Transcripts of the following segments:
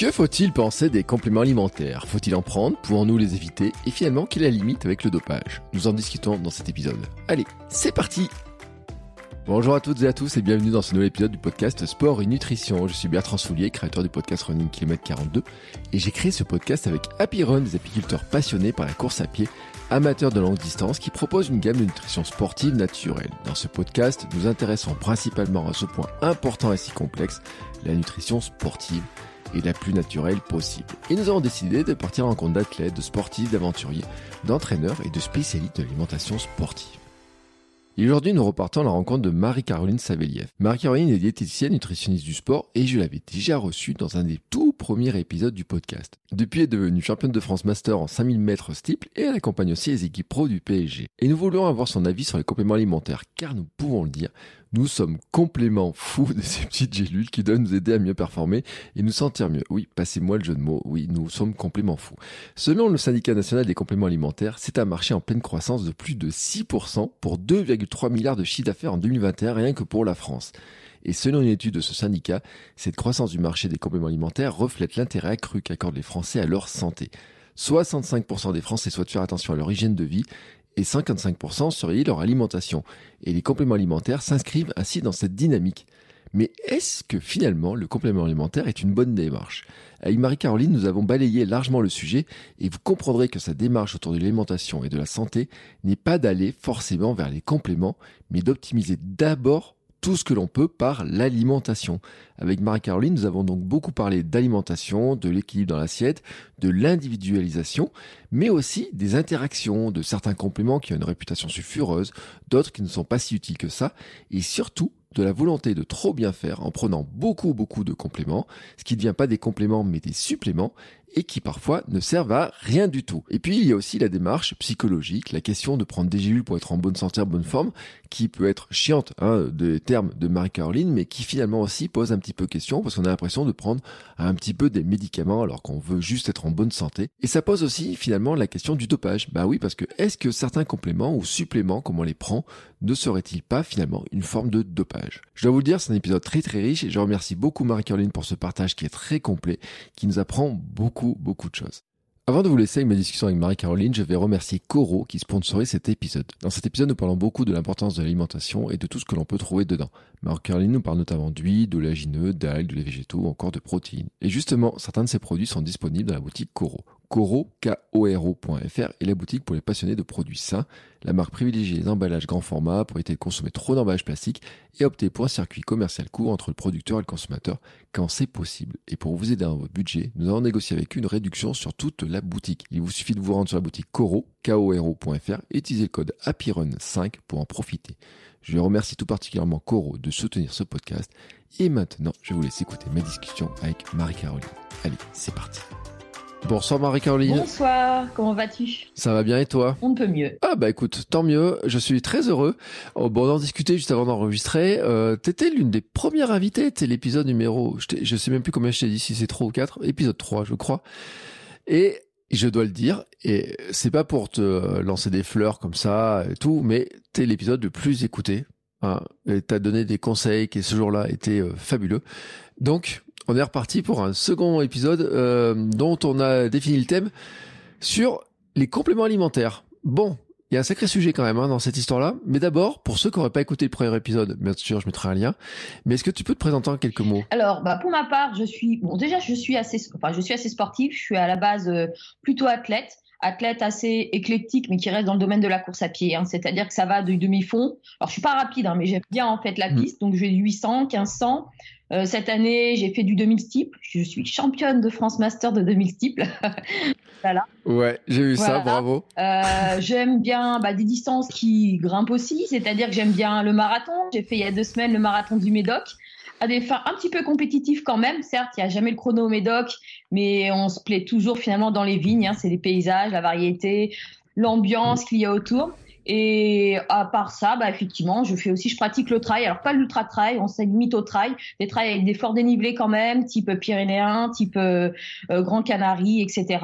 Que faut-il penser des compléments alimentaires? Faut-il en prendre Pouvons-nous les éviter? Et finalement, quelle est la limite avec le dopage? Nous en discutons dans cet épisode. Allez, c'est parti Bonjour à toutes et à tous et bienvenue dans ce nouvel épisode du podcast Sport et Nutrition. Je suis Bertrand Soulier, créateur du podcast Running Km 42 et j'ai créé ce podcast avec Happy Run, des apiculteurs passionnés par la course à pied, amateurs de longue distance qui proposent une gamme de nutrition sportive naturelle. Dans ce podcast, nous intéressons principalement à ce point important et si complexe, la nutrition sportive et la plus naturelle possible. Et nous avons décidé de partir en compte d'athlètes, de sportifs, d'aventuriers, d'entraîneurs et de spécialistes de l'alimentation sportive. Et aujourd'hui, nous repartons à la rencontre de Marie-Caroline Saveliev. Marie-Caroline est diététicienne nutritionniste du sport et je l'avais déjà reçue dans un des tout premiers épisodes du podcast. Depuis, elle est devenue championne de France Master en 5000 mètres steeple et elle accompagne aussi les équipes pro du PSG. Et nous voulions avoir son avis sur les compléments alimentaires car nous pouvons le dire, nous sommes complètement fous de ces petites gélules qui doivent nous aider à mieux performer et nous sentir mieux. Oui, passez-moi le jeu de mots. Oui, nous sommes complètement fous. Selon le syndicat national des compléments alimentaires, c'est un marché en pleine croissance de plus de 6% pour 2,3 milliards de chiffre d'affaires en 2021 rien que pour la France. Et selon une étude de ce syndicat, cette croissance du marché des compléments alimentaires reflète l'intérêt accru qu'accordent les Français à leur santé. 65% des Français souhaitent faire attention à leur hygiène de vie et 55% surveiller leur alimentation. Et les compléments alimentaires s'inscrivent ainsi dans cette dynamique. Mais est-ce que finalement le complément alimentaire est une bonne démarche? Avec Marie-Caroline, nous avons balayé largement le sujet et vous comprendrez que sa démarche autour de l'alimentation et de la santé n'est pas d'aller forcément vers les compléments, mais d'optimiser d'abord tout ce que l'on peut par l'alimentation. Avec Marie-Caroline, nous avons donc beaucoup parlé d'alimentation, de l'équilibre dans l'assiette, de l'individualisation, mais aussi des interactions, de certains compléments qui ont une réputation sulfureuse, d'autres qui ne sont pas si utiles que ça, et surtout de la volonté de trop bien faire en prenant beaucoup beaucoup de compléments, ce qui ne devient pas des compléments mais des suppléments, et qui parfois ne servent à rien du tout. Et puis il y a aussi la démarche psychologique, la question de prendre des gélules pour être en bonne santé, en bonne forme, qui peut être chiante, hein, des termes de Marie-Caroline, mais qui finalement aussi pose un petit peu question parce qu'on a l'impression de prendre un petit peu des médicaments alors qu'on veut juste être en bonne santé. Et ça pose aussi finalement la question du dopage. Bah oui, parce que est-ce que certains compléments ou suppléments, comme on les prend, ne seraient-ils pas finalement une forme de dopage? Je dois vous le dire, c'est un épisode très très riche et je remercie beaucoup Marie-Caroline pour ce partage qui est très complet, qui nous apprend beaucoup beaucoup de choses. Avant de vous laisser avec ma discussion avec Marie-Caroline, je vais remercier Coro qui sponsorise cet épisode. Dans cet épisode, nous parlons beaucoup de l'importance de l'alimentation et de tout ce que l'on peut trouver dedans. Marie-Caroline nous parle notamment d'huile, d'oléagineux, d'algues, de lait végétaux encore de protéines. Et justement, certains de ces produits sont disponibles dans la boutique Coro. K-O-R-O.fr est la boutique pour les passionnés de produits sains. La marque privilégie les emballages grand format pour éviter de consommer trop d'emballages plastiques et opter pour un circuit commercial court entre le producteur et le consommateur quand c'est possible. Et pour vous aider dans votre budget, nous avons négocié avec une réduction sur toute la boutique. Il vous suffit de vous rendre sur la boutique Coro, K-O-R-O.fr et utiliser le code HAPPYRUN5 pour en profiter. Je remercie tout particulièrement Coro de soutenir ce podcast. Et maintenant, je vous laisse écouter ma discussion avec Marie-Caroline. Allez, c'est parti. Bonsoir Marie-Caroline. Bonsoir, comment vas-tu? Ça va bien et toi? On ne peut mieux. Ah bah écoute, tant mieux, je suis très heureux. Oh, bon, on en discutait juste avant d'enregistrer. Euh, T'étais l'une des premières invitées, c'était l'épisode numéro, je, je sais même plus combien je t'ai dit, si c'est 3 ou 4, épisode 3 je crois. Et je dois le dire, et c'est pas pour te lancer des fleurs comme ça et tout, mais t'es l'épisode le plus écouté. Hein, et t'as donné des conseils qui ce jour-là étaient euh, fabuleux. Donc, on est reparti pour un second épisode euh, dont on a défini le thème sur les compléments alimentaires. Bon, il y a un sacré sujet quand même hein, dans cette histoire-là. Mais d'abord, pour ceux qui n'auraient pas écouté le premier épisode, bien sûr, je mettrai un lien. Mais est-ce que tu peux te présenter en quelques mots? Alors, bah, pour ma part, je suis bon. Déjà, je suis assez, enfin, je suis assez sportif. Je suis à la base euh, plutôt athlète athlète assez éclectique, mais qui reste dans le domaine de la course à pied. Hein. C'est-à-dire que ça va du demi-fond. Alors, je suis pas rapide, hein, mais j'aime bien en fait la mm. piste. Donc, du 800, 1500. Euh, cette année, j'ai fait du 2000 steeple. Je suis championne de France Master de 2000 steeple. voilà. Ouais, j'ai vu ça, bravo. Euh, j'aime bien bah, des distances qui grimpent aussi, c'est-à-dire que j'aime bien le marathon. J'ai fait il y a deux semaines le marathon du Médoc à des fins un petit peu compétitifs quand même. Certes, il n'y a jamais le chrono au Médoc, mais on se plaît toujours finalement dans les vignes. Hein. C'est les paysages, la variété, l'ambiance qu'il y a autour. Et à part ça, bah effectivement, je fais aussi, je pratique le trail. Alors pas l'ultra trail, on s'est limite au trail, des trails avec des forts dénivelés quand même, type Pyrénéen, type euh, euh, Grand Canari, etc.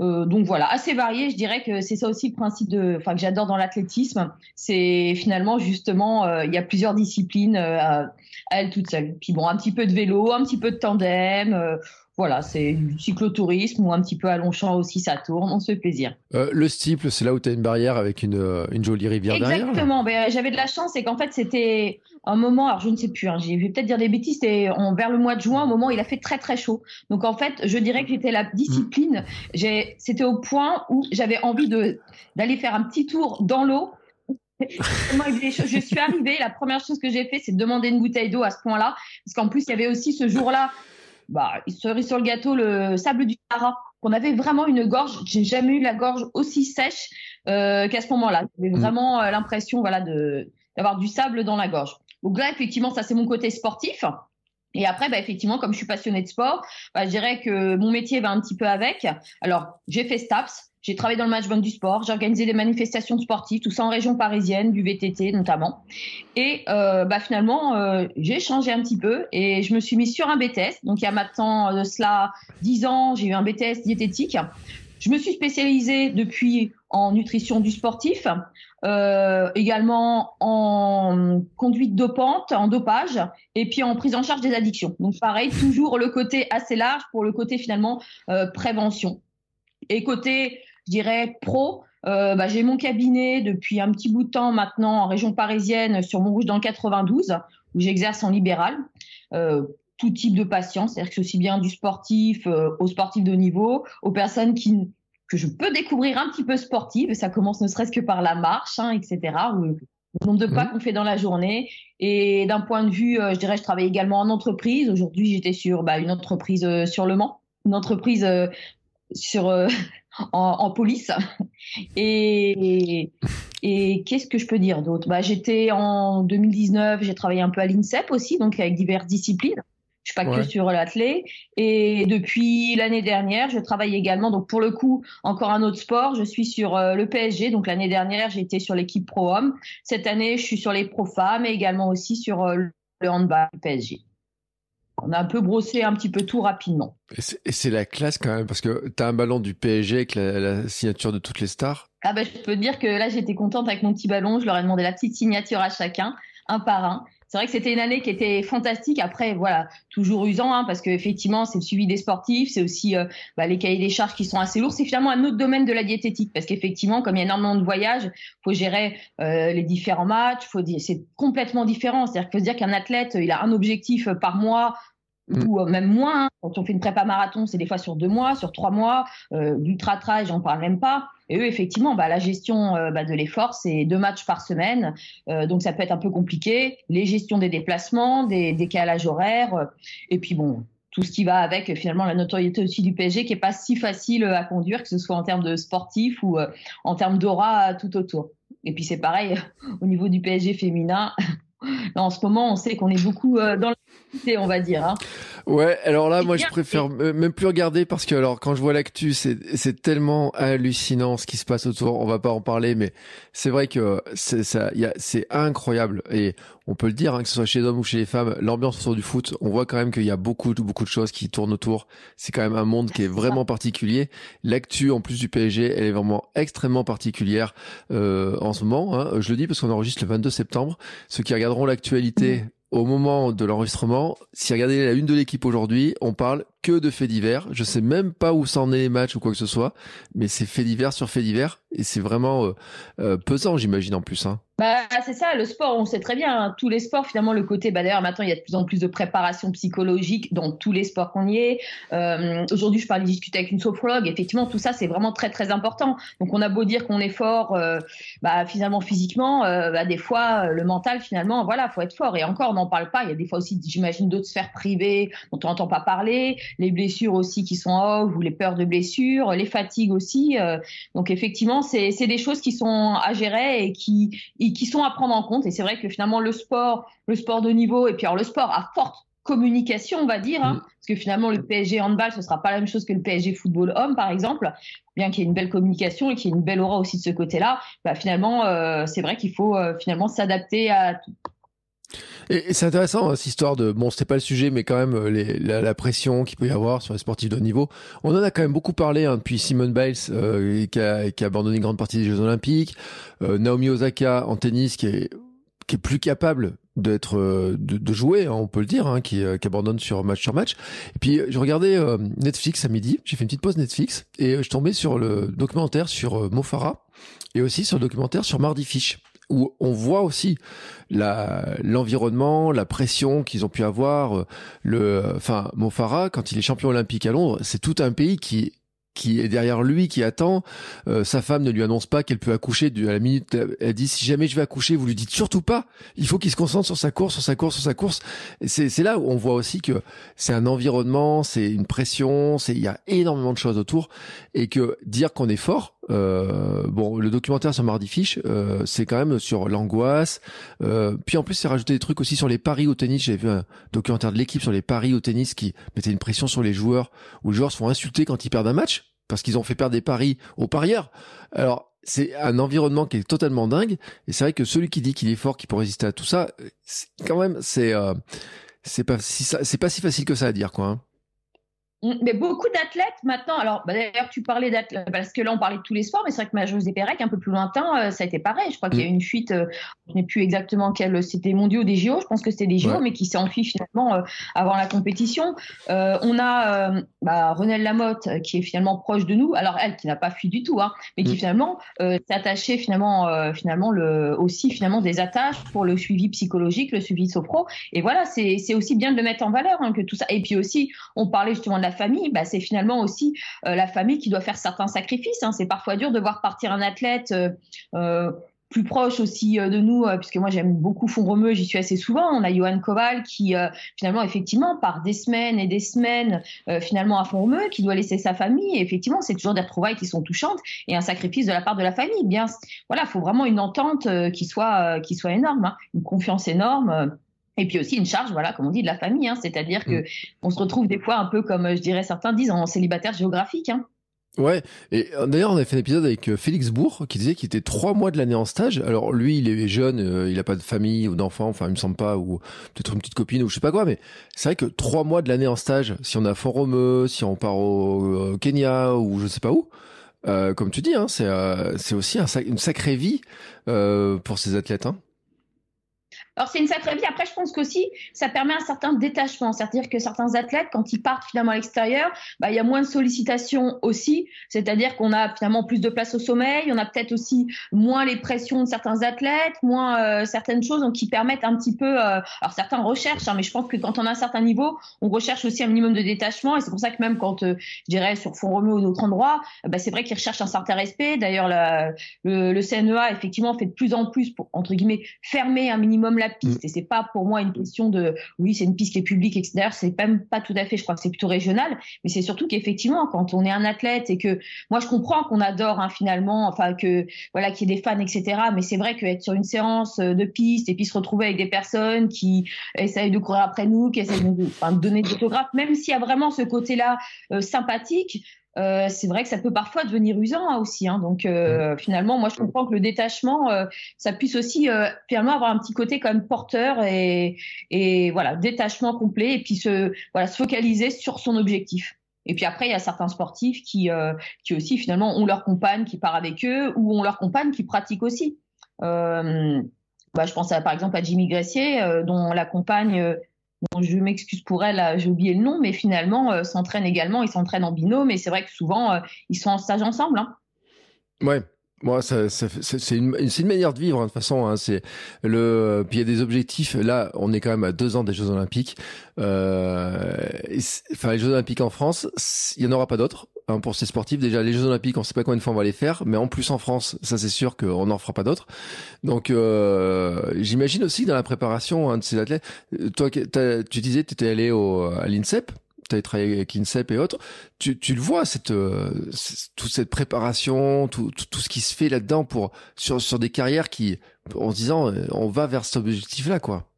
Euh, donc voilà, assez varié. Je dirais que c'est ça aussi le principe de, enfin que j'adore dans l'athlétisme. C'est finalement justement, euh, il y a plusieurs disciplines euh, à, elle toute seule. Puis bon, un petit peu de vélo, un petit peu de tandem. Voilà, c'est du cyclotourisme ou un petit peu à Longchamp aussi, ça tourne, on se fait plaisir. Euh, le steeple, c'est là où tu as une barrière avec une, euh, une jolie rivière derrière Exactement, ben, j'avais de la chance, et qu'en fait c'était un moment, alors je ne sais plus, hein, je vais peut-être dire des bêtises, c'était vers le mois de juin, un moment où il a fait très très chaud. Donc en fait, je dirais que j'étais la discipline, c'était au point où j'avais envie d'aller faire un petit tour dans l'eau je suis arrivée, la première chose que j'ai fait, c'est de demander une bouteille d'eau à ce point-là, parce qu'en plus, il y avait aussi ce jour-là bah, cerise sur le gâteau, le sable du Sahara. On avait vraiment une gorge. J'ai jamais eu la gorge aussi sèche euh, qu'à ce moment-là. J'avais mm. vraiment euh, l'impression, voilà, de d'avoir du sable dans la gorge. Donc là, effectivement, ça c'est mon côté sportif. Et après, bah, effectivement, comme je suis passionnée de sport, bah, je dirais que mon métier va un petit peu avec. Alors, j'ai fait STAPS, j'ai travaillé dans le management du sport, j'ai organisé des manifestations sportives, tout ça en région parisienne, du VTT notamment. Et euh, bah, finalement, euh, j'ai changé un petit peu et je me suis mis sur un BTS. Donc il y a maintenant de cela 10 ans, j'ai eu un BTS diététique. Je me suis spécialisée depuis en nutrition du sportif, euh, également en conduite dopante, en dopage, et puis en prise en charge des addictions. Donc pareil, toujours le côté assez large pour le côté finalement euh, prévention. Et côté je dirais, pro. Euh, bah, j'ai mon cabinet depuis un petit bout de temps maintenant en région parisienne sur Montrouge dans le 92 où j'exerce en libéral. Euh, tout type de patients, c'est-à-dire que c'est aussi bien du sportif euh, aux sportifs de haut niveau, aux personnes qui que je peux découvrir un petit peu sportives. Ça commence ne serait-ce que par la marche, hein, etc. Ou le nombre de pas mmh. qu'on fait dans la journée. Et d'un point de vue, je dirais, je travaille également en entreprise. Aujourd'hui, j'étais sur bah, une entreprise sur Le Mans, une entreprise sur en, police. Et, et qu'est-ce que je peux dire d'autre? Bah, J'étais en 2019, j'ai travaillé un peu à l'INSEP aussi, donc avec diverses disciplines. Je suis pas que sur l'athlé. Et depuis l'année dernière, je travaille également. Donc pour le coup, encore un autre sport. Je suis sur euh, le PSG. Donc l'année dernière, j'étais sur l'équipe pro homme. Cette année, je suis sur les pro femmes et également aussi sur euh, le handball PSG on a un peu brossé un petit peu tout rapidement. Et c'est la classe quand même, parce que tu as un ballon du PSG avec la, signature de toutes les stars. Ah ben, je peux te dire que là, j'étais contente avec mon petit ballon. Je leur ai demandé la petite signature à chacun, un par un. C'est vrai que c'était une année qui était fantastique. Après, voilà, toujours usant, hein, parce qu'effectivement, c'est le suivi des sportifs, c'est aussi euh, bah, les cahiers des charges qui sont assez lourds. C'est finalement un autre domaine de la diététique, parce qu'effectivement, comme il y a énormément de voyages, faut gérer euh, les différents matchs. Faut dire, c'est complètement différent. C'est-à-dire qu'il faut se dire qu'un athlète, il a un objectif par mois Mm. ou euh, même moins. Hein. Quand on fait une prépa marathon, c'est des fois sur deux mois, sur trois mois. Euh, L'ultra trail, j'en parle même pas. Et eux, effectivement, bah, la gestion euh, bah, de l'effort, c'est deux matchs par semaine, euh, donc ça peut être un peu compliqué. Les gestions des déplacements, des décalages horaires, et puis bon, tout ce qui va avec finalement la notoriété aussi du PSG, qui est pas si facile à conduire, que ce soit en termes de sportif ou en termes d'aura tout autour. Et puis c'est pareil au niveau du PSG féminin. en ce moment, on sait qu'on est beaucoup dans on va dire. Hein. Ouais, alors là, moi, je préfère même plus regarder parce que, alors, quand je vois l'actu, c'est, tellement hallucinant ce qui se passe autour. On va pas en parler, mais c'est vrai que c'est incroyable. Et on peut le dire, hein, que ce soit chez les hommes ou chez les femmes, l'ambiance autour du foot, on voit quand même qu'il y a beaucoup, beaucoup de choses qui tournent autour. C'est quand même un monde qui est vraiment particulier. L'actu, en plus du PSG, elle est vraiment extrêmement particulière euh, en ce moment. Hein. Je le dis parce qu'on enregistre le 22 septembre. Ceux qui regarderont l'actualité mmh au moment de l'enregistrement, si regardez la une de l'équipe aujourd'hui, on parle que de faits divers. Je sais même pas où s'en est les matchs ou quoi que ce soit, mais c'est faits divers sur faits divers et c'est vraiment euh, euh, pesant, j'imagine en plus. Hein. Bah, c'est ça, le sport, on sait très bien, hein. tous les sports, finalement, le côté, bah, d'ailleurs, maintenant, il y a de plus en plus de préparation psychologique dans tous les sports qu'on y est. Euh, Aujourd'hui, je parlais discuter avec une sophrologue, effectivement, tout ça, c'est vraiment très, très important. Donc, on a beau dire qu'on est fort, bah, finalement, physiquement, bah, des fois, le mental, finalement, voilà, faut être fort. Et encore, on n'en parle pas. Il y a des fois aussi, j'imagine, d'autres sphères privées dont on n'entend pas parler, les blessures aussi qui sont off ou les peurs de blessures, les fatigues aussi. Donc, effectivement, c'est des choses qui sont à gérer et qui qui sont à prendre en compte. Et c'est vrai que finalement, le sport, le sport de niveau, et puis alors le sport à forte communication, on va dire, hein, mm. parce que finalement, le PSG handball, ce sera pas la même chose que le PSG football homme, par exemple, bien qu'il y ait une belle communication et qu'il y ait une belle aura aussi de ce côté-là. Bah, finalement, euh, c'est vrai qu'il faut euh, finalement s'adapter à tout. Et, c'est intéressant hein, cette histoire de bon c'était pas le sujet mais quand même les, la, pression qu'il peut y avoir sur les sportifs de haut niveau. On en a quand même beaucoup parlé hein, depuis Simone Biles euh, qui, a, qui, a, abandonné une grande partie des Jeux Olympiques, euh, Naomi Osaka en tennis qui est qui est plus capable d'être de, jouer, hein, on peut le dire, hein, qui, qui abandonne sur match sur match. Et puis je regardais Netflix à midi, j'ai fait une petite pause Netflix et je tombais sur le documentaire sur Mofara et aussi sur le documentaire sur Mardi Fish où on voit aussi la l'environnement, la pression qu'ils ont pu avoir. Le, enfin, Mofara, quand il est champion olympique à Londres, c'est tout un pays qui qui est derrière lui, qui attend. Euh, sa femme ne lui annonce pas qu'elle peut accoucher. À la minute, elle dit si jamais je vais accoucher, vous lui dites surtout pas. Il faut qu'il se concentre sur sa course, sur sa course, sur sa course. C'est là où on voit aussi que c'est un environnement, c'est une pression, c'est il y a énormément de choses autour et que dire qu'on est fort. Euh, bon, le documentaire sur Mardi Fish, euh, c'est quand même sur l'angoisse. Euh, puis en plus, c'est rajouté des trucs aussi sur les paris au tennis. J'avais vu un documentaire de l'équipe sur les paris au tennis qui mettait une pression sur les joueurs, où les joueurs se font insulter quand ils perdent un match parce qu'ils ont fait perdre des paris aux parieurs. Alors, c'est un environnement qui est totalement dingue. Et c'est vrai que celui qui dit qu'il est fort, qui peut résister à tout ça, quand même, c'est euh, c'est pas si pas si facile que ça à dire, quoi. Hein. Mm, mais beaucoup d'athlètes maintenant, alors bah, d'ailleurs tu parlais d'athlètes, parce que là on parlait de tous les sports, mais c'est vrai que ma José Pérec, un peu plus lointain, euh, ça a été pareil. Je crois qu'il y a eu mm. une fuite, euh, je ne sais plus exactement quel, c'était mondiaux des JO, je pense que c'était des JO, mais qui s'est enfui finalement euh, avant la compétition. on a bah, Renelle Lamotte qui est finalement proche de nous, alors elle qui n'a pas fui du tout, hein, mais qui mm. finalement s'est attachée finalement, finalement le, aussi finalement des attaches pour le suivi psychologique, le suivi sopro. Et voilà, c'est aussi bien de le mettre en valeur hein, que tout ça. Et puis aussi, on parlait justement de la famille, bah, c'est finalement aussi euh, la famille qui doit faire certains sacrifices. Hein. C'est parfois dur de voir partir un athlète. Euh, euh, plus proche aussi de nous, puisque moi j'aime beaucoup Font-Romeu, j'y suis assez souvent. On a Johan Koval qui finalement effectivement part des semaines et des semaines finalement à Font-Romeu, qui doit laisser sa famille. Effectivement, c'est toujours des retrouvailles qui sont touchantes et un sacrifice de la part de la famille. Bien, voilà, il faut vraiment une entente qui soit qui soit énorme, hein. une confiance énorme. Et puis aussi une charge, voilà, comme on dit, de la famille. Hein, C'est-à-dire que mm. on se retrouve des fois un peu comme, je dirais, certains disent, en célibataire géographique. Hein. Ouais, et euh, d'ailleurs on a fait un épisode avec euh, Félix Bourg qui disait qu'il était trois mois de l'année en stage. Alors lui il est jeune, euh, il a pas de famille ou d'enfants, enfin il me semble pas, ou peut-être une petite copine ou je sais pas quoi, mais c'est vrai que trois mois de l'année en stage, si on a Fort Romeu, si on part au, Kenya ou je sais pas où, comme tu dis, hein, c'est aussi un, une sacrée vie pour ces athlètes. Hein. Alors c'est une sacrée vie. Après, je pense qu'aussi, ça permet un certain détachement. C'est-à-dire que certains athlètes, quand ils partent finalement à l'extérieur, bah, il y a moins de sollicitations aussi. C'est-à-dire qu'on a finalement plus de place au sommeil. On a peut-être aussi moins les pressions de certains athlètes, moins euh, certaines choses donc, qui permettent un petit peu. Euh, alors certains recherchent, hein, mais je pense que quand on a un certain niveau, on recherche aussi un minimum de détachement. Et c'est pour ça que même quand, euh, je dirais, sur Font Romeu ou d'autres endroits, bah, c'est vrai qu'ils recherchent un certain respect. D'ailleurs, le, le CNEA effectivement fait de plus en plus pour entre guillemets fermer un minimum la piste. Mm. Et c'est pas pour moi une question de oui, c'est une piste qui est publique, etc. C'est même pas tout à fait. Je crois que c'est plutôt régional, mais c'est surtout qu'effectivement, quand on est un athlète et que moi je comprends qu'on adore hein, finalement, enfin que voilà qu'il y ait des fans, etc. Mais c'est vrai qu'être sur une séance euh, de piste et puis se retrouver avec des personnes qui essayent de courir après nous, qui essayent de, enfin, de donner des autographes, même s'il y a vraiment ce côté-là euh, sympathique. Euh, c'est vrai que ça peut parfois devenir usant hein, aussi. Hein. Donc euh, finalement, moi je comprends que le détachement, euh, ça puisse aussi finalement avoir un petit côté quand même porteur et, et voilà détachement complet et puis se voilà se focaliser sur son objectif. Et puis après, il y a certains sportifs qui, qui aussi finalement ont leur compagne qui part avec eux ou ont leur compagne qui pratique aussi. Bah, je pense à, par exemple à Jimmy Gressier, dont la compagne je m'excuse pour elle, j'ai oublié le nom, mais finalement euh, s'entraînent également, ils s'entraînent en binôme, et c'est vrai que souvent euh, ils sont en stage ensemble. Hein. Ouais. Moi, ça, c'est une, une, manière de vivre hein, de toute façon. Hein, c'est le, puis il y a des objectifs. Là, on est quand même à deux ans des Jeux Olympiques. Euh, enfin, les Jeux Olympiques en France, il y en aura pas d'autres. Hein, pour ces sportifs. Déjà, les Jeux Olympiques, on sait pas combien de fois on va les faire, mais en plus en France, ça c'est sûr qu'on n'en fera pas d'autres. Donc, euh, j'imagine aussi dans la préparation hein, de ces athlètes. Euh, toi, tu disais, tu étais allé au, à l'INSEP. Tu as travaillé avec l'INSEP et autres. Tu, tu le vois, cette, euh, toute cette préparation, tout, tout, tout, ce qui se fait là-dedans pour sur, sur des carrières qui, en se disant, euh, on va vers cet objectif-là, quoi.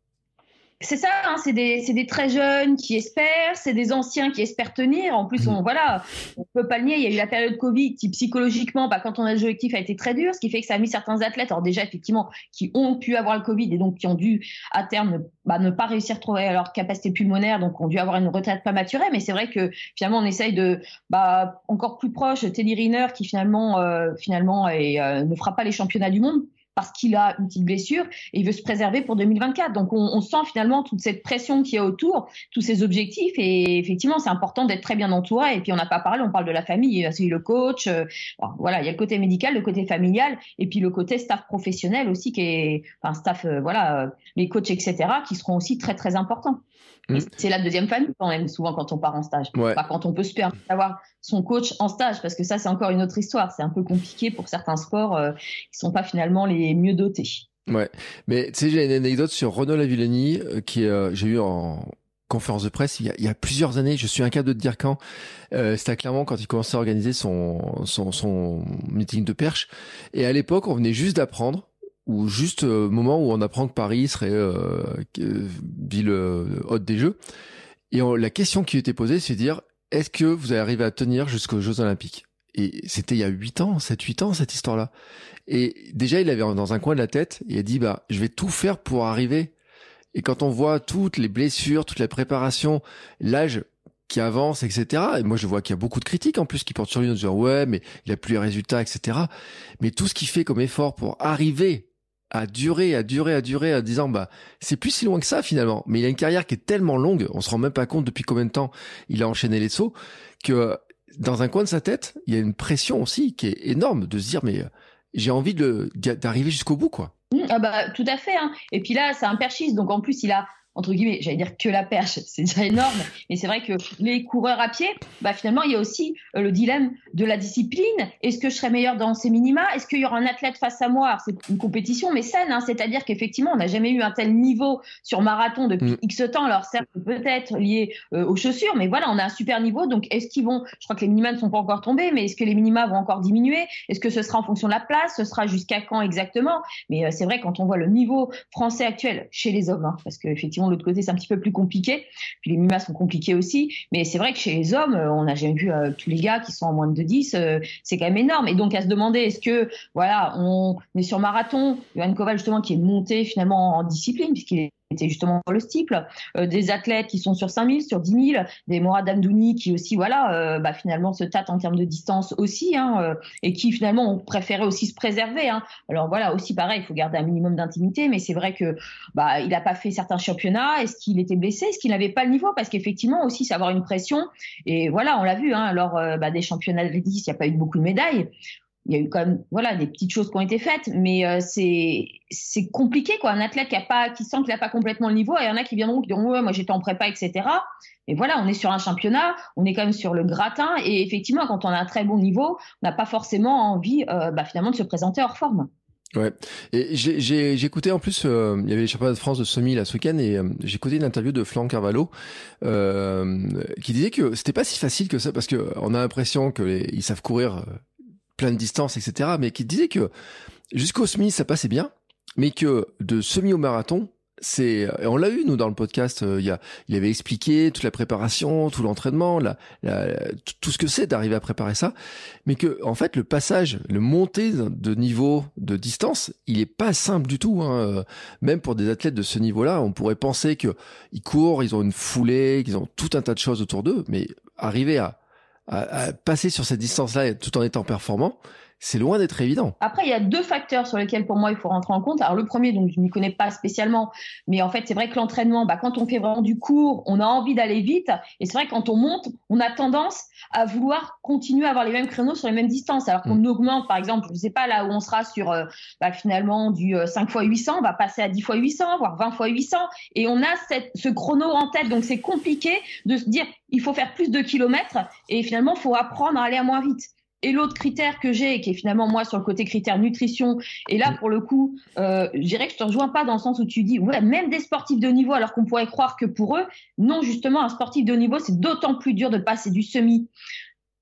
C'est ça, hein, c'est des, des, très jeunes qui espèrent, c'est des anciens qui espèrent tenir. En plus, on, voilà, on peut pas le nier. Il y a eu la période Covid qui psychologiquement, bah, quand on a le jeu actif, a été très dur, ce qui fait que ça a mis certains athlètes, alors déjà effectivement, qui ont pu avoir le Covid et donc qui ont dû à terme bah, ne pas réussir à trouver leur capacité pulmonaire, donc ont dû avoir une retraite prématurée. Mais c'est vrai que finalement, on essaye de, bah, encore plus proche, Teddy Riner qui finalement, euh, finalement, et, euh, ne fera pas les championnats du monde parce qu'il a une petite blessure et il veut se préserver pour 2024. Donc on, on sent finalement toute cette pression qui est autour, tous ces objectifs et effectivement c'est important d'être très bien entouré. Et puis on n'a pas parlé, on parle de la famille, c'est le coach, euh, voilà, il y a le côté médical, le côté familial et puis le côté staff professionnel aussi qui est, enfin staff, euh, voilà, euh, les coachs etc. qui seront aussi très très importants. Mm. C'est la deuxième famille quand même, souvent quand on part en stage. Quand on peut se permettre d'avoir son coach en stage, parce que ça, c'est encore une autre histoire. C'est un peu compliqué pour certains sports euh, qui sont pas finalement les mieux dotés. Ouais, mais tu sais, j'ai une anecdote sur Renaud Lavillenie euh, qui euh, j'ai eu en conférence de presse il y, a, il y, a, plusieurs années. Je suis incapable de te dire quand. Euh, C'était clairement quand il commençait à organiser son, son, son meeting de perche. Et à l'époque, on venait juste d'apprendre ou juste au euh, moment où on apprend que Paris serait euh, ville euh, haute des Jeux. Et la question qui était posée, c'est de dire est-ce que vous allez arriver à tenir jusqu'aux Jeux Olympiques? Et c'était il y a 8 ans, 7-8 ans cette histoire-là. Et déjà, il avait dans un coin de la tête, il a dit bah je vais tout faire pour arriver. Et quand on voit toutes les blessures, toute la préparation, l'âge qui avance, etc. Et moi, je vois qu'il y a beaucoup de critiques en plus qui portent sur lui en disant ouais, mais il a plus les résultats, etc. Mais tout ce qu'il fait comme effort pour arriver à durer, à durer, à durer, à disant bah c'est plus si loin que ça finalement. Mais il a une carrière qui est tellement longue, on se rend même pas compte depuis combien de temps il a enchaîné les sauts, que dans un coin de sa tête, il y a une pression aussi qui est énorme de se dire mais j'ai envie d'arriver jusqu'au bout quoi. Ah bah tout à fait. Hein. Et puis là, c'est un perchiste, donc en plus il a entre guillemets, j'allais dire que la perche, c'est déjà énorme, mais c'est vrai que les coureurs à pied, bah finalement, il y a aussi euh, le dilemme de la discipline. Est-ce que je serai meilleur dans ces minima? Est-ce qu'il y aura un athlète face à moi? C'est une compétition, mais saine, hein, c'est-à-dire qu'effectivement, on n'a jamais eu un tel niveau sur marathon depuis mm. X temps. Alors certes, peut-être lié euh, aux chaussures, mais voilà, on a un super niveau. Donc, est-ce qu'ils vont Je crois que les minima ne sont pas encore tombés, mais est-ce que les minima vont encore diminuer? Est-ce que ce sera en fonction de la place? Ce sera jusqu'à quand exactement? Mais euh, c'est vrai quand on voit le niveau français actuel chez les hommes, hein, parce qu'effectivement de l'autre côté, c'est un petit peu plus compliqué. Puis les MIMA sont compliqués aussi. Mais c'est vrai que chez les hommes, euh, on n'a jamais vu euh, tous les gars qui sont en moins de 10. Euh, c'est quand même énorme. Et donc, à se demander, est-ce que, voilà, on est sur marathon, Johan Koval, justement, qui est monté finalement en discipline, puisqu'il est était justement le stiple, euh, des athlètes qui sont sur 5000, sur 10 000, des Mourad Amdouni qui aussi, voilà, euh, bah, finalement se tâtent en termes de distance aussi, hein, euh, et qui finalement ont préféré aussi se préserver. Hein. Alors voilà, aussi pareil, il faut garder un minimum d'intimité, mais c'est vrai que bah, il n'a pas fait certains championnats. Est-ce qu'il était blessé? Est-ce qu'il n'avait pas le niveau? Parce qu'effectivement aussi, c'est avoir une pression. Et voilà, on l'a vu, hein, alors bah, des championnats de 10, il n'y a pas eu beaucoup de médailles il y a eu quand même voilà des petites choses qui ont été faites mais euh, c'est c'est compliqué quoi. Un athlète qui a pas qui sent qu'il n'a pas complètement le niveau et il y en a qui viendront qui diront ouais moi j'étais en prépa etc et voilà on est sur un championnat on est quand même sur le gratin et effectivement quand on a un très bon niveau on n'a pas forcément envie euh, bah, finalement de se présenter hors forme. Ouais. Et j'ai écouté en plus, euh, il y avait les championnats de France de semi là ce week-end et j'ai écouté une interview de Flan Carvalho qui disait que c'était pas si facile que ça parce que on a l'impression qu'ils savent courir plein de distance, etc. Mais qui disait que jusqu'au semi, ça passait bien, mais que de semi au marathon, c'est on l'a eu nous dans le podcast euh, il y a il avait expliqué toute la préparation tout l'entraînement la, tout ce que c'est d'arriver à préparer ça mais que en fait le passage le montée de niveau de distance il est pas simple du tout hein. Même pour des athlètes de ce niveau là on pourrait penser que ils courent ils ont une foulée qu'ils ont tout un tas de choses autour d'eux mais arriver à à, passer sur cette distance-là tout en étant performant, c'est loin d'être évident. Après, il y a deux facteurs sur lesquels pour moi il faut rentrer en compte. Alors le premier, donc je n'y connais pas spécialement, mais en fait c'est vrai que l'entraînement, bah, quand on fait vraiment du cours, on a envie d'aller vite, et c'est vrai que quand on monte, on a tendance à vouloir continuer à avoir les mêmes créneaux sur les mêmes distances, alors qu'on mm. augmente, par exemple, je sais pas là où on sera sur euh, bah, finalement du 5 x 800, on va passer à 10 x 800, voire 20 x 800, et on a cette, ce chrono en tête, donc c'est compliqué de se dire il faut faire plus de kilomètres, et finalement il faut apprendre à aller à moins vite. Et l'autre critère que j'ai, qui est finalement moi sur le côté critère nutrition, et là pour le coup, euh, je dirais que je te rejoins pas dans le sens où tu dis, ouais, même des sportifs de haut niveau, alors qu'on pourrait croire que pour eux, non, justement, un sportif de haut niveau, c'est d'autant plus dur de passer du semi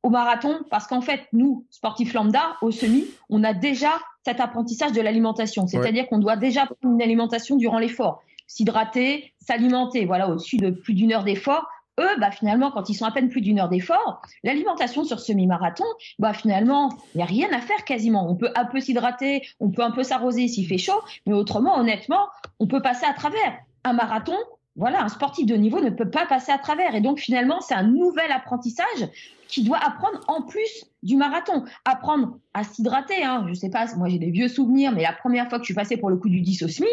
au marathon, parce qu'en fait, nous, sportifs lambda, au semi, on a déjà cet apprentissage de l'alimentation, c'est-à-dire qu'on doit déjà prendre une alimentation durant l'effort, s'hydrater, s'alimenter, voilà, au-dessus de plus d'une heure d'effort eux, bah, finalement, quand ils sont à peine plus d'une heure d'effort, l'alimentation sur semi-marathon, bah, finalement, il n'y a rien à faire quasiment. On peut un peu s'hydrater, on peut un peu s'arroser s'il fait chaud, mais autrement, honnêtement, on peut passer à travers. Un marathon, voilà, un sportif de niveau ne peut pas passer à travers. Et donc finalement, c'est un nouvel apprentissage qui doit apprendre en plus du marathon, apprendre à s'hydrater. Hein. Je sais pas, moi j'ai des vieux souvenirs, mais la première fois que je suis passée pour le coup du 10 au SMI,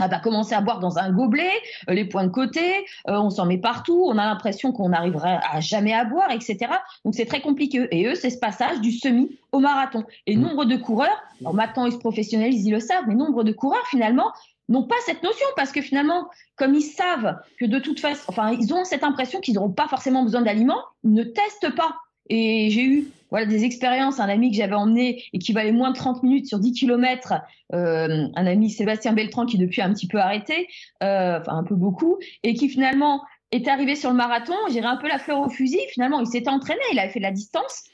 elle va commencer à boire dans un gobelet, euh, les points de côté, euh, on s'en met partout, on a l'impression qu'on n'arriverait à jamais à boire, etc. Donc c'est très compliqué. Et eux, c'est ce passage du semi au marathon. Et mmh. nombre de coureurs, alors maintenant ils se professionnalisent, ils le savent, mais nombre de coureurs finalement n'ont pas cette notion parce que finalement, comme ils savent que de toute façon, enfin, ils ont cette impression qu'ils n'auront pas forcément besoin d'aliments, ils ne testent pas. Et j'ai eu voilà des expériences, un ami que j'avais emmené et qui valait moins de 30 minutes sur 10 km, euh, un ami Sébastien Beltran qui depuis a un petit peu arrêté, euh, enfin un peu beaucoup, et qui finalement est arrivé sur le marathon, j'irai un peu la fleur au fusil, finalement il s'était entraîné, il avait fait de la distance,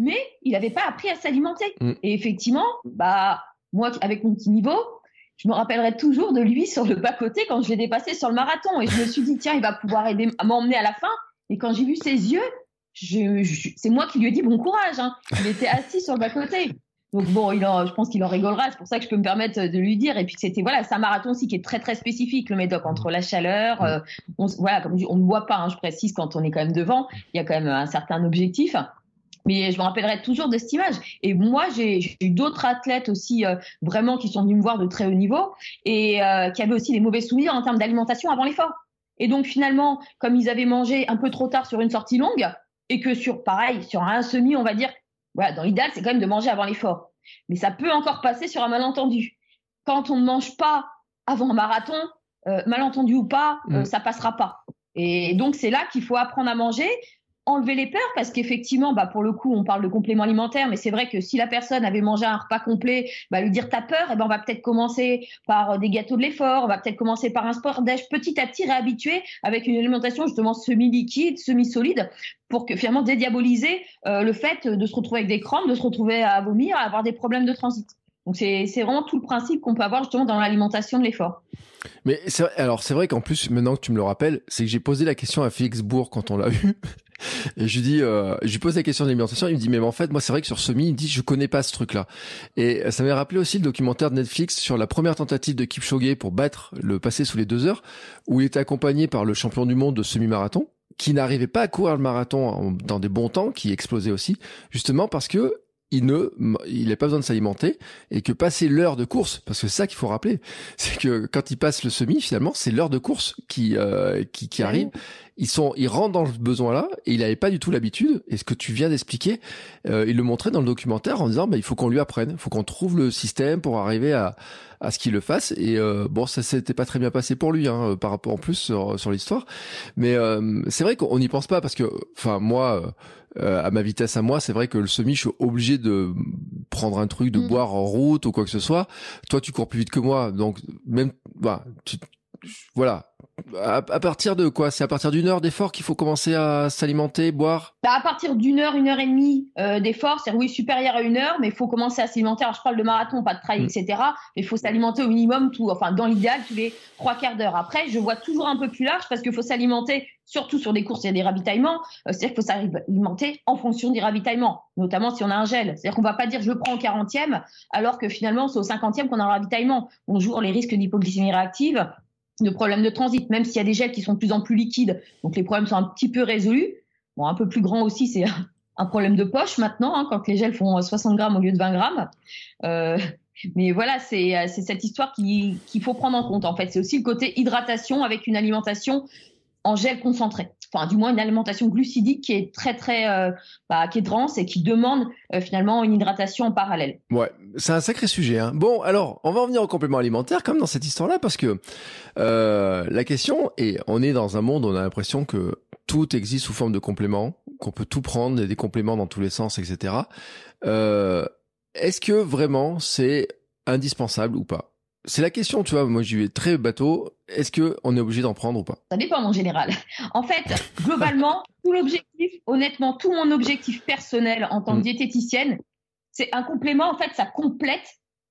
mais il n'avait pas appris à s'alimenter. Mm. Et effectivement, bah moi avec mon petit niveau, je me rappellerai toujours de lui sur le bas-côté quand je l'ai dépassé sur le marathon. Et je me suis dit, tiens, il va pouvoir m'emmener à la fin. Et quand j'ai vu ses yeux, c'est moi qui lui ai dit bon courage. Hein. Il était assis sur le bas-côté. Donc bon, il je pense qu'il en rigolera. C'est pour ça que je peux me permettre de lui dire. Et puis c'était voilà, c'est un marathon aussi qui est très très spécifique le Médoc entre la chaleur, euh, on, voilà, comme on ne voit pas. Hein, je précise quand on est quand même devant, il y a quand même un certain objectif. Mais je me rappellerai toujours de cette image. Et moi, j'ai eu d'autres athlètes aussi euh, vraiment qui sont venus me voir de très haut niveau et euh, qui avaient aussi des mauvais souvenirs en termes d'alimentation avant l'effort. Et donc finalement, comme ils avaient mangé un peu trop tard sur une sortie longue et que sur pareil sur un semi, on va dire, voilà, dans l'idéal, c'est quand même de manger avant l'effort. Mais ça peut encore passer sur un malentendu. Quand on ne mange pas avant un marathon, euh, malentendu ou pas, mm. ça passera pas. Et donc c'est là qu'il faut apprendre à manger enlever les peurs parce qu'effectivement, bah, pour le coup, on parle de complément alimentaire, mais c'est vrai que si la personne avait mangé un repas complet, bah, lui dire t'as peur, eh ben on va peut-être commencer par euh, des gâteaux de l'effort, on va peut-être commencer par un sport d'âge petit à petit réhabitué avec une alimentation justement semi-liquide, semi-solide pour que finalement dédiaboliser euh, le fait de se retrouver avec des crampes, de se retrouver à vomir, à avoir des problèmes de transit. Donc c'est vraiment tout le principe qu'on peut avoir justement dans l'alimentation de l'effort. Mais alors c'est vrai qu'en plus maintenant que tu me le rappelles, c'est que j'ai posé la question à Félix Bourg quand on l'a eu. Et je lui dis, euh, je lui pose la question de l'alimentation, il me dit mais en fait moi c'est vrai que sur Semi, il me dit je connais pas ce truc-là. Et ça m'a rappelé aussi le documentaire de Netflix sur la première tentative de Kipchoge pour battre le passé sous les deux heures, où il était accompagné par le champion du monde de semi-marathon qui n'arrivait pas à courir le marathon dans des bons temps, qui explosait aussi, justement parce que il ne, il n'a pas besoin de s'alimenter et que passer l'heure de course, parce que c'est ça qu'il faut rappeler, c'est que quand il passe le semi, finalement, c'est l'heure de course qui, euh, qui, qui arrive ils sont, ils rentrent dans le besoin là et il avait pas du tout l'habitude. Et ce que tu viens d'expliquer, euh, il le montrait dans le documentaire en disant, bah, il faut qu'on lui apprenne, il faut qu'on trouve le système pour arriver à, à ce qu'il le fasse. Et euh, bon, ça s'était pas très bien passé pour lui, hein, par rapport en plus sur, sur l'histoire. Mais euh, c'est vrai qu'on n'y pense pas parce que, enfin moi. Euh, à ma vitesse à moi, c'est vrai que le semi, je suis obligé de prendre un truc, de mm. boire en route ou quoi que ce soit. Toi, tu cours plus vite que moi, donc même, bah, tu, voilà, à, partir de quoi? C'est à partir d'une heure d'effort qu'il faut commencer à s'alimenter, boire? Bah À partir d'une heure, une heure et demie euh, d'effort, c'est oui supérieur à une heure, mais il faut commencer à s'alimenter. Alors je parle de marathon, pas de trail, mm. etc. Mais il faut s'alimenter au minimum, tout, enfin dans l'idéal, tous les trois quarts d'heure. Après, je vois toujours un peu plus large parce qu'il faut s'alimenter, surtout sur des courses, il y a des ravitaillements. Euh, c'est-à-dire qu'il faut s'alimenter en fonction des ravitaillements, notamment si on a un gel. C'est-à-dire qu'on va pas dire je prends au 40e, alors que finalement c'est au 50e qu'on a un ravitaillement. On joue les risques d'hypoglycémie réactive de problèmes de transit, même s'il y a des gels qui sont de plus en plus liquides, donc les problèmes sont un petit peu résolus. Bon, un peu plus grand aussi, c'est un problème de poche maintenant, hein, quand les gels font 60 grammes au lieu de 20 grammes. Euh, mais voilà, c'est cette histoire qu'il faut prendre en compte. En fait, c'est aussi le côté hydratation avec une alimentation en gel concentré. Du moins une alimentation glucidique qui est très très euh, bah, qui est dense et qui demande euh, finalement une hydratation en parallèle. Ouais, c'est un sacré sujet. Hein. Bon, alors on va en venir au complément alimentaire comme dans cette histoire-là parce que euh, la question est, on est dans un monde où on a l'impression que tout existe sous forme de compléments, qu'on peut tout prendre, des compléments dans tous les sens, etc. Euh, Est-ce que vraiment c'est indispensable ou pas? C'est la question, tu vois. Moi, j'y vais très bateau. Est-ce que on est obligé d'en prendre ou pas? Ça dépend en général. En fait, globalement, tout l'objectif, honnêtement, tout mon objectif personnel en tant que mm. diététicienne, c'est un complément. En fait, ça complète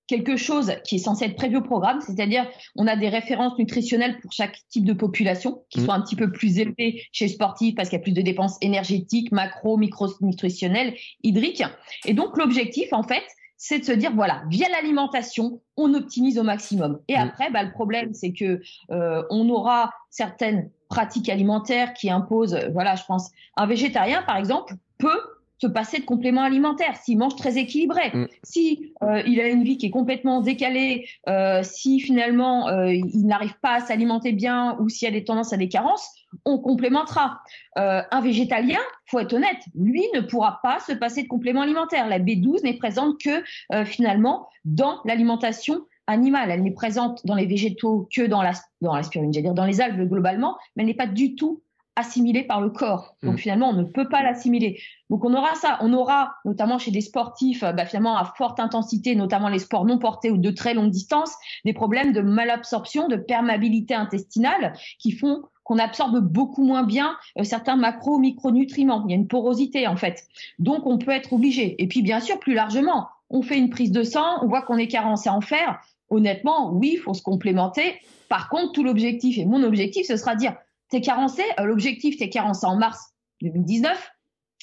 quelque chose qui est censé être prévu au programme, c'est-à-dire on a des références nutritionnelles pour chaque type de population qui mm. sont un petit peu plus élevées chez les sportifs parce qu'il y a plus de dépenses énergétiques, macro, micro nutritionnelles, hydriques. Et donc l'objectif en fait, c'est de se dire voilà, via l'alimentation, on optimise au maximum. Et mm. après, bah, le problème, c'est que euh, on aura certaines pratiques alimentaires qui imposent, voilà, je pense, un végétarien, par exemple, peut se passer de compléments alimentaires, s'il mange très équilibré, mm. si euh, il a une vie qui est complètement décalée, euh, si finalement euh, il n'arrive pas à s'alimenter bien ou s'il y a des tendances à des carences, on complémentera. Euh, un végétalien, faut être honnête, lui ne pourra pas se passer de compléments alimentaires. La B12 n'est présente que euh, finalement dans l'alimentation animale. Elle n'est présente dans les végétaux que dans la dans l'aspirine, dire dans les algues globalement, mais elle n'est pas du tout assimilé par le corps. Donc mm. finalement, on ne peut pas l'assimiler. Donc on aura ça. On aura, notamment chez des sportifs, euh, bah, finalement à forte intensité, notamment les sports non portés ou de très longue distance, des problèmes de malabsorption, de perméabilité intestinale qui font qu'on absorbe beaucoup moins bien euh, certains macro micronutriments. Il y a une porosité en fait. Donc on peut être obligé. Et puis bien sûr, plus largement, on fait une prise de sang, on voit qu'on est carencé en fer. Honnêtement, oui, il faut se complémenter. Par contre, tout l'objectif et mon objectif, ce sera de dire t'es carencé, euh, l'objectif, t'es carencé en mars 2019.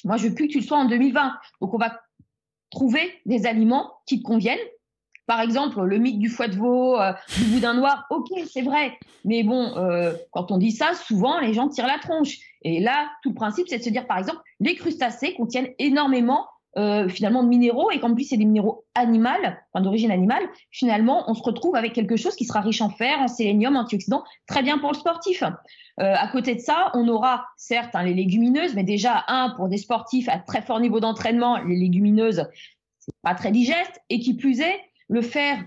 Moi, je veux plus que tu le sois en 2020. Donc, on va trouver des aliments qui te conviennent. Par exemple, le mythe du foie de veau, euh, du boudin noir, ok, c'est vrai. Mais bon, euh, quand on dit ça, souvent, les gens tirent la tronche. Et là, tout le principe, c'est de se dire, par exemple, les crustacés contiennent énormément euh, finalement de minéraux et qu'en plus c'est des minéraux animales, enfin d'origine animale, finalement on se retrouve avec quelque chose qui sera riche en fer, en sélénium, antioxydants, très bien pour le sportif. Euh, à côté de ça, on aura certes hein, les légumineuses, mais déjà un pour des sportifs à très fort niveau d'entraînement, les légumineuses c'est pas très digeste et qui plus est, le fer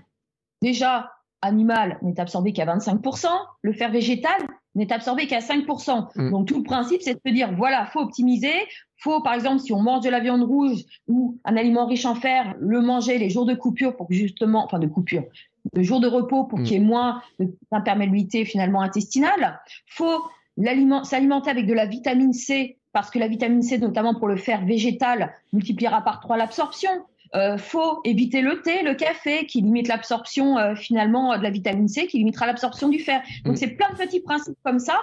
déjà animal n'est absorbé qu'à 25%, le fer végétal n'est absorbé qu'à 5%. Mm. Donc tout le principe, c'est de se dire, voilà, faut optimiser, faut par exemple, si on mange de la viande rouge ou un aliment riche en fer, le manger les jours de coupure pour que justement, enfin de coupure, de jours de repos pour mm. qu'il y ait moins d'imperméabilité finalement intestinale. Faut s'alimenter avec de la vitamine C parce que la vitamine C, notamment pour le fer végétal, multipliera par trois l'absorption. Euh, faut éviter le thé, le café, qui limite l'absorption euh, finalement de la vitamine C, qui limitera l'absorption du fer. Donc mm. c'est plein de petits principes comme ça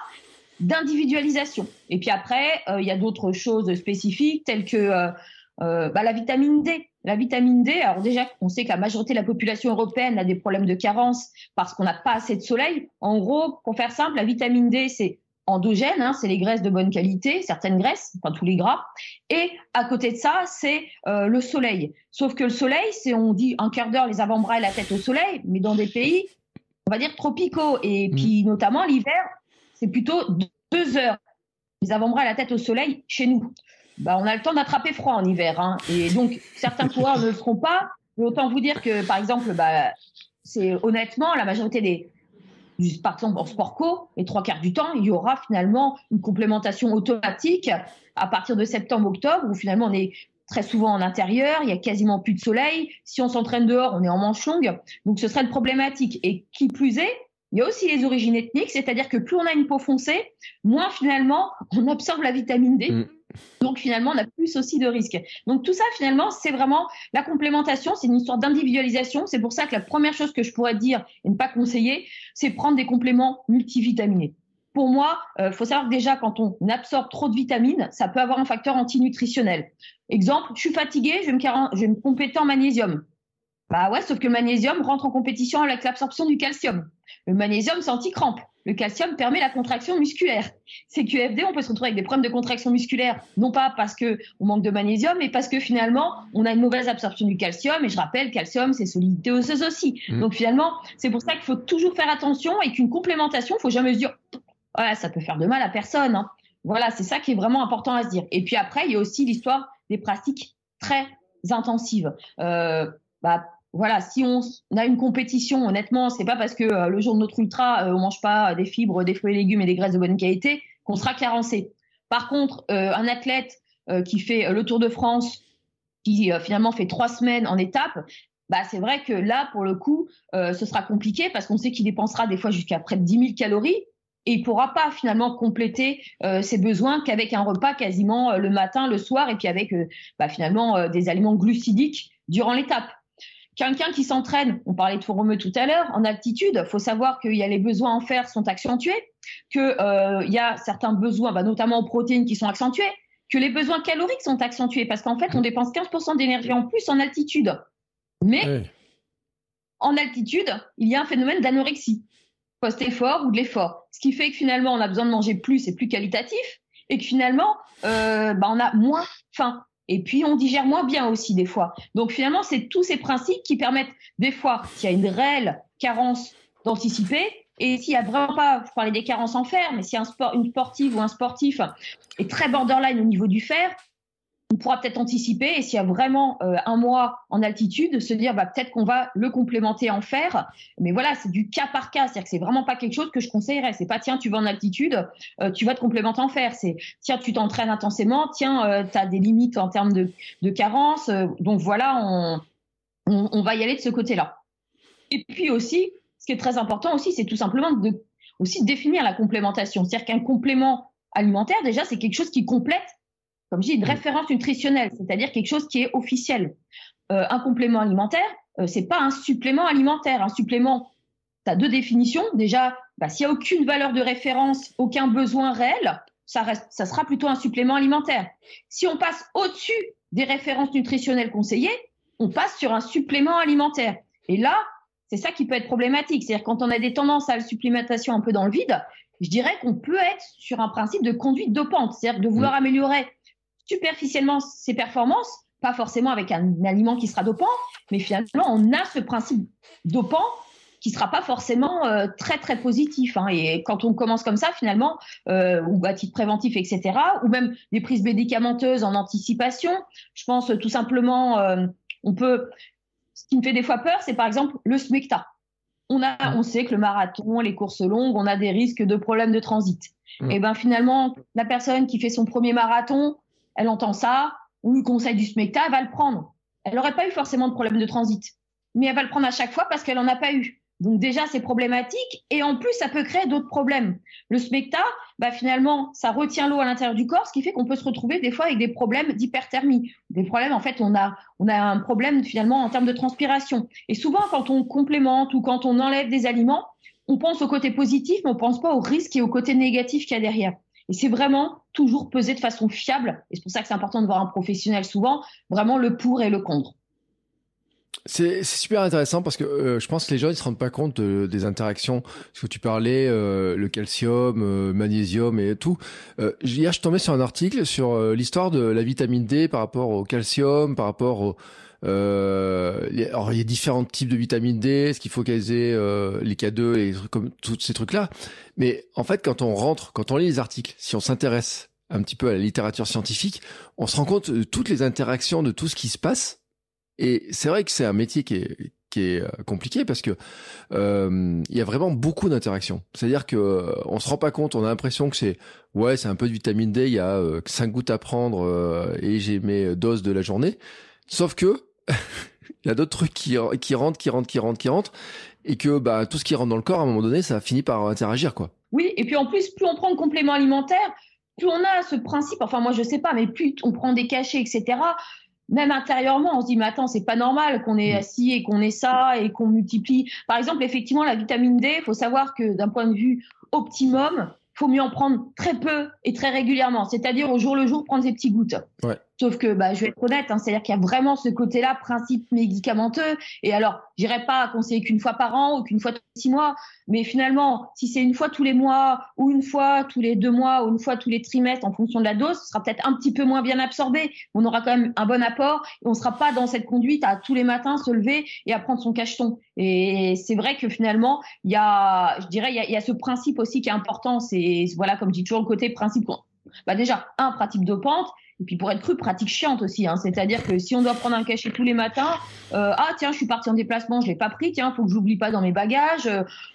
d'individualisation. Et puis après, euh, il y a d'autres choses spécifiques telles que bah, la vitamine D. La vitamine D, alors déjà, on sait que la majorité de la population européenne a des problèmes de carence parce qu'on n'a pas assez de soleil. En gros, pour faire simple, la vitamine D, c'est endogène, hein, c'est les graisses de bonne qualité, certaines graisses, enfin tous les gras. Et à côté de ça, c'est euh, le soleil. Sauf que le soleil, c'est on dit un quart d'heure les avant-bras et la tête au soleil, mais dans des pays, on va dire tropicaux et mm. puis notamment l'hiver, c'est plutôt deux heures les avant-bras et la tête au soleil chez nous. Bah, on a le temps d'attraper froid en hiver, hein, et donc certains coureurs ne le feront pas. Mais autant vous dire que par exemple, bah, c'est honnêtement la majorité des par exemple en sport co, les trois quarts du temps, il y aura finalement une complémentation automatique à partir de septembre-octobre, où finalement on est très souvent en intérieur, il y a quasiment plus de soleil. Si on s'entraîne dehors, on est en manche longue. Donc ce serait une problématique. Et qui plus est, il y a aussi les origines ethniques, c'est-à-dire que plus on a une peau foncée, moins finalement on absorbe la vitamine D. Mm. Donc finalement, on a plus aussi de risques. Donc tout ça, finalement, c'est vraiment la complémentation, c'est une histoire d'individualisation. C'est pour ça que la première chose que je pourrais dire et ne pas conseiller, c'est prendre des compléments multivitaminés. Pour moi, il euh, faut savoir que déjà, quand on absorbe trop de vitamines, ça peut avoir un facteur antinutritionnel. Exemple, je suis fatiguée, je vais me, je vais me compléter en magnésium. Bah ouais, sauf que le magnésium rentre en compétition avec l'absorption du calcium. Le magnésium, c'est anti-crampe. Le calcium permet la contraction musculaire. QFD, on peut se retrouver avec des problèmes de contraction musculaire, non pas parce que on manque de magnésium, mais parce que finalement, on a une mauvaise absorption du calcium. Et je rappelle, calcium, c'est solidité osseuse aussi. Mmh. Donc finalement, c'est pour ça qu'il faut toujours faire attention et qu'une complémentation, il faut jamais se dire, ouais, ça peut faire de mal à personne. Hein. Voilà, c'est ça qui est vraiment important à se dire. Et puis après, il y a aussi l'histoire des pratiques très intensives. Euh, bah, voilà, si on a une compétition, honnêtement, c'est pas parce que euh, le jour de notre ultra, euh, on mange pas des fibres, des fruits et légumes et des graisses de bonne qualité qu'on sera carencé. Par contre, euh, un athlète qui fait le Tour de France, qui finalement fait trois semaines en étape, bah c'est vrai que là, pour le coup, ce sera compliqué parce qu'on sait qu'il dépensera des fois jusqu'à près de 10 000 calories et il pourra pas finalement compléter ses besoins qu'avec un repas quasiment le matin, le soir et puis avec bah, finalement des aliments glucidiques durant l'étape. Quelqu'un qui s'entraîne, on parlait de forumeux tout à l'heure, en altitude, faut savoir qu'il y a les besoins en fer sont accentués, qu'il euh, y a certains besoins, bah, notamment en protéines, qui sont accentués, que les besoins caloriques sont accentués, parce qu'en fait, on dépense 15% d'énergie en plus en altitude. Mais en altitude, il y a un phénomène d'anorexie post-effort ou de l'effort. Ce qui fait que finalement, on a besoin de manger plus et plus qualitatif et que finalement, euh, bah, on a moins faim. Et puis, on digère moins bien aussi des fois. Donc finalement, c'est tous ces principes qui permettent des fois, s'il y a une réelle carence, d'anticiper. Et s'il y a vraiment pas, je parlais des carences en fer, mais si un sport, une sportive ou un sportif est très borderline au niveau du fer, on pourra peut-être anticiper et s'il y a vraiment euh, un mois en altitude, se dire bah, peut-être qu'on va le complémenter en fer. Mais voilà, c'est du cas par cas, c'est-à-dire que c'est vraiment pas quelque chose que je conseillerais. C'est pas tiens, tu vas en altitude, euh, tu vas te complémenter en fer. C'est tiens, tu t'entraînes intensément, tiens, euh, tu as des limites en termes de, de carence. donc voilà, on, on, va y aller de ce côté-là. Et puis aussi, ce qui est très important aussi, c'est tout simplement de définir la complémentation. C'est-à-dire qu'un complément alimentaire, déjà, c'est quelque chose qui complète comme je dis, une référence nutritionnelle, c'est-à-dire quelque chose qui est officiel. Euh, un complément alimentaire, euh, c'est pas un supplément alimentaire. Un supplément, tu as deux définitions. Déjà, bah, s'il n'y a aucune valeur de référence, aucun besoin réel, ça, reste, ça sera plutôt un supplément alimentaire. Si on passe au-dessus des références nutritionnelles conseillées, on passe sur un supplément alimentaire. Et là, c'est ça qui peut être problématique. C'est-à-dire quand on a des tendances à la supplémentation un peu dans le vide, je dirais qu'on peut être sur un principe de conduite dopante, c'est-à-dire de vouloir mmh. améliorer superficiellement ses performances, pas forcément avec un aliment qui sera dopant, mais finalement, on a ce principe dopant qui sera pas forcément euh, très très positif. Hein. Et quand on commence comme ça, finalement, euh, ou à titre préventif, etc., ou même des prises médicamenteuses en anticipation, je pense tout simplement, euh, on peut. Ce qui me fait des fois peur, c'est par exemple le smecta. On a, on sait que le marathon, les courses longues, on a des risques de problèmes de transit. Et ben finalement, la personne qui fait son premier marathon, elle entend ça, ou le conseil du SMECTA, elle va le prendre. Elle n'aurait pas eu forcément de problème de transit, mais elle va le prendre à chaque fois parce qu'elle n'en a pas eu. Donc déjà, c'est problématique et en plus, ça peut créer d'autres problèmes. Le smecta, bah finalement, ça retient l'eau à l'intérieur du corps, ce qui fait qu'on peut se retrouver des fois avec des problèmes d'hyperthermie. Des problèmes, en fait, on a, on a un problème finalement en termes de transpiration. Et souvent, quand on complémente ou quand on enlève des aliments, on pense au côté positif, mais on pense pas au risque et au côté négatif qu'il y a derrière. Et c'est vraiment toujours pesé de façon fiable. Et c'est pour ça que c'est important de voir un professionnel souvent, vraiment le pour et le contre. C'est super intéressant parce que euh, je pense que les gens ils se rendent pas compte des interactions. Parce que tu parlais euh, le calcium, euh, magnésium et tout. hier, je tombais sur un article sur l'histoire de la vitamine D par rapport au calcium, par rapport au, euh, alors il y a différents types de vitamine D, ce qu'il faut qu'elles aient euh, les K2 et comme tous ces trucs-là. Mais en fait, quand on rentre, quand on lit les articles, si on s'intéresse un petit peu à la littérature scientifique, on se rend compte de toutes les interactions de tout ce qui se passe. Et c'est vrai que c'est un métier qui est, qui est euh, compliqué parce que euh, il y a vraiment beaucoup d'interactions. C'est-à-dire que euh, on se rend pas compte, on a l'impression que c'est ouais, c'est un peu de vitamine D, il y a euh, cinq gouttes à prendre et j'ai mes doses de la journée. Sauf que il y a d'autres trucs qui, qui rentrent, qui rentrent, qui rentrent, qui rentrent, et que bah, tout ce qui rentre dans le corps, à un moment donné, ça finit par interagir, quoi. Oui, et puis en plus, plus on prend de compléments alimentaires, plus on a ce principe, enfin moi je sais pas, mais plus on prend des cachets, etc., même intérieurement, on se dit, mais attends, c'est pas normal qu'on ait mm. assis et qu'on ait ça et qu'on multiplie. Par exemple, effectivement, la vitamine D, il faut savoir que d'un point de vue optimum, faut mieux en prendre très peu et très régulièrement, c'est-à-dire au jour le jour prendre ses petits gouttes. Ouais. Sauf que, bah, je vais être honnête, hein, c'est-à-dire qu'il y a vraiment ce côté-là, principe médicamenteux. Et alors, j'irai pas conseiller qu'une fois par an ou qu'une fois tous les six mois, mais finalement, si c'est une fois tous les mois ou une fois tous les deux mois ou une fois tous les trimestres en fonction de la dose, ce sera peut-être un petit peu moins bien absorbé. On aura quand même un bon apport et on sera pas dans cette conduite à tous les matins se lever et à prendre son cacheton. Et c'est vrai que finalement, il y a, je dirais, il y a, il y a ce principe aussi qui est important. C'est, voilà, comme je dis toujours le côté principe bah déjà, un, pratique dopante, et puis pour être cru, pratique chiante aussi. Hein. C'est-à-dire que si on doit prendre un cachet tous les matins, euh, ah tiens, je suis parti en déplacement, je l'ai pas pris, tiens, faut que j'oublie pas dans mes bagages.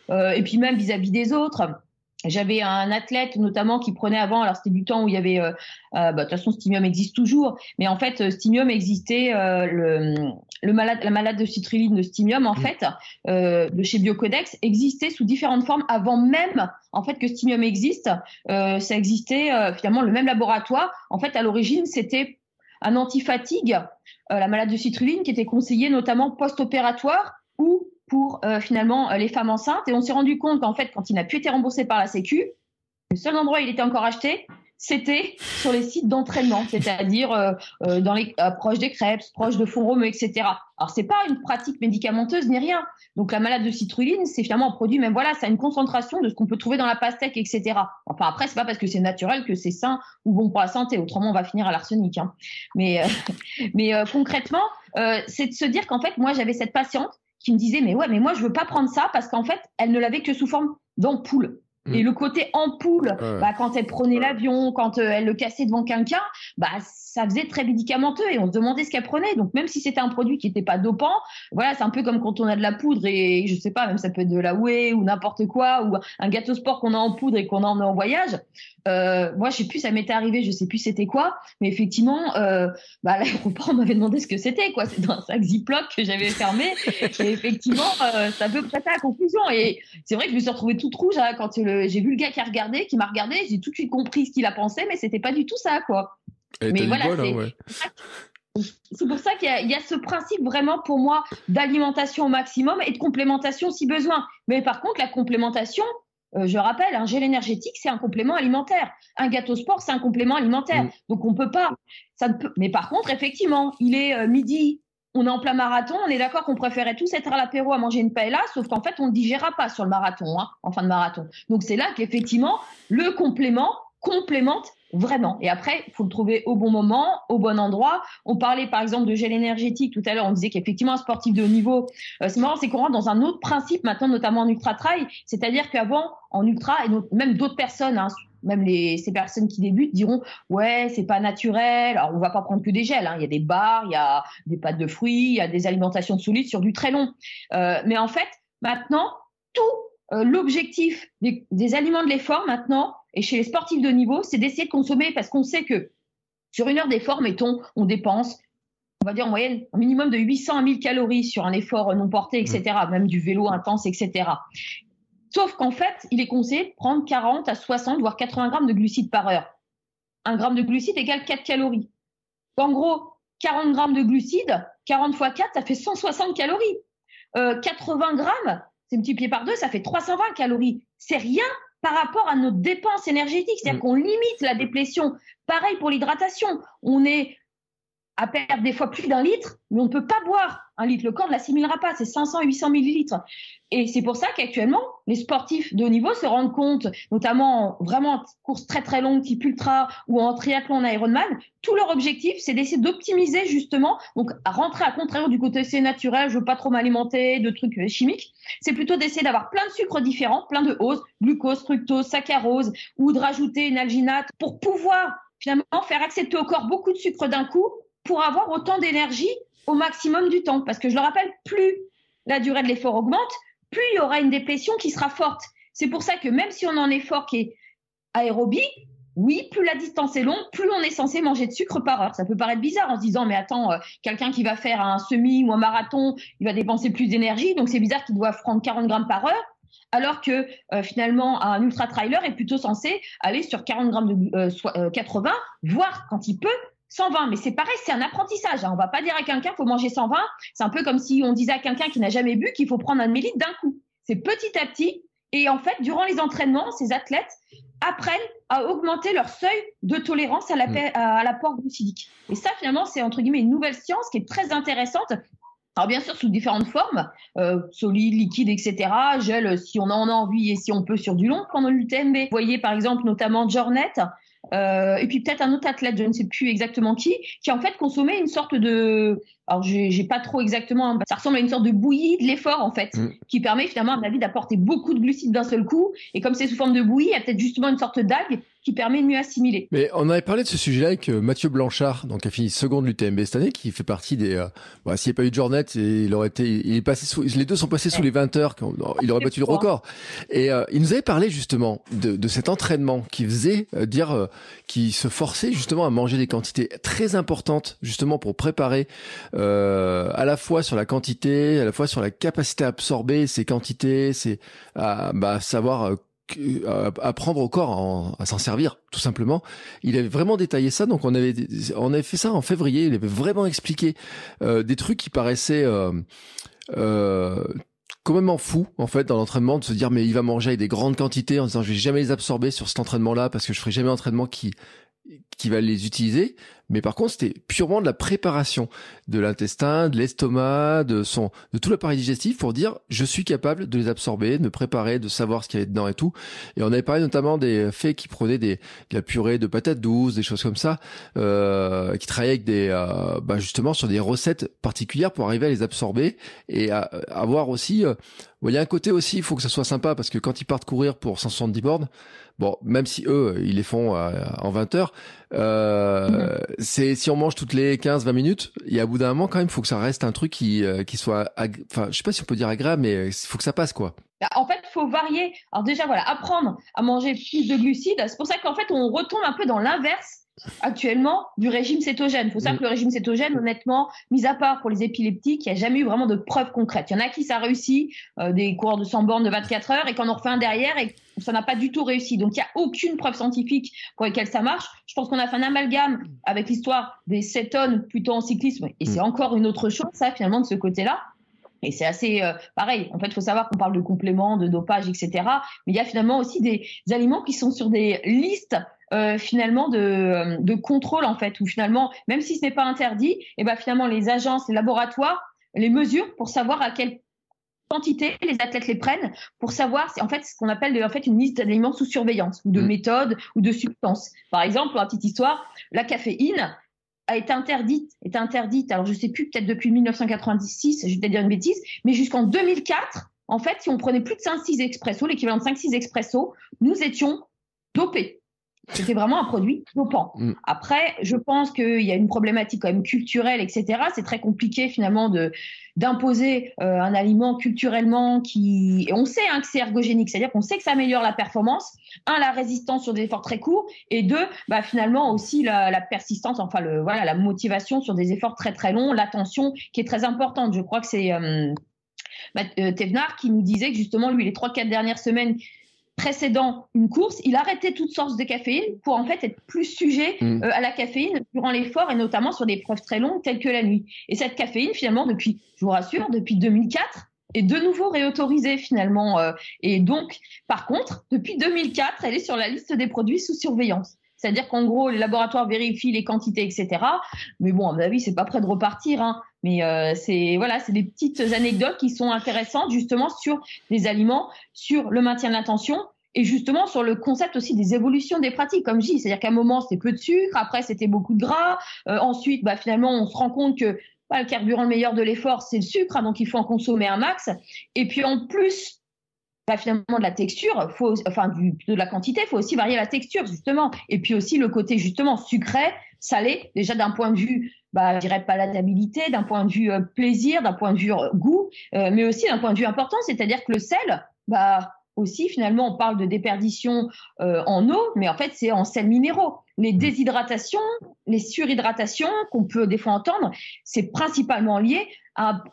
Euh, et puis même vis-à-vis des autres. J'avais un athlète notamment qui prenait avant, alors c'était du temps où il y avait, euh, bah, de toute façon Stimium existe toujours, mais en fait Stimium existait, le, le malade, la malade de citrulline de Stimium en mmh. fait, de chez Biocodex existait sous différentes formes avant même en fait que Stimium existe. ça existait finalement le même laboratoire. En fait à l'origine c'était un antifatigue, la malade de citrulline qui était conseillée notamment post-opératoire ou pour euh, finalement euh, les femmes enceintes. Et on s'est rendu compte qu'en fait, quand il n'a plus été remboursé par la Sécu, le seul endroit où il était encore acheté, c'était sur les sites d'entraînement, c'est-à-dire euh, euh, dans les euh, proches des crêpes, proches de fonds etc. Alors c'est pas une pratique médicamenteuse ni rien. Donc la malade de citrulline, c'est finalement un produit, même voilà, ça a une concentration de ce qu'on peut trouver dans la pastèque, etc. Enfin après, c'est pas parce que c'est naturel que c'est sain ou bon pour la santé. Autrement, on va finir à l'arsenic. Hein. Mais mais concrètement, c'est de se dire qu'en fait, moi j'avais cette patiente qui me disait mais ouais, mais moi je veux pas prendre ça parce qu'en fait, elle ne l'avait que sous forme d'ampoule. Et mm. le côté ampoule, bah, quand elle prenait l'avion, quand euh, elle le cassait devant quelqu'un, bah, ça faisait très médicamenteux et on se demandait ce qu'elle prenait. Donc même si c'était un produit qui n'était pas dopant, voilà, c'est un peu comme quand on a de la poudre et je sais pas, même ça peut être de la whey ou n'importe quoi ou un gâteau sport qu'on a en poudre et qu'on emmené en voyage. Euh, moi, je sais plus, ça m'était arrivé, je sais plus c'était quoi, mais effectivement, euh, bah, l'aéroport m'avait demandé ce que c'était, quoi. C'est dans un sac Ziploc que j'avais fermé. et effectivement, euh, ça peut prêter à la conclusion. Et c'est vrai que je me suis retrouvée toute rouge hein, quand j'ai vu le gars qui a regardé, qui m'a regardé, j'ai tout de suite compris ce qu'il a pensé, mais c'était pas du tout ça, quoi. mais voilà, c'est pour ça qu'il y, y, a ce principe vraiment pour moi d'alimentation au maximum et de complémentation si besoin. Mais par contre, la complémentation, euh, je rappelle, un gel énergétique, c'est un complément alimentaire. Un gâteau sport, c'est un complément alimentaire. Mm. Donc on peut pas. Ça ne peut... Mais par contre, effectivement, il est euh, midi, on est en plein marathon, on est d'accord qu'on préférait tous être à l'apéro à manger une paella, sauf qu'en fait, on ne digéra pas sur le marathon, hein, en fin de marathon. Donc c'est là qu'effectivement, le complément complémente Vraiment. Et après, faut le trouver au bon moment, au bon endroit. On parlait par exemple de gel énergétique tout à l'heure. On disait qu'effectivement, un sportif de haut niveau, euh, c'est marrant, c'est qu'on rentre dans un autre principe maintenant, notamment en ultra trail. C'est-à-dire qu'avant, en ultra, et même d'autres personnes, hein, même les, ces personnes qui débutent diront ouais c'est pas naturel alors on va pas prendre que des gels hein. il y a des bars il y a des pâtes de fruits il y a des alimentations solides sur du très long euh, mais en fait maintenant tout euh, l'objectif des, des, aliments de l'effort maintenant et chez les sportifs de niveau, c'est d'essayer de consommer parce qu'on sait que sur une heure d'effort, mettons, on dépense, on va dire en moyenne, un minimum de 800 à 1000 calories sur un effort non porté, etc., mmh. même du vélo intense, etc. Sauf qu'en fait, il est conseillé de prendre 40 à 60, voire 80 grammes de glucides par heure. Un gramme de glucides égale 4 calories. En gros, 40 grammes de glucides, 40 fois 4, ça fait 160 calories. Euh, 80 grammes, c'est multiplié par 2, ça fait 320 calories. C'est rien par rapport à nos dépenses énergétiques. C'est-à-dire mm. qu'on limite la déplétion. Pareil pour l'hydratation. On est à perdre des fois plus d'un litre, mais on ne peut pas boire un litre. Le corps ne l'assimilera pas, c'est 500-800 millilitres. Et c'est pour ça qu'actuellement, les sportifs de haut niveau se rendent compte, notamment vraiment en course très très longue type ultra ou en triathlon en Ironman, tout leur objectif, c'est d'essayer d'optimiser justement, donc à rentrer à contraire du côté c'est naturel, je veux pas trop m'alimenter de trucs chimiques, c'est plutôt d'essayer d'avoir plein de sucres différents, plein de hausses, glucose, fructose, saccharose, ou de rajouter une alginate pour pouvoir finalement faire accepter au corps beaucoup de sucre d'un coup pour avoir autant d'énergie au maximum du temps. Parce que je le rappelle, plus la durée de l'effort augmente, plus il y aura une déplétion qui sera forte. C'est pour ça que même si on a un effort qui est aérobie, oui, plus la distance est longue, plus on est censé manger de sucre par heure. Ça peut paraître bizarre en se disant, mais attends, euh, quelqu'un qui va faire un semi ou un marathon, il va dépenser plus d'énergie, donc c'est bizarre qu'il doit prendre 40 grammes par heure, alors que euh, finalement un ultra trailer est plutôt censé aller sur 40 grammes de 80, euh, voire quand il peut 120, mais c'est pareil, c'est un apprentissage. Hein. On va pas dire à quelqu'un qu'il faut manger 120. C'est un peu comme si on disait à quelqu'un qui n'a jamais bu qu'il faut prendre un demi d'un coup. C'est petit à petit. Et en fait, durant les entraînements, ces athlètes apprennent à augmenter leur seuil de tolérance à l'apport mmh. glucidique. Et ça, finalement, c'est entre guillemets une nouvelle science qui est très intéressante. Alors bien sûr sous différentes formes, euh, solide, liquide, etc. Gel si on en a envie et si on peut sur du long pendant l'UTMB. Vous voyez par exemple notamment Jornet, euh, et puis peut-être un autre athlète, je ne sais plus exactement qui, qui en fait consommait une sorte de, alors j'ai pas trop exactement, ça ressemble à une sorte de bouillie de l'effort en fait, mm. qui permet finalement à mon avis d'apporter beaucoup de glucides d'un seul coup. Et comme c'est sous forme de bouillie, il y a peut-être justement une sorte d'algue qui permet de mieux assimiler. Mais on avait parlé de ce sujet-là avec euh, Mathieu Blanchard, donc qui a fini seconde l'UTMB cette année, qui fait partie des. Euh, bah, S'il n'y a pas eu de Jornet, il aurait été, il est passé sous, les deux sont passés sous les 20 heures, il aurait battu le record. Et euh, il nous avait parlé justement de, de cet entraînement qui faisait euh, dire, qui se forçait justement à manger des quantités très importantes, justement pour préparer à la fois sur la quantité, à la fois sur la capacité à absorber ces quantités, c'est à bah, savoir apprendre au corps à, s'en servir, tout simplement. Il avait vraiment détaillé ça, donc on avait on avait fait ça en février. Il avait vraiment expliqué euh, des trucs qui paraissaient euh, euh, complètement fou en fait dans l'entraînement de se dire mais il va manger avec des grandes quantités en disant je vais jamais les absorber sur cet entraînement là parce que je ferai jamais d'entraînement qui qui va les utiliser. Mais par contre, c'était purement de la préparation de l'intestin, de l'estomac, de son, de tout l'appareil digestif pour dire je suis capable de les absorber, de me préparer, de savoir ce qu'il y avait dedans et tout. Et on avait parlé notamment des faits qui prenaient des, de la purée de patates douces, des choses comme ça, euh, qui travaillaient avec des, euh, bah justement sur des recettes particulières pour arriver à les absorber et à, avoir aussi, euh, il y a un côté aussi, il faut que ça soit sympa parce que quand ils partent courir pour 170 bornes, Bon, même si eux, ils les font euh, en 20 heures, euh, c'est si on mange toutes les 15-20 minutes, il y a bout d'un moment quand même, il faut que ça reste un truc qui euh, qui soit, enfin, je sais pas si on peut dire agréable, mais il faut que ça passe quoi. Bah, en fait, il faut varier. Alors déjà, voilà, apprendre à manger plus de glucides. C'est pour ça qu'en fait, on retombe un peu dans l'inverse actuellement du régime cétogène. Il faut savoir mm. que le régime cétogène, honnêtement, mis à part pour les épileptiques, il n'y a jamais eu vraiment de preuves concrètes. Il y en a qui ça a réussi, euh, des coureurs de 100 bornes de 24 heures, et qu'on en refait un derrière et ça n'a pas du tout réussi. Donc il n'y a aucune preuve scientifique pour laquelle ça marche. Je pense qu'on a fait un amalgame avec l'histoire des cétones plutôt en cyclisme, et c'est mm. encore une autre chose, ça, finalement, de ce côté-là. Et c'est assez euh, pareil. En fait, il faut savoir qu'on parle de compléments, de dopage, etc. Mais il y a finalement aussi des aliments qui sont sur des listes euh, finalement de, de, contrôle en fait, où finalement, même si ce n'est pas interdit, et eh ben finalement les agences, les laboratoires les mesurent pour savoir à quelle quantité les athlètes les prennent pour savoir en fait ce qu'on appelle en fait une liste d'aliments sous surveillance ou de mmh. méthodes ou de substances. Par exemple, pour la petite histoire, la caféine a été interdite, est interdite. Alors je sais plus, peut-être depuis 1996, je vais peut-être dire une bêtise, mais jusqu'en 2004, en fait, si on prenait plus de 5-6 expresso, l'équivalent de 5-6 expresso, nous étions dopés. C'était vraiment un produit dopant. Mm. Après, je pense qu'il y a une problématique quand même culturelle, etc. C'est très compliqué finalement de d'imposer euh, un aliment culturellement qui. Et on sait hein, que c'est ergogénique, c'est-à-dire qu'on sait que ça améliore la performance. Un, la résistance sur des efforts très courts, et deux, bah, finalement aussi la, la persistance, enfin le voilà, la motivation sur des efforts très très longs, l'attention qui est très importante. Je crois que c'est euh, euh Thévenard qui nous disait que justement lui les trois quatre dernières semaines précédant une course, il arrêtait toutes sortes de caféine pour en fait être plus sujet mm. euh, à la caféine durant l'effort et notamment sur des preuves très longues telles que la nuit. Et cette caféine, finalement, depuis, je vous rassure, depuis 2004, est de nouveau réautorisée finalement. Euh, et donc, par contre, depuis 2004, elle est sur la liste des produits sous surveillance. C'est-à-dire qu'en gros, les laboratoires vérifient les quantités, etc. Mais bon, à mon avis, c'est pas prêt de repartir. Hein. Mais euh, c'est voilà, c'est des petites anecdotes qui sont intéressantes justement sur les aliments, sur le maintien de l'attention et justement sur le concept aussi des évolutions des pratiques, comme je dis, c'est-à-dire qu'à un moment c'était peu de sucre, après c'était beaucoup de gras, euh, ensuite bah, finalement on se rend compte que bah, le carburant le meilleur de l'effort c'est le sucre, hein, donc il faut en consommer un max, et puis en plus bah, finalement de la texture, faut, enfin du, de la quantité, il faut aussi varier la texture justement. Et puis aussi le côté justement sucré, salé, déjà d'un point de vue, bah, je dirais palatabilité, d'un point de vue euh, plaisir, d'un point de vue euh, goût, euh, mais aussi d'un point de vue important, c'est-à-dire que le sel, bah aussi finalement on parle de déperdition en eau, mais en fait c'est en sels minéraux. Les déshydratations, les surhydratations qu'on peut des fois entendre, c'est principalement lié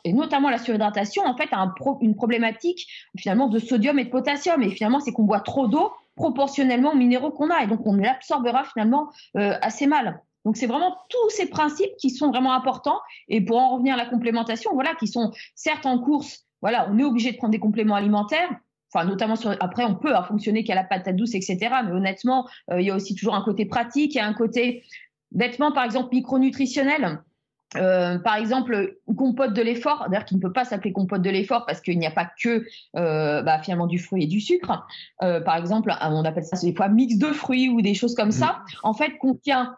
et notamment la surhydratation, en fait, a une problématique finalement de sodium et de potassium. Et finalement, c'est qu'on boit trop d'eau proportionnellement aux minéraux qu'on a. Et donc, on l'absorbera finalement euh, assez mal. Donc, c'est vraiment tous ces principes qui sont vraiment importants. Et pour en revenir à la complémentation, voilà, qui sont certes en course, voilà, on est obligé de prendre des compléments alimentaires. Enfin, notamment sur, après, on peut fonctionner qu'à la patate douce, etc. Mais honnêtement, euh, il y a aussi toujours un côté pratique, il y a un côté, bêtement, par exemple, micronutritionnel. Euh, par exemple, compote de l'effort, d'ailleurs qui ne peut pas s'appeler compote de l'effort parce qu'il n'y a pas que euh, bah, finalement du fruit et du sucre. Euh, par exemple, on appelle ça des fois mix de fruits ou des choses comme ça. Mm. En fait, contient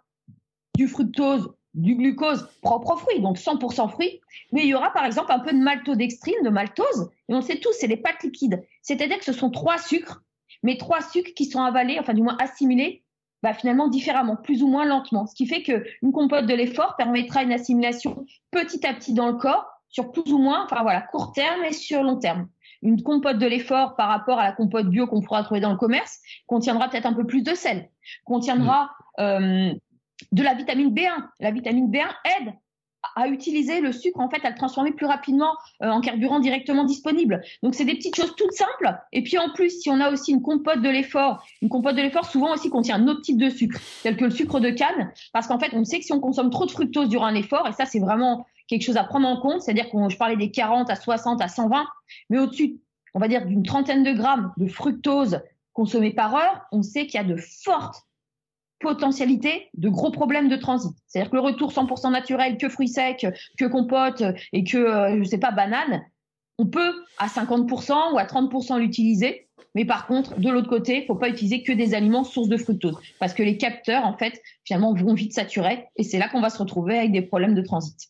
du fructose, du glucose propre aux fruits, donc 100% fruits. Mais il y aura par exemple un peu de maltodextrine, de maltose, et on sait tous, c'est les pâtes liquides. C'est-à-dire que ce sont trois sucres, mais trois sucres qui sont avalés, enfin du moins assimilés bah, finalement différemment, plus ou moins lentement. Ce qui fait qu'une compote de l'effort permettra une assimilation petit à petit dans le corps sur plus ou moins, enfin voilà, court terme et sur long terme. Une compote de l'effort par rapport à la compote bio qu'on pourra trouver dans le commerce contiendra peut-être un peu plus de sel, contiendra mmh. euh, de la vitamine B1. La vitamine B1 aide à utiliser le sucre, en fait, à le transformer plus rapidement euh, en carburant directement disponible. Donc, c'est des petites choses toutes simples. Et puis, en plus, si on a aussi une compote de l'effort, une compote de l'effort souvent aussi contient un autre type de sucre, tel que le sucre de canne, parce qu'en fait, on sait que si on consomme trop de fructose durant un effort, et ça, c'est vraiment quelque chose à prendre en compte, c'est-à-dire que je parlais des 40 à 60 à 120, mais au-dessus, on va dire d'une trentaine de grammes de fructose consommée par heure, on sait qu'il y a de fortes potentialités de gros problèmes de transit. C'est-à-dire que le retour 100% naturel, que fruits secs, que compote et que, euh, je sais pas, banane, on peut à 50% ou à 30% l'utiliser. Mais par contre, de l'autre côté, il faut pas utiliser que des aliments sources de fructose parce que les capteurs, en fait, finalement, vont vite saturer et c'est là qu'on va se retrouver avec des problèmes de transit.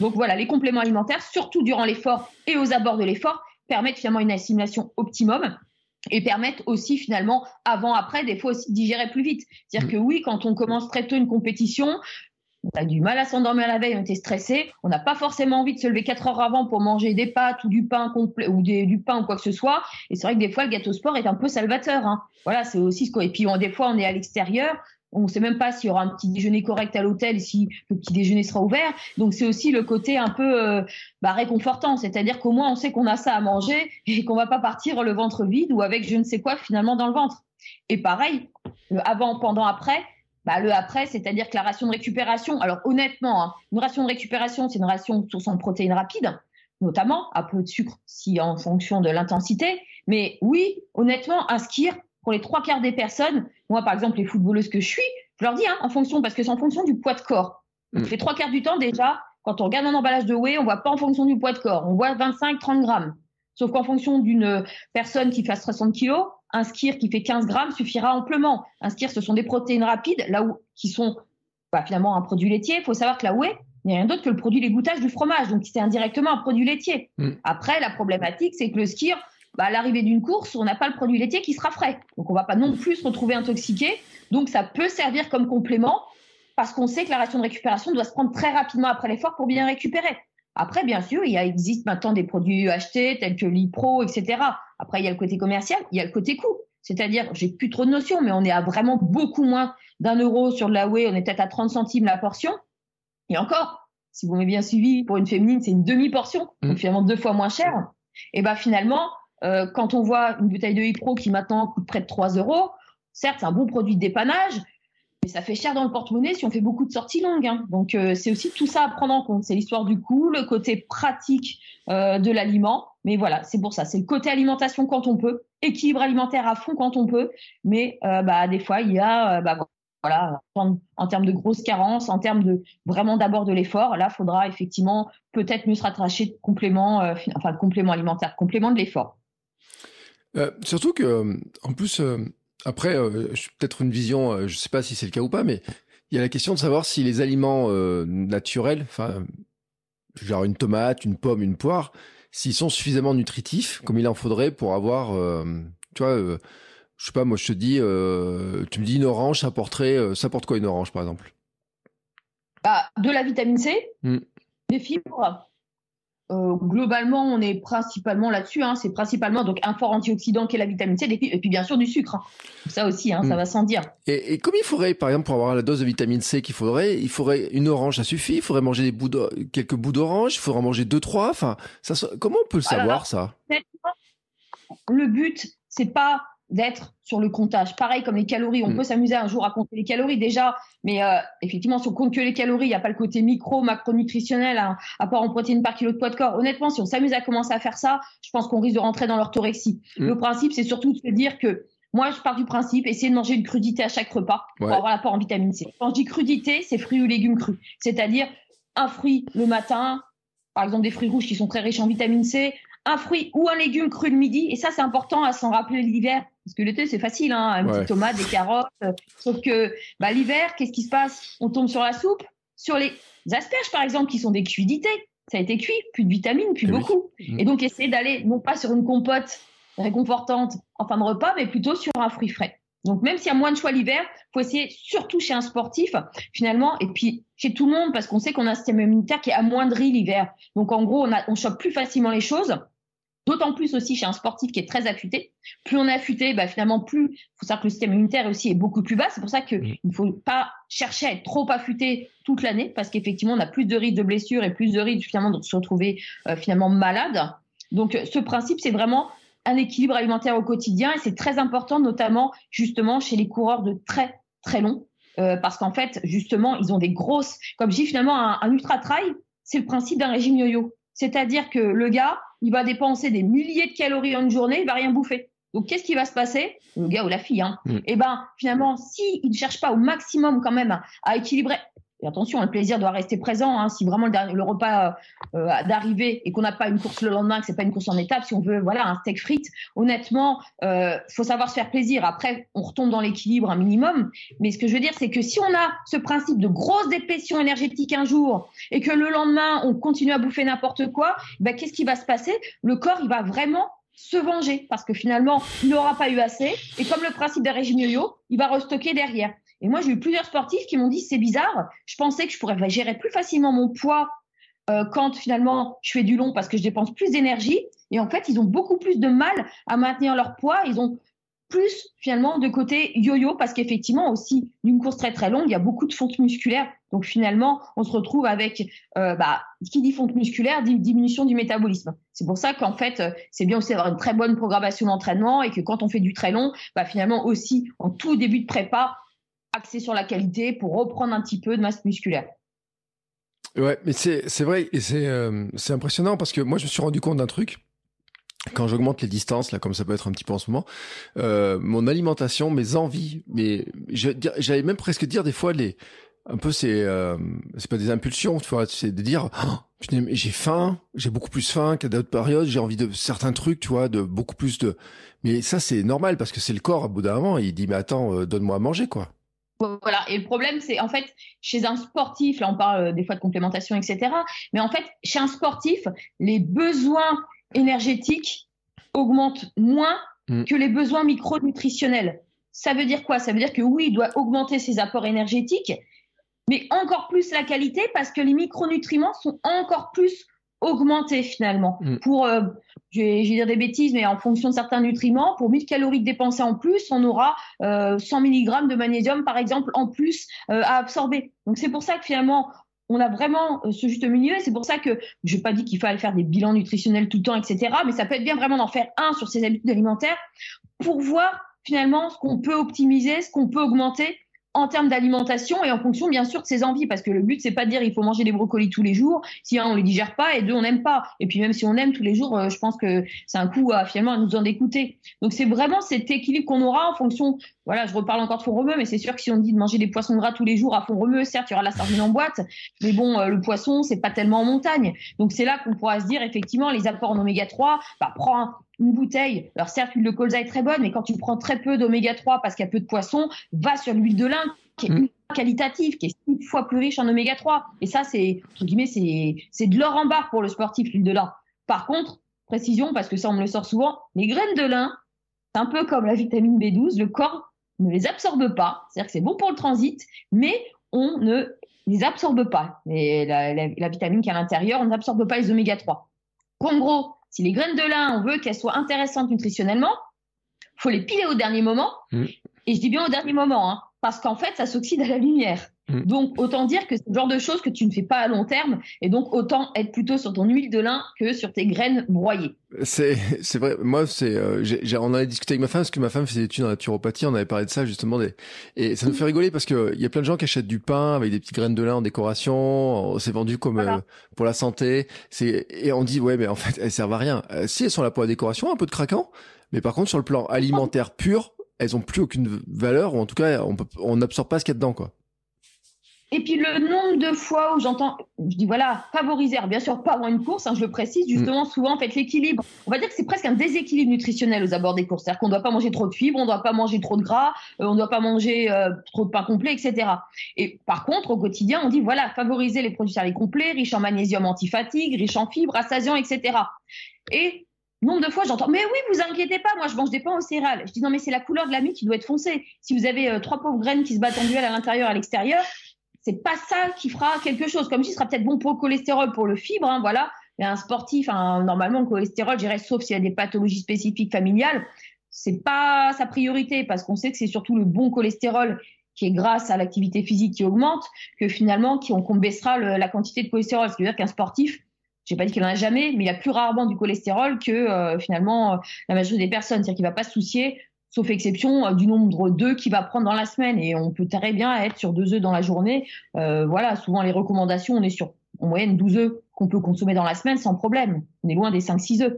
Donc voilà, les compléments alimentaires, surtout durant l'effort et aux abords de l'effort, permettent finalement une assimilation optimum et permettent aussi finalement avant après des fois aussi digérer plus vite. C'est-à-dire mmh. que oui, quand on commence très tôt une compétition, on a du mal à s'endormir la veille, on était stressé, on n'a pas forcément envie de se lever 4 heures avant pour manger des pâtes ou du pain complet ou du pain ou quoi que ce soit. Et c'est vrai que des fois le gâteau sport est un peu salvateur. Hein. Voilà, c'est aussi ce qu'on. Et puis des fois on est à l'extérieur, on ne sait même pas s'il y aura un petit déjeuner correct à l'hôtel, si le petit déjeuner sera ouvert. Donc c'est aussi le côté un peu euh, bah, réconfortant, c'est-à-dire qu'au moins on sait qu'on a ça à manger et qu'on va pas partir le ventre vide ou avec je ne sais quoi finalement dans le ventre. Et pareil, avant, pendant, après, bah, le après, c'est-à-dire que la ration de récupération, alors honnêtement, hein, une ration de récupération, c'est une ration source en protéines rapides, notamment un peu de sucre si en fonction de l'intensité. Mais oui, honnêtement, un skier, pour les trois quarts des personnes, moi par exemple les footballeuses que je suis, je leur dis hein, en fonction, parce que c'est en fonction du poids de corps. Donc mm. les trois quarts du temps déjà, quand on regarde un emballage de whey, on voit pas en fonction du poids de corps, on voit 25-30 grammes. Sauf qu'en fonction d'une personne qui fasse 60 kilos, un skir qui fait 15 grammes suffira amplement. Un skir, ce sont des protéines rapides, là où, qui sont bah, finalement un produit laitier. Il faut savoir que la whey n'est rien d'autre que le produit l'égouttage du fromage, donc c'est indirectement un produit laitier. Mm. Après, la problématique, c'est que le skir, bah, à l'arrivée d'une course, on n'a pas le produit laitier qui sera frais. Donc on va pas non plus se retrouver intoxiqué. Donc ça peut servir comme complément parce qu'on sait que la ration de récupération doit se prendre très rapidement après l'effort pour bien récupérer. Après, bien sûr, il existe maintenant des produits achetés tels que l'IPRO, etc. Après, il y a le côté commercial, il y a le côté coût. C'est-à-dire, j'ai plus trop de notions, mais on est à vraiment beaucoup moins d'un euro sur la whey. On est peut-être à 30 centimes la portion. Et encore, si vous m'avez bien suivi, pour une féminine, c'est une demi-portion, mmh. donc finalement deux fois moins cher. Et ben finalement, euh, quand on voit une bouteille de Ipro qui maintenant coûte près de 3 euros, certes, c'est un bon produit de dépannage, mais ça fait cher dans le porte-monnaie si on fait beaucoup de sorties longues. Hein. Donc euh, c'est aussi tout ça à prendre en compte. C'est l'histoire du coût, le côté pratique euh, de l'aliment. Mais voilà, c'est pour ça. C'est le côté alimentation quand on peut, équilibre alimentaire à fond quand on peut. Mais euh, bah, des fois, il y a bah, voilà, en, termes de grosses carences, en termes de vraiment d'abord de l'effort. Là, il faudra effectivement peut-être mieux se rattracher de compléments, enfin de compléments alimentaires, compléments de l'effort. Surtout que, en plus après, euh, peut-être une vision, euh, je ne sais pas si c'est le cas ou pas, mais il y a la question de savoir si les aliments euh, naturels, enfin, genre une tomate, une pomme, une poire, s'ils sont suffisamment nutritifs, comme il en faudrait pour avoir, tu vois, je sais pas, moi je te dis, tu me dis une orange, ça apporterait, ça apporte quoi une orange par exemple? Bah, De la vitamine C, hmm. des fibres, euh, globalement, on est principalement là-dessus. Hein. c'est principalement donc un fort antioxydant qui est la vitamine C, et puis, bien sûr du sucre. Hein. Ça aussi, hein, ça mm. va sans dire. Et, et comme il faudrait, par exemple, pour avoir la dose de vitamine C qu'il faudrait, il faudrait une orange, ça suffit? Il faudrait manger des bouts quelques bouts d'orange? Il faudrait en manger deux, trois? Enfin, ça, comment on peut le savoir ça? Le but, c'est pas d'être sur le comptage. Pareil comme les calories, on mm. peut s'amuser un jour à compter les calories déjà, mais euh, effectivement, si on compte que les calories, il n'y a pas le côté micro, macronutritionnel, à hein, part en protéines par kilo de poids de corps. Honnêtement, si on s'amuse à commencer à faire ça, je pense qu'on risque de rentrer dans l'orthorexie. Mm. Le principe, c'est surtout de se dire que moi, je pars du principe, essayer de manger une crudité à chaque repas pour avoir l'apport en vitamine C. Quand je dis crudité, c'est fruits ou légumes crus, c'est-à-dire un fruit le matin, par exemple des fruits rouges qui sont très riches en vitamine C, un fruit ou un légume cru le midi. Et ça, c'est important à s'en rappeler l'hiver. Parce que l'été, c'est facile, hein, une petite tomate, des carottes. Sauf que bah, l'hiver, qu'est-ce qui se passe? On tombe sur la soupe, sur les asperges, par exemple, qui sont des cuidités. Ça a été cuit, plus de vitamines, plus eh beaucoup. Mm. Et donc, essayer d'aller, non pas sur une compote réconfortante en fin de repas, mais plutôt sur un fruit frais. Donc même s'il y a moins de choix l'hiver, faut essayer, surtout chez un sportif, finalement, et puis chez tout le monde, parce qu'on sait qu'on a un système immunitaire qui est amoindri l'hiver. Donc en gros, on, a, on chope plus facilement les choses. D'autant plus aussi chez un sportif qui est très affûté. Plus on est affûté, bah finalement, plus il faut savoir que le système immunitaire aussi est beaucoup plus bas. C'est pour ça qu'il ne faut pas chercher à être trop affûté toute l'année, parce qu'effectivement, on a plus de risques de blessures et plus de risques finalement de se retrouver euh, finalement malade. Donc, ce principe, c'est vraiment un équilibre alimentaire au quotidien et c'est très important, notamment justement chez les coureurs de très très long, euh, parce qu'en fait, justement, ils ont des grosses, comme je dis finalement, un, un ultra trail, c'est le principe d'un régime yo-yo. C'est-à-dire que le gars, il va dépenser des milliers de calories en une journée, il va rien bouffer. Donc, qu'est-ce qui va se passer? Le gars ou la fille, hein. Mm. Eh ben, finalement, s'il ne cherche pas au maximum quand même à équilibrer et attention, le plaisir doit rester présent. Hein, si vraiment le, repas euh, d'arrivée et qu'on n'a pas une course le lendemain, que c'est pas une course en étape, si on veut voilà un steak frites, honnêtement, euh, faut savoir se faire plaisir. Après, on retombe dans l'équilibre un minimum. Mais ce que je veux dire, c'est que si on a ce principe de grosse dépression énergétique un jour et que le lendemain on continue à bouffer n'importe quoi, ben, qu'est-ce qui va se passer? Le corps, il va vraiment se venger parce que finalement, il n'aura pas eu assez. Et comme le principe des régimes yo-yo, il va restocker derrière. Et moi, j'ai eu plusieurs sportifs qui m'ont dit c'est bizarre. Je pensais que je pourrais gérer plus facilement mon poids euh, quand finalement je fais du long parce que je dépense plus d'énergie. Et en fait, ils ont beaucoup plus de mal à maintenir leur poids. Ils ont plus finalement de côté yo-yo parce qu'effectivement aussi d'une course très très longue, il y a beaucoup de fonte musculaire. Donc finalement, on se retrouve avec euh, bah, qui dit fonte musculaire dit diminution du métabolisme. C'est pour ça qu'en fait, euh, c'est bien aussi d'avoir une très bonne programmation d'entraînement et que quand on fait du très long, bah, finalement aussi en tout début de prépa, axé sur la qualité pour reprendre un petit peu de masse musculaire. Ouais, mais c'est vrai et euh, c'est impressionnant parce que moi je me suis rendu compte d'un truc. Quand j'augmente les distances, là, comme ça peut être un petit peu en ce moment, euh, mon alimentation, mes envies, mais j'allais même presque dire des fois les, un peu c'est, euh, c'est pas des impulsions, tu vois, c'est de dire, oh, j'ai faim, j'ai beaucoup plus faim qu'à d'autres périodes, j'ai envie de certains trucs, tu vois, de beaucoup plus de, mais ça c'est normal parce que c'est le corps à bout d'un moment, il dit mais attends, donne-moi à manger quoi. Voilà. Et le problème, c'est en fait, chez un sportif, là on parle euh, des fois de complémentation, etc. Mais en fait, chez un sportif, les besoins énergétiques augmentent moins mm. que les besoins micronutritionnels. Ça veut dire quoi? Ça veut dire que oui, il doit augmenter ses apports énergétiques, mais encore plus la qualité parce que les micronutriments sont encore plus augmenter finalement. Mm. Pour, euh, je, vais, dire des bêtises, mais en fonction de certains nutriments, pour 1000 calories dépensées en plus, on aura euh, 100 mg de magnésium par exemple en plus euh, à absorber. Donc c'est pour ça que finalement on a vraiment euh, ce juste milieu. C'est pour ça que je n'ai pas dit qu'il fallait faire des bilans nutritionnels tout le temps, etc. Mais ça peut être bien vraiment d'en faire un sur ses habitudes alimentaires pour voir finalement ce qu'on peut optimiser, ce qu'on peut augmenter en termes d'alimentation et en fonction bien sûr de ses envies. Parce que le but c'est pas de dire il faut manger des brocolis tous les jours. Si un on les digère pas et deux on n'aime pas. Et puis même si on aime tous les jours euh, je pense que c'est un coup à finalement à nous en écouter donc c'est vraiment cet équilibre qu'on aura en fonction voilà je reparle encore de fond remue mais c'est sûr que si on dit de manger des poissons gras tous les jours à fond remue certes il y aura la sardine en boîte mais bon euh, le poisson c'est pas tellement en montagne. Donc c'est là qu'on pourra se dire effectivement les apports en oméga 3 bah prends une bouteille, alors certes l'huile de colza est très bonne, mais quand tu prends très peu d'oméga 3 parce qu'il y a peu de poisson, va sur l'huile de lin qui est mm. qualitative, qui est six fois plus riche en oméga 3. Et ça, c'est, entre guillemets, c'est, de l'or en barre pour le sportif, l'huile de lin. Par contre, précision, parce que ça on me le sort souvent, les graines de lin, c'est un peu comme la vitamine B12, le corps ne les absorbe pas, c'est-à-dire que c'est bon pour le transit, mais on ne les absorbe pas. Et la, la vitamine qui est à l'intérieur, on n'absorbe pas les oméga 3. En gros, si les graines de lin, on veut qu'elles soient intéressantes nutritionnellement, faut les piler au dernier moment. Mm. Et je dis bien au dernier moment, hein, parce qu'en fait, ça s'oxyde à la lumière. Mm. Donc, autant dire que c'est le genre de choses que tu ne fais pas à long terme. Et donc, autant être plutôt sur ton huile de lin que sur tes graines broyées. C'est, c'est vrai. Moi, c'est, euh, j'ai, on avait discuté avec ma femme parce que ma femme fait des études en naturopathie. On avait parlé de ça, justement. Des, et ça nous fait rigoler parce que il y a plein de gens qui achètent du pain avec des petites graines de lin en décoration. C'est vendu comme euh, pour la santé. C'est, et on dit, ouais, mais en fait, elles servent à rien. Euh, si elles sont là pour la décoration, un peu de craquant. Mais par contre, sur le plan alimentaire pur, elles ont plus aucune valeur, ou en tout cas, on n'absorbe pas ce qu'il y a dedans, quoi. Et puis le nombre de fois où j'entends, je dis voilà, favoriser, bien sûr pas avant une course, hein, je le précise, justement, mm. souvent, en fait, l'équilibre, on va dire que c'est presque un déséquilibre nutritionnel aux abords des courses. C'est-à-dire qu'on ne doit pas manger trop de fibres, on ne doit pas manger trop de gras, euh, on ne doit pas manger euh, trop de pain complet, etc. Et par contre, au quotidien, on dit voilà, favoriser les produits salés complets, riches en magnésium antifatigue, riches en fibres, assasiants, etc. Et Nombre de fois, j'entends, mais oui, vous inquiétez pas, moi je mange des pains au céréales. Je dis non, mais c'est la couleur de la mie qui doit être foncée. Si vous avez euh, trois pauvres graines qui se battent en duel à l'intérieur et à l'extérieur, c'est pas ça qui fera quelque chose. Comme si ce sera peut-être bon pour le cholestérol, pour le fibre, hein, voilà. Mais un sportif, normalement, le cholestérol, j'irais, sauf s'il y a des pathologies spécifiques familiales, c'est pas sa priorité parce qu'on sait que c'est surtout le bon cholestérol qui est grâce à l'activité physique qui augmente que finalement qu'on baissera la quantité de cholestérol. C'est-à-dire qu'un sportif, j'ai pas dit qu'il en a jamais, mais il a plus rarement du cholestérol que euh, finalement euh, la majorité des personnes. C'est-à-dire qu'il va pas se soucier, sauf exception, euh, du nombre d'œufs qu'il va prendre dans la semaine. Et on peut très bien être sur deux œufs dans la journée. voilà, souvent les recommandations, on est sur en moyenne 12 œufs qu'on peut consommer dans la semaine sans problème. On est loin des 5-6 œufs.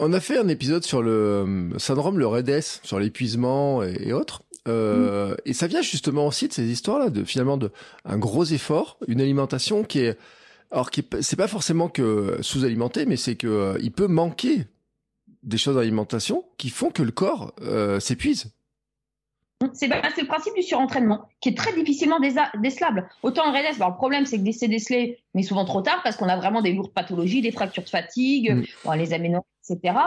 On a fait un épisode sur le euh, syndrome, le REDS, sur l'épuisement et, autres. Euh. Et ça vient justement aussi de ces histoires-là, de finalement de un gros effort, une alimentation qui est, alors qui c'est pas forcément que sous-alimenté, mais c'est que euh, il peut manquer des choses d'alimentation qui font que le corps s'épuise. C'est le principe du surentraînement qui est très difficilement décelable. Autant en REDS, le problème c'est que c'est décelé, mais souvent trop tard parce qu'on a vraiment des lourdes pathologies, des fractures de fatigue, mm. les aménorrhées, etc.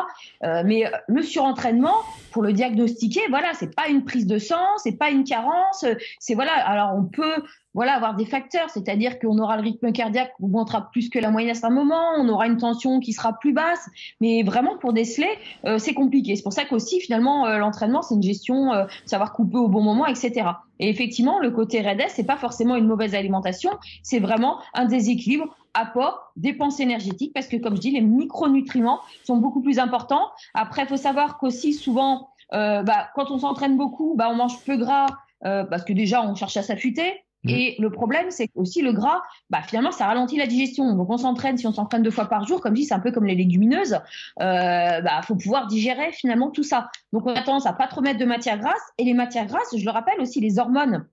Euh, mais euh, le surentraînement, pour le diagnostiquer, voilà, c'est pas une prise de sang, c'est pas une carence, c'est voilà. Alors on peut voilà, avoir des facteurs, c'est-à-dire qu'on aura le rythme cardiaque qui augmentera plus que la moyenne à un moment, on aura une tension qui sera plus basse, mais vraiment pour déceler, euh, c'est compliqué. C'est pour ça qu'aussi finalement euh, l'entraînement c'est une gestion, euh, savoir couper au bon moment, etc. Et effectivement, le côté REDS, c'est pas forcément une mauvaise alimentation, c'est vraiment un déséquilibre apport, dépenses énergétiques, parce que comme je dis, les micronutriments sont beaucoup plus importants. Après, il faut savoir qu'aussi souvent, bah, quand on s'entraîne beaucoup, bah, on mange peu gras, parce que déjà on cherche à s'affûter. Mm. Et le problème, c'est aussi le gras, bah, finalement, ça ralentit la digestion. Donc, on s'entraîne, si on s'entraîne deux fois par jour, comme je dis, c'est un peu comme les légumineuses, euh, bah, faut pouvoir digérer finalement tout ça. Donc, on a tendance à pas trop mettre de matière grasse. Et les matières grasses, je le rappelle aussi, les hormones,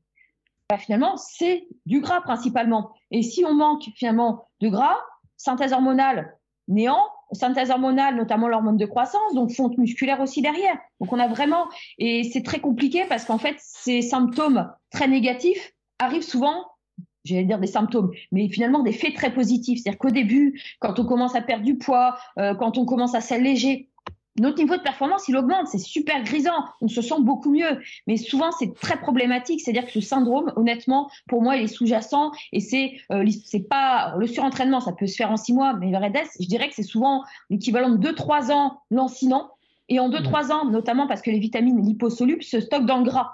finalement, c'est du gras principalement. Et si on manque finalement de gras, synthèse hormonale néant, synthèse hormonale, notamment l'hormone de croissance, donc fonte musculaire aussi derrière. Donc on a vraiment, et c'est très compliqué parce qu'en fait, ces symptômes très négatifs arrivent souvent j'allais dire des symptômes, mais finalement des faits très positifs. C'est-à-dire qu'au début, quand on commence à perdre du poids, euh, quand on commence à s'alléger, notre niveau de performance, il augmente, c'est super grisant, on se sent beaucoup mieux. Mais souvent, c'est très problématique, c'est-à-dire que ce syndrome, honnêtement, pour moi, il est sous-jacent et c'est euh, c'est pas le surentraînement, ça peut se faire en six mois, mais le REDS, je dirais que c'est souvent l'équivalent de deux, trois ans lancinant. Et en deux, mmh. trois ans, notamment parce que les vitamines liposolubles se stockent dans le gras.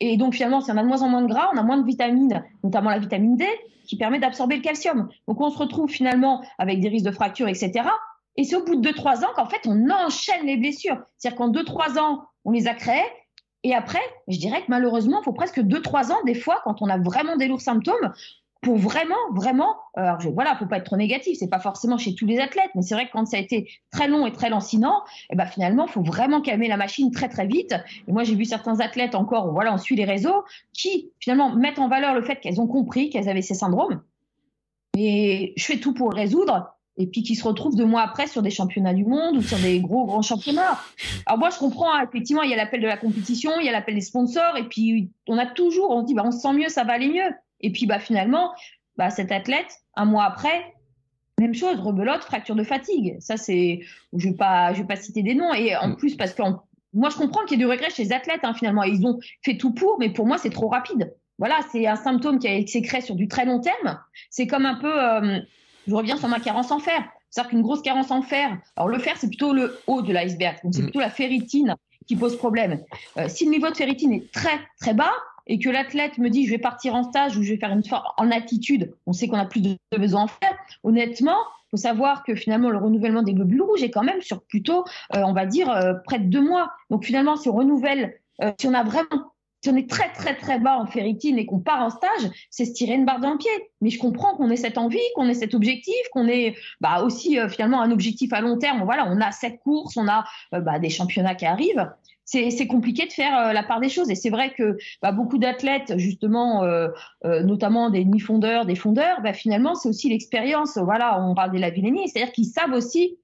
Et donc finalement, si on a de moins en moins de gras, on a moins de vitamines, notamment la vitamine D, qui permet d'absorber le calcium. Donc on se retrouve finalement avec des risques de fractures, etc. Et c'est au bout de 2-3 ans qu'en fait on enchaîne les blessures. C'est-à-dire qu'en 2-3 ans, on les a créées. Et après, je dirais que malheureusement, il faut presque 2-3 ans, des fois, quand on a vraiment des lourds symptômes, pour vraiment, vraiment, alors je, voilà, faut pas être trop négatif, c'est pas forcément chez tous les athlètes, mais c'est vrai que quand ça a été très long et très lancinant, et eh ben finalement, faut vraiment calmer la machine très très vite. Et moi, j'ai vu certains athlètes encore, voilà, on suit les réseaux, qui finalement mettent en valeur le fait qu'elles ont compris qu'elles avaient ces syndromes. Et je fais tout pour le résoudre. Et puis qui se retrouvent deux mois après sur des championnats du monde ou sur des gros grands championnats. Alors moi je comprends hein, effectivement il y a l'appel de la compétition, il y a l'appel des sponsors et puis on a toujours on se dit bah on se sent mieux, ça va aller mieux. Et puis bah finalement, bah, cet athlète, un mois après, même chose, rebelote, fracture de fatigue. Ça c'est, je vais pas, je vais pas citer des noms. Et en mm. plus parce que moi je comprends qu'il y ait du regret chez les athlètes hein, finalement. Ils ont fait tout pour, mais pour moi c'est trop rapide. Voilà, c'est un symptôme qui créé sur du très long terme. C'est comme un peu, euh, je reviens sur ma carence en fer. C'est-à-dire qu'une grosse carence en fer. Alors le fer c'est plutôt le haut de l'iceberg, donc c'est mm. plutôt la ferritine qui pose problème. Euh, si le niveau de ferritine est très très bas, et que l'athlète me dit je vais partir en stage ou je vais faire une en attitude, on sait qu'on a plus de besoin en faire. Honnêtement, faut savoir que finalement le renouvellement des globules rouges est quand même sur plutôt, euh, on va dire, euh, près de deux mois. Donc finalement, si on renouvelle, euh, si on a vraiment si on est très très très bas en ferritine et qu'on part en stage, c'est se tirer une barre dans le pied. Mais je comprends qu'on ait cette envie, qu'on ait cet objectif, qu'on ait bah, aussi finalement un objectif à long terme. Voilà, on a cette course, on a bah, des championnats qui arrivent c'est compliqué de faire euh, la part des choses. Et c'est vrai que bah, beaucoup d'athlètes, justement, euh, euh, notamment des demi-fondeurs, des fondeurs, bah, finalement, c'est aussi l'expérience. Voilà, on parle de la c'est-à-dire qu'ils savent aussi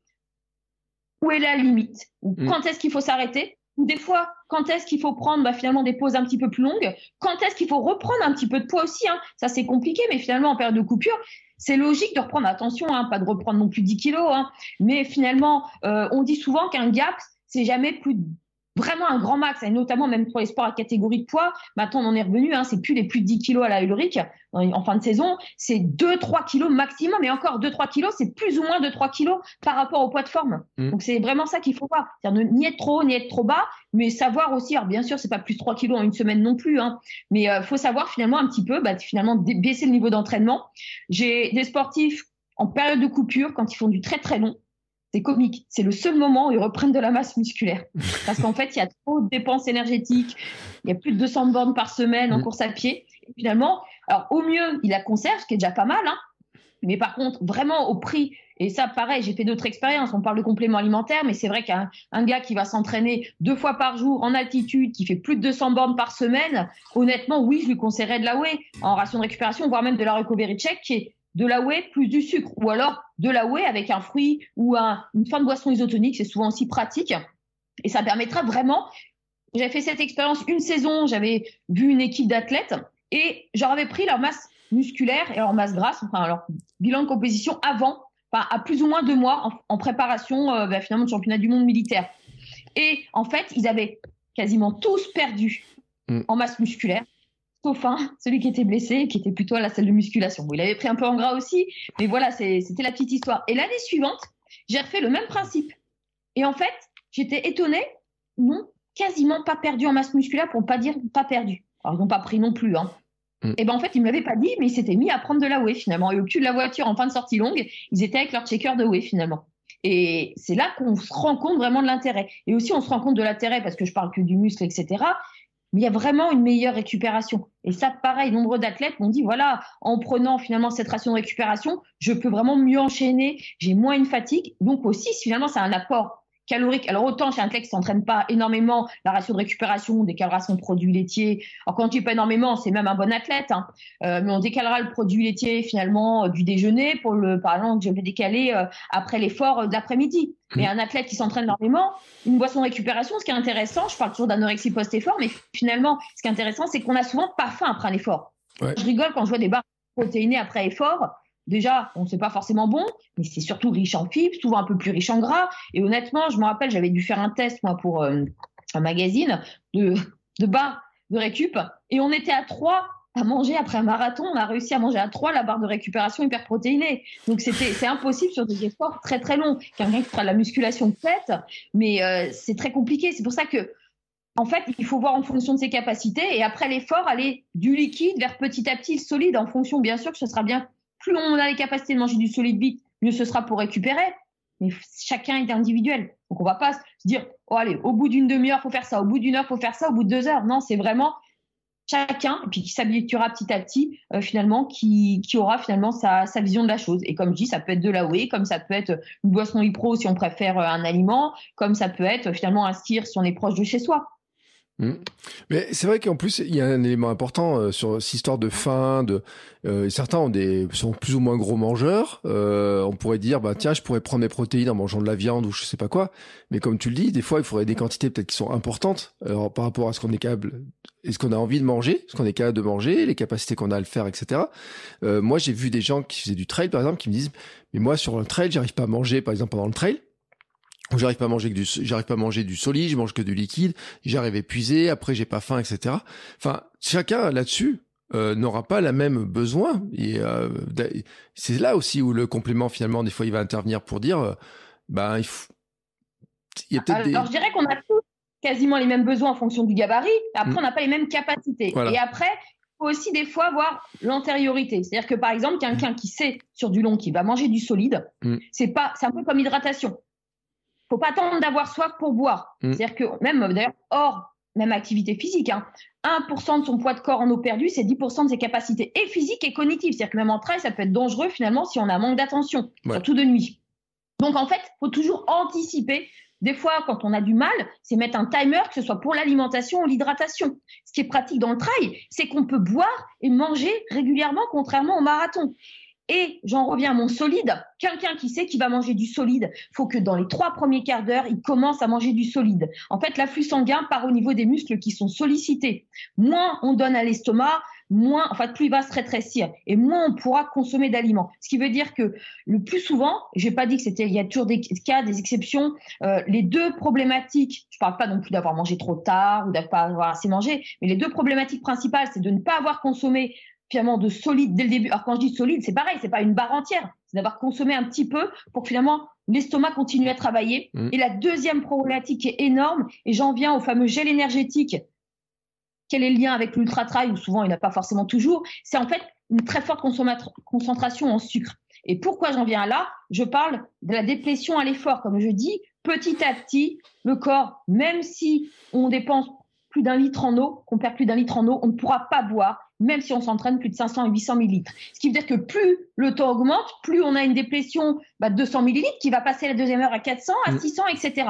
où est la limite, ou mm. quand est-ce qu'il faut s'arrêter, ou des fois, quand est-ce qu'il faut prendre bah, finalement des pauses un petit peu plus longues, quand est-ce qu'il faut reprendre un petit peu de poids aussi. Hein? Ça, c'est compliqué, mais finalement, en période de coupure, c'est logique de reprendre, attention, hein, pas de reprendre non plus 10 kilos, hein. mais finalement, on dit souvent qu'un gap, c'est jamais plus de vraiment un grand max, et notamment même pour les sports à catégorie de poids. Maintenant, on en est revenu, hein, c'est plus les plus de 10 kilos à la Ulrich en fin de saison, c'est 2-3 kilos maximum, et encore 2-3 kilos, c'est plus ou moins 2-3 kilos par rapport au poids de forme. Mm. Donc c'est vraiment ça qu'il faut voir, c'est-à-dire ni être trop haut, ni être trop bas, mais savoir aussi, alors bien sûr, c'est pas plus 3 kilos en une semaine non plus, hein, mais euh, faut savoir finalement un petit peu, bah, finalement baisser le niveau d'entraînement. J'ai des sportifs en période de coupure, quand ils font du très très long, c'est comique. C'est le seul moment où ils reprennent de la masse musculaire. Parce qu'en fait, il y a trop de dépenses énergétiques. Il y a plus de 200 bornes par semaine en mm. course à pied. Et finalement, alors au mieux, il la conserve, ce qui est déjà pas mal. Hein. Mais par contre, vraiment au prix, et ça pareil, j'ai fait d'autres expériences, on parle de compléments alimentaires, mais c'est vrai qu'un gars qui va s'entraîner deux fois par jour en altitude, qui fait plus de 200 bornes par semaine, honnêtement, oui, je lui conseillerais de la whey en ration de récupération, voire même de la recovery check, qui est de la whey plus du sucre, ou alors de la whey avec un fruit ou une fin de boisson isotonique, c'est souvent aussi pratique. Et ça permettra vraiment. J'avais fait cette expérience une saison, j'avais vu une équipe d'athlètes et j'aurais pris leur masse musculaire et leur masse grasse, enfin leur bilan de composition avant, enfin, à plus ou moins deux mois en, préparation euh, bah, finalement de championnat du monde militaire. Et en fait, ils avaient quasiment tous perdu mm. en masse musculaire, sauf un, celui qui était blessé, qui était plutôt à la salle de musculation. il avait pris un peu en gras aussi, mais voilà, c'était la petite histoire. Et l'année suivante, j'ai refait le même principe. Et en fait, j'étais étonnée, non, quasiment pas perdu en masse musculaire pour ne pas dire pas perdu. Alors, ils n'ont pas pris non plus, hein. Mm. Et ben en fait, ils me l'avaient pas dit, mais ils s'étaient mis à prendre de la whey finalement. Et au cul de la voiture, en fin de sortie longue, ils étaient avec leur checker de whey finalement. Et c'est là qu'on se rend compte vraiment de l'intérêt. Et aussi, on se rend compte de l'intérêt parce que je parle que du muscle, etc. Il y a vraiment une meilleure récupération. Et ça, pareil, nombreux d'athlètes m'ont dit, voilà, en prenant finalement cette ration de récupération, je peux vraiment mieux enchaîner, j'ai moins une fatigue. Donc aussi, finalement, c'est un apport calorique. Alors autant chez un athlète qui s'entraîne pas énormément, la ration de récupération, décalera son produit laitier. Alors quand on dit pas énormément, c'est même un bon athlète, hein. euh, mais on décalera le produit laitier finalement euh, du déjeuner pour le, par exemple, je vais décaler euh, après l'effort de l'après-midi. Mmh. Mais un athlète qui s'entraîne énormément, une boisson de récupération, ce qui est intéressant, je parle toujours d'anorexie post-effort, mais finalement, ce qui est intéressant, c'est qu'on a souvent pas faim après un effort. Je rigole quand je vois des barres protéinées après effort déjà, on ne sait pas forcément bon, mais c'est surtout riche en fibres, souvent un peu plus riche en gras. Et honnêtement, je me rappelle, j'avais dû faire un test, moi, pour euh, un magazine de, de barre de récup, et on était à trois à manger après un marathon. On a réussi à manger à trois la barre de récupération hyperprotéinée. Donc c'était c'est impossible sur des efforts très très longs. Quelqu'un qui fera de la musculation peut mais euh, c'est très compliqué. C'est pour ça que en fait, il faut voir en fonction de ses capacités et après l'effort, aller du liquide vers petit à petit le solide en fonction, bien sûr, que ce sera bien plus on a les capacités de manger du solide vite, mieux ce sera pour récupérer. Mais chacun est individuel. Donc on va pas se dire, oh allez, au bout d'une demi-heure, faut faire ça, au bout d'une heure, faut faire ça, au bout de deux heures. Non, c'est vraiment chacun, et puis qui s'habituera petit à petit, euh, finalement, qui, aura finalement sa, vision de la chose. Et comme je dis, ça peut être de la whey, comme ça peut être une boisson hypro si on préfère euh, un aliment, comme ça peut être finalement un skier si on est proche de chez soi. Mmh. Mais c'est vrai qu'en plus, il y a un élément important euh, sur cette histoire de faim. De, euh, certains ont des, sont plus ou moins gros mangeurs. Euh, on pourrait dire, bah tiens, je pourrais prendre mes protéines en mangeant de la viande ou je sais pas quoi. Mais comme tu le dis, des fois, il faudrait des quantités peut-être qui sont importantes par rapport à ce qu'on est capable, est-ce qu'on a envie de manger, ce qu'on est capable de manger, les capacités qu'on a à le faire, etc. moi, j'ai vu des gens qui faisaient du trail, par exemple, qui me disent, mais moi, sur le trail, j'arrive pas à manger, par exemple, pendant le trail j'arrive pas à manger que du j'arrive pas à manger du solide je mange que du liquide j'arrive épuisé après j'ai pas faim etc enfin chacun là-dessus euh, n'aura pas la même besoin. Et euh, c'est là aussi où le complément finalement des fois il va intervenir pour dire euh, ben il faut il y a peut-être alors je dirais qu'on a tous quasiment les mêmes besoins en fonction du gabarit. Après on n'a pas les mêmes capacités. Et après il faut aussi des fois voir l'antériorité. C'est-à-dire que par exemple quelqu'un qui sait sur du long qu'il va manger du solide mm. c'est pas c'est un peu comme l'hydratation faut pas attendre d'avoir soif pour boire. Mm. C'est-à-dire que même d'ailleurs hors même activité physique, 1% hein, de son poids de corps en eau perdue, c'est 10% de ses capacités et physiques et cognitives. C'est-à-dire que même en trail, ça peut être dangereux finalement si on a un manque d'attention, surtout de nuit. Donc en fait, faut toujours anticiper. Des fois, quand on a du mal, c'est mettre un timer, que ce soit pour l'alimentation ou l'hydratation. Ce qui est pratique dans le trail, c'est qu'on peut boire et manger régulièrement, contrairement au marathon. Et j'en reviens à mon solide. Quelqu'un qui sait qu'il va manger du solide, faut que dans les trois premiers quarts d'heure, il commence à manger du solide. En fait, l'afflux sanguin part au niveau des muscles qui sont sollicités. Moins on donne à l'estomac, moins, en fait, plus il va se rétrécir et moins on pourra consommer d'aliments. Ce qui veut dire que le plus souvent, j'ai pas dit que c'était, il y a toujours des cas, des exceptions. Euh, les deux problématiques, je parle pas non plus d'avoir mangé trop tard ou d'avoir avoir assez mangé, mais les deux problématiques principales, c'est de ne pas avoir consommé finalement de solide dès le début. Alors quand je dis solide, c'est pareil, c'est pas une barre entière, c'est d'avoir consommé un petit peu pour finalement l'estomac continue à travailler. Mm. Et la deuxième problématique qui est énorme, et j'en viens au fameux gel énergétique. Quel est le lien avec l'ultra trail ou souvent il n'a pas forcément toujours C'est en fait une très forte concentration en sucre. Et pourquoi j'en viens là? Je parle de la déplétion à l'effort. Comme je dis, petit à petit, le corps, même si on dépense plus d'un litre en eau, qu'on perd plus d'un litre en eau, on ne pourra pas boire même si on s'entraîne plus de 500 et 800 millilitres. Ce qui veut dire que plus le taux augmente, plus on a une déplétion bah, de 200 millilitres qui va passer la deuxième heure à 400, à 600, mm. etc.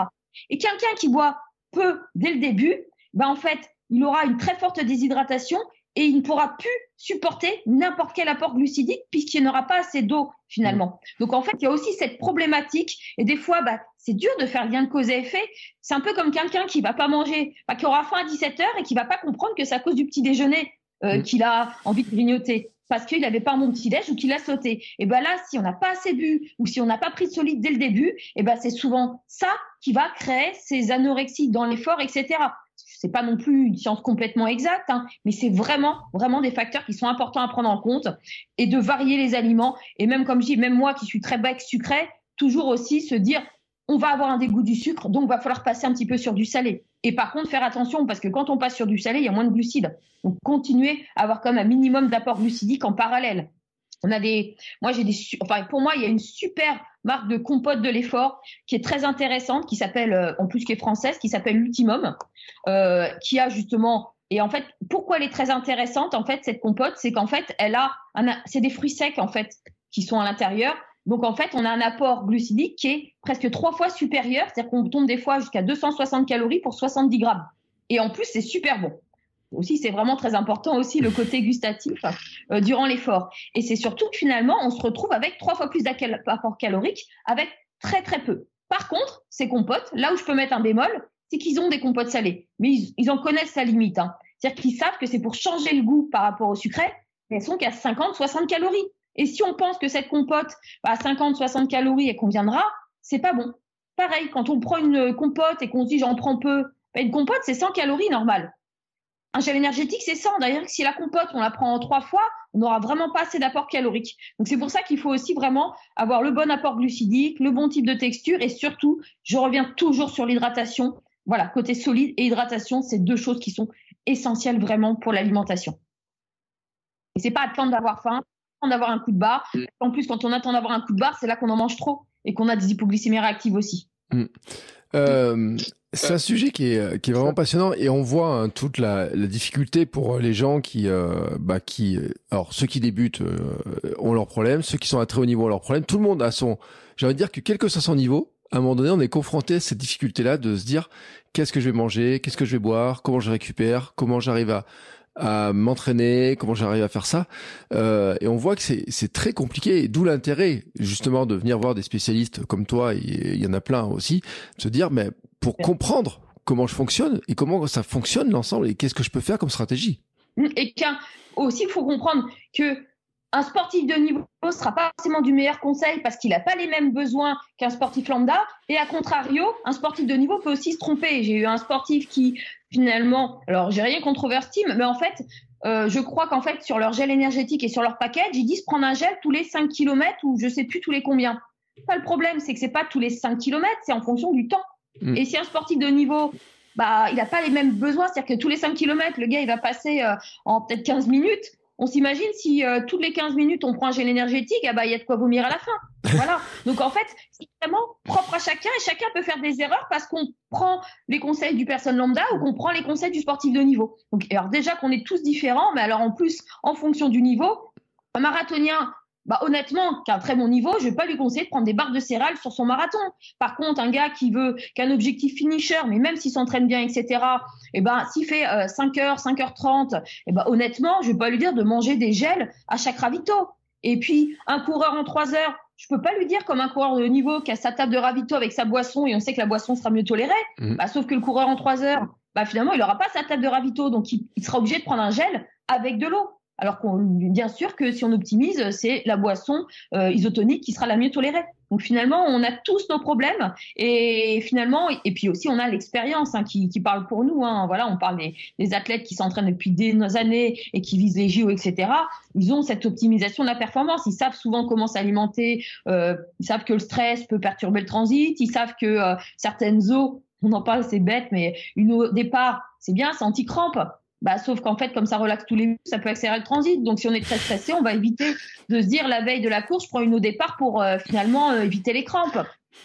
Et quelqu'un qui boit peu dès le début, bah, en fait, il aura une très forte déshydratation et il ne pourra plus supporter n'importe quel apport glucidique puisqu'il n'aura pas assez d'eau finalement. Mm. Donc en fait, il y a aussi cette problématique et des fois, bah, c'est dur de faire lien de cause à effet. C'est un peu comme quelqu'un qui va pas manger, bah, qui aura faim à 17 heures et qui va pas comprendre que c'est à cause du petit déjeuner euh, mm. qu'il a envie de grignoter parce qu'il n'avait pas bon petit déj ou qu'il a sauté. Et ben là, si on n'a pas assez bu ou si on n'a pas pris de solide dès le début, et ben c'est souvent ça qui va créer ces anorexies dans l'effort, etc c'est pas non plus une science complètement exacte, hein, mais c'est vraiment, vraiment des facteurs qui sont importants à prendre en compte et de varier les aliments. Et même, comme je dis, même moi qui suis très bec sucré, toujours aussi se dire, on va avoir un dégoût du sucre, donc va falloir passer un petit peu sur du salé. Et par contre, faire attention parce que quand on passe sur du salé, il y a moins de glucides. Donc, continuer à avoir comme un minimum d'apport glucidique en parallèle. On a des, moi j'ai des, enfin pour moi il y a une super marque de compote de l'effort qui est très intéressante, qui s'appelle, euh, en plus qui est française, qui s'appelle l'Ultimum, euh, qui a justement, et en fait pourquoi elle est très intéressante en fait cette compote, c'est qu'en fait elle a, c'est des fruits secs en fait qui sont à l'intérieur. Donc en fait, on a un apport glucidique qui est presque trois fois supérieur, c'est-à-dire qu'on tombe des fois jusqu'à 260 calories pour 70 grammes. Et en plus, c'est super bon aussi, c'est vraiment très important aussi le côté gustatif euh, durant l'effort. Et c'est surtout que finalement, on se retrouve avec trois fois plus d'apport calorique avec très très peu. Par contre, ces compotes, là où je peux mettre un bémol, c'est qu'ils ont des compotes salées, mais ils, en connaissent sa limite. Hein. C'est-à-dire qu'ils savent que c'est pour changer le goût par rapport au sucré, mais elles sont qu'à 50-60 calories. Et si on pense que cette compote à 50-60 calories elle conviendra, c'est pas bon. Pareil, quand on prend une compote et qu'on se dit j'en prends peu, ben, une compote c'est 100 calories normal. Un gel énergétique, c'est 100. D'ailleurs, si la compote, on la prend en trois fois, on n'aura vraiment pas assez d'apport calorique. Donc, c'est pour ça qu'il faut aussi vraiment avoir le bon apport glucidique, le bon type de texture et surtout, je reviens toujours sur l'hydratation. Voilà, côté solide et hydratation, c'est deux choses qui sont essentielles vraiment pour l'alimentation. Et c'est pas attendre d'avoir faim, d'avoir un coup de barre. Mm. En plus, quand on attend d'avoir un coup de barre, c'est là qu'on en mange trop et qu'on a des hypoglycémies réactives aussi. Mm. Euh, c'est un sujet qui est, qui est vraiment passionnant et on voit hein, toute la, la, difficulté pour les gens qui, euh, bah, qui, alors ceux qui débutent euh, ont leurs problèmes, ceux qui sont à très haut niveau ont leurs problèmes. Tout le monde a son, j'ai envie de dire que quel que soit son niveau, à un moment donné, on est confronté à cette difficulté-là de se dire qu'est-ce que je vais manger, qu'est-ce que je vais boire, comment je récupère, comment j'arrive à, à m'entraîner, comment j'arrive à faire ça. Euh, et on voit que c'est très compliqué, d'où l'intérêt justement de venir voir des spécialistes comme toi, et il y en a plein aussi, de se dire, mais pour comprendre comment je fonctionne et comment ça fonctionne l'ensemble et qu'est-ce que je peux faire comme stratégie. Et qu'un aussi, il faut comprendre que un sportif de niveau ne sera pas forcément du meilleur conseil parce qu'il n'a pas les mêmes besoins qu'un sportif lambda. Et à contrario, un sportif de niveau peut aussi se tromper. J'ai eu un sportif qui, finalement, alors j'ai rien contre Oversteam, mais en fait, euh, je crois qu'en fait, sur leur gel énergétique et sur leur package, ils disent prendre un gel tous les 5 km ou je sais plus tous les combien. Pas le problème, c'est que c'est pas tous les 5 km, c'est en fonction du temps. Mm. Et si un sportif de niveau, bah, il n'a pas les mêmes besoins, c'est-à-dire que tous les 5 km, le gars, il va passer euh, en peut-être 15 minutes. On s'imagine si euh, toutes les 15 minutes, on prend un gel énergétique, ah bah, il y a de quoi vomir à la fin. Voilà. Donc, en fait, c'est vraiment propre à chacun et chacun peut faire des erreurs parce qu'on prend les conseils du personne lambda ou qu'on prend les conseils du sportif de niveau. Donc, alors déjà qu'on est tous différents, mais alors en plus, en fonction du niveau, un marathonien bah, honnêtement, qu'à un très bon niveau, je vais pas lui conseiller de prendre des barres de céréales sur son marathon. Par contre, un gars qui veut qu'un objectif finisher, mais même s'il s'entraîne bien, etc., eh ben, s'il fait 5 h 5h30, eh ben, honnêtement, je vais pas lui dire de manger des gels à chaque ravito. Et puis, un coureur en 3 heures, je peux pas lui dire comme un coureur de niveau qui a sa table de ravito avec sa boisson et on sait que la boisson sera mieux tolérée. Mmh. Bah, sauf que le coureur en 3 heures, bah, finalement, il aura pas sa table de ravito, donc il sera obligé de prendre un gel avec de l'eau. Alors bien sûr que si on optimise, c'est la boisson euh, isotonique qui sera la mieux tolérée. Donc finalement, on a tous nos problèmes et finalement, et puis aussi on a l'expérience hein, qui, parle pour nous. Hein. Voilà, on parle des, athlètes qui s'entraînent depuis des années et qui visent les JO, etc. Ils ont cette optimisation de la performance. Ils savent souvent comment s'alimenter. Euh, ils savent que le stress peut perturber le transit. Ils savent que euh, certaines eaux, on en parle, c'est bête, mais une eau au départ, c'est bien, c'est anti-crampe. Bah, sauf qu'en fait, comme ça relaxe tous les muscles, ça peut accélérer le transit. Donc, si on est très stressé, on va éviter de se dire la veille de la course, je prends une au départ pour euh, finalement euh, éviter les crampes.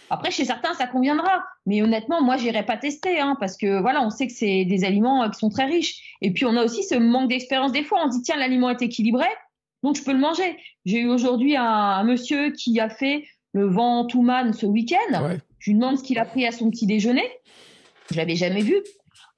Après, chez certains, ça conviendra. Mais honnêtement, moi, j'irai pas tester, hein, parce que voilà, on sait que c'est des aliments euh, qui sont très riches. Et puis, on a aussi ce manque d'expérience des fois. On dit, tiens, l'aliment est équilibré, donc je peux le manger. J'ai eu aujourd'hui un, monsieur qui a fait le vent man ce week-end. Je lui demande ce qu'il a pris à son petit déjeuner. Je l'avais jamais vu.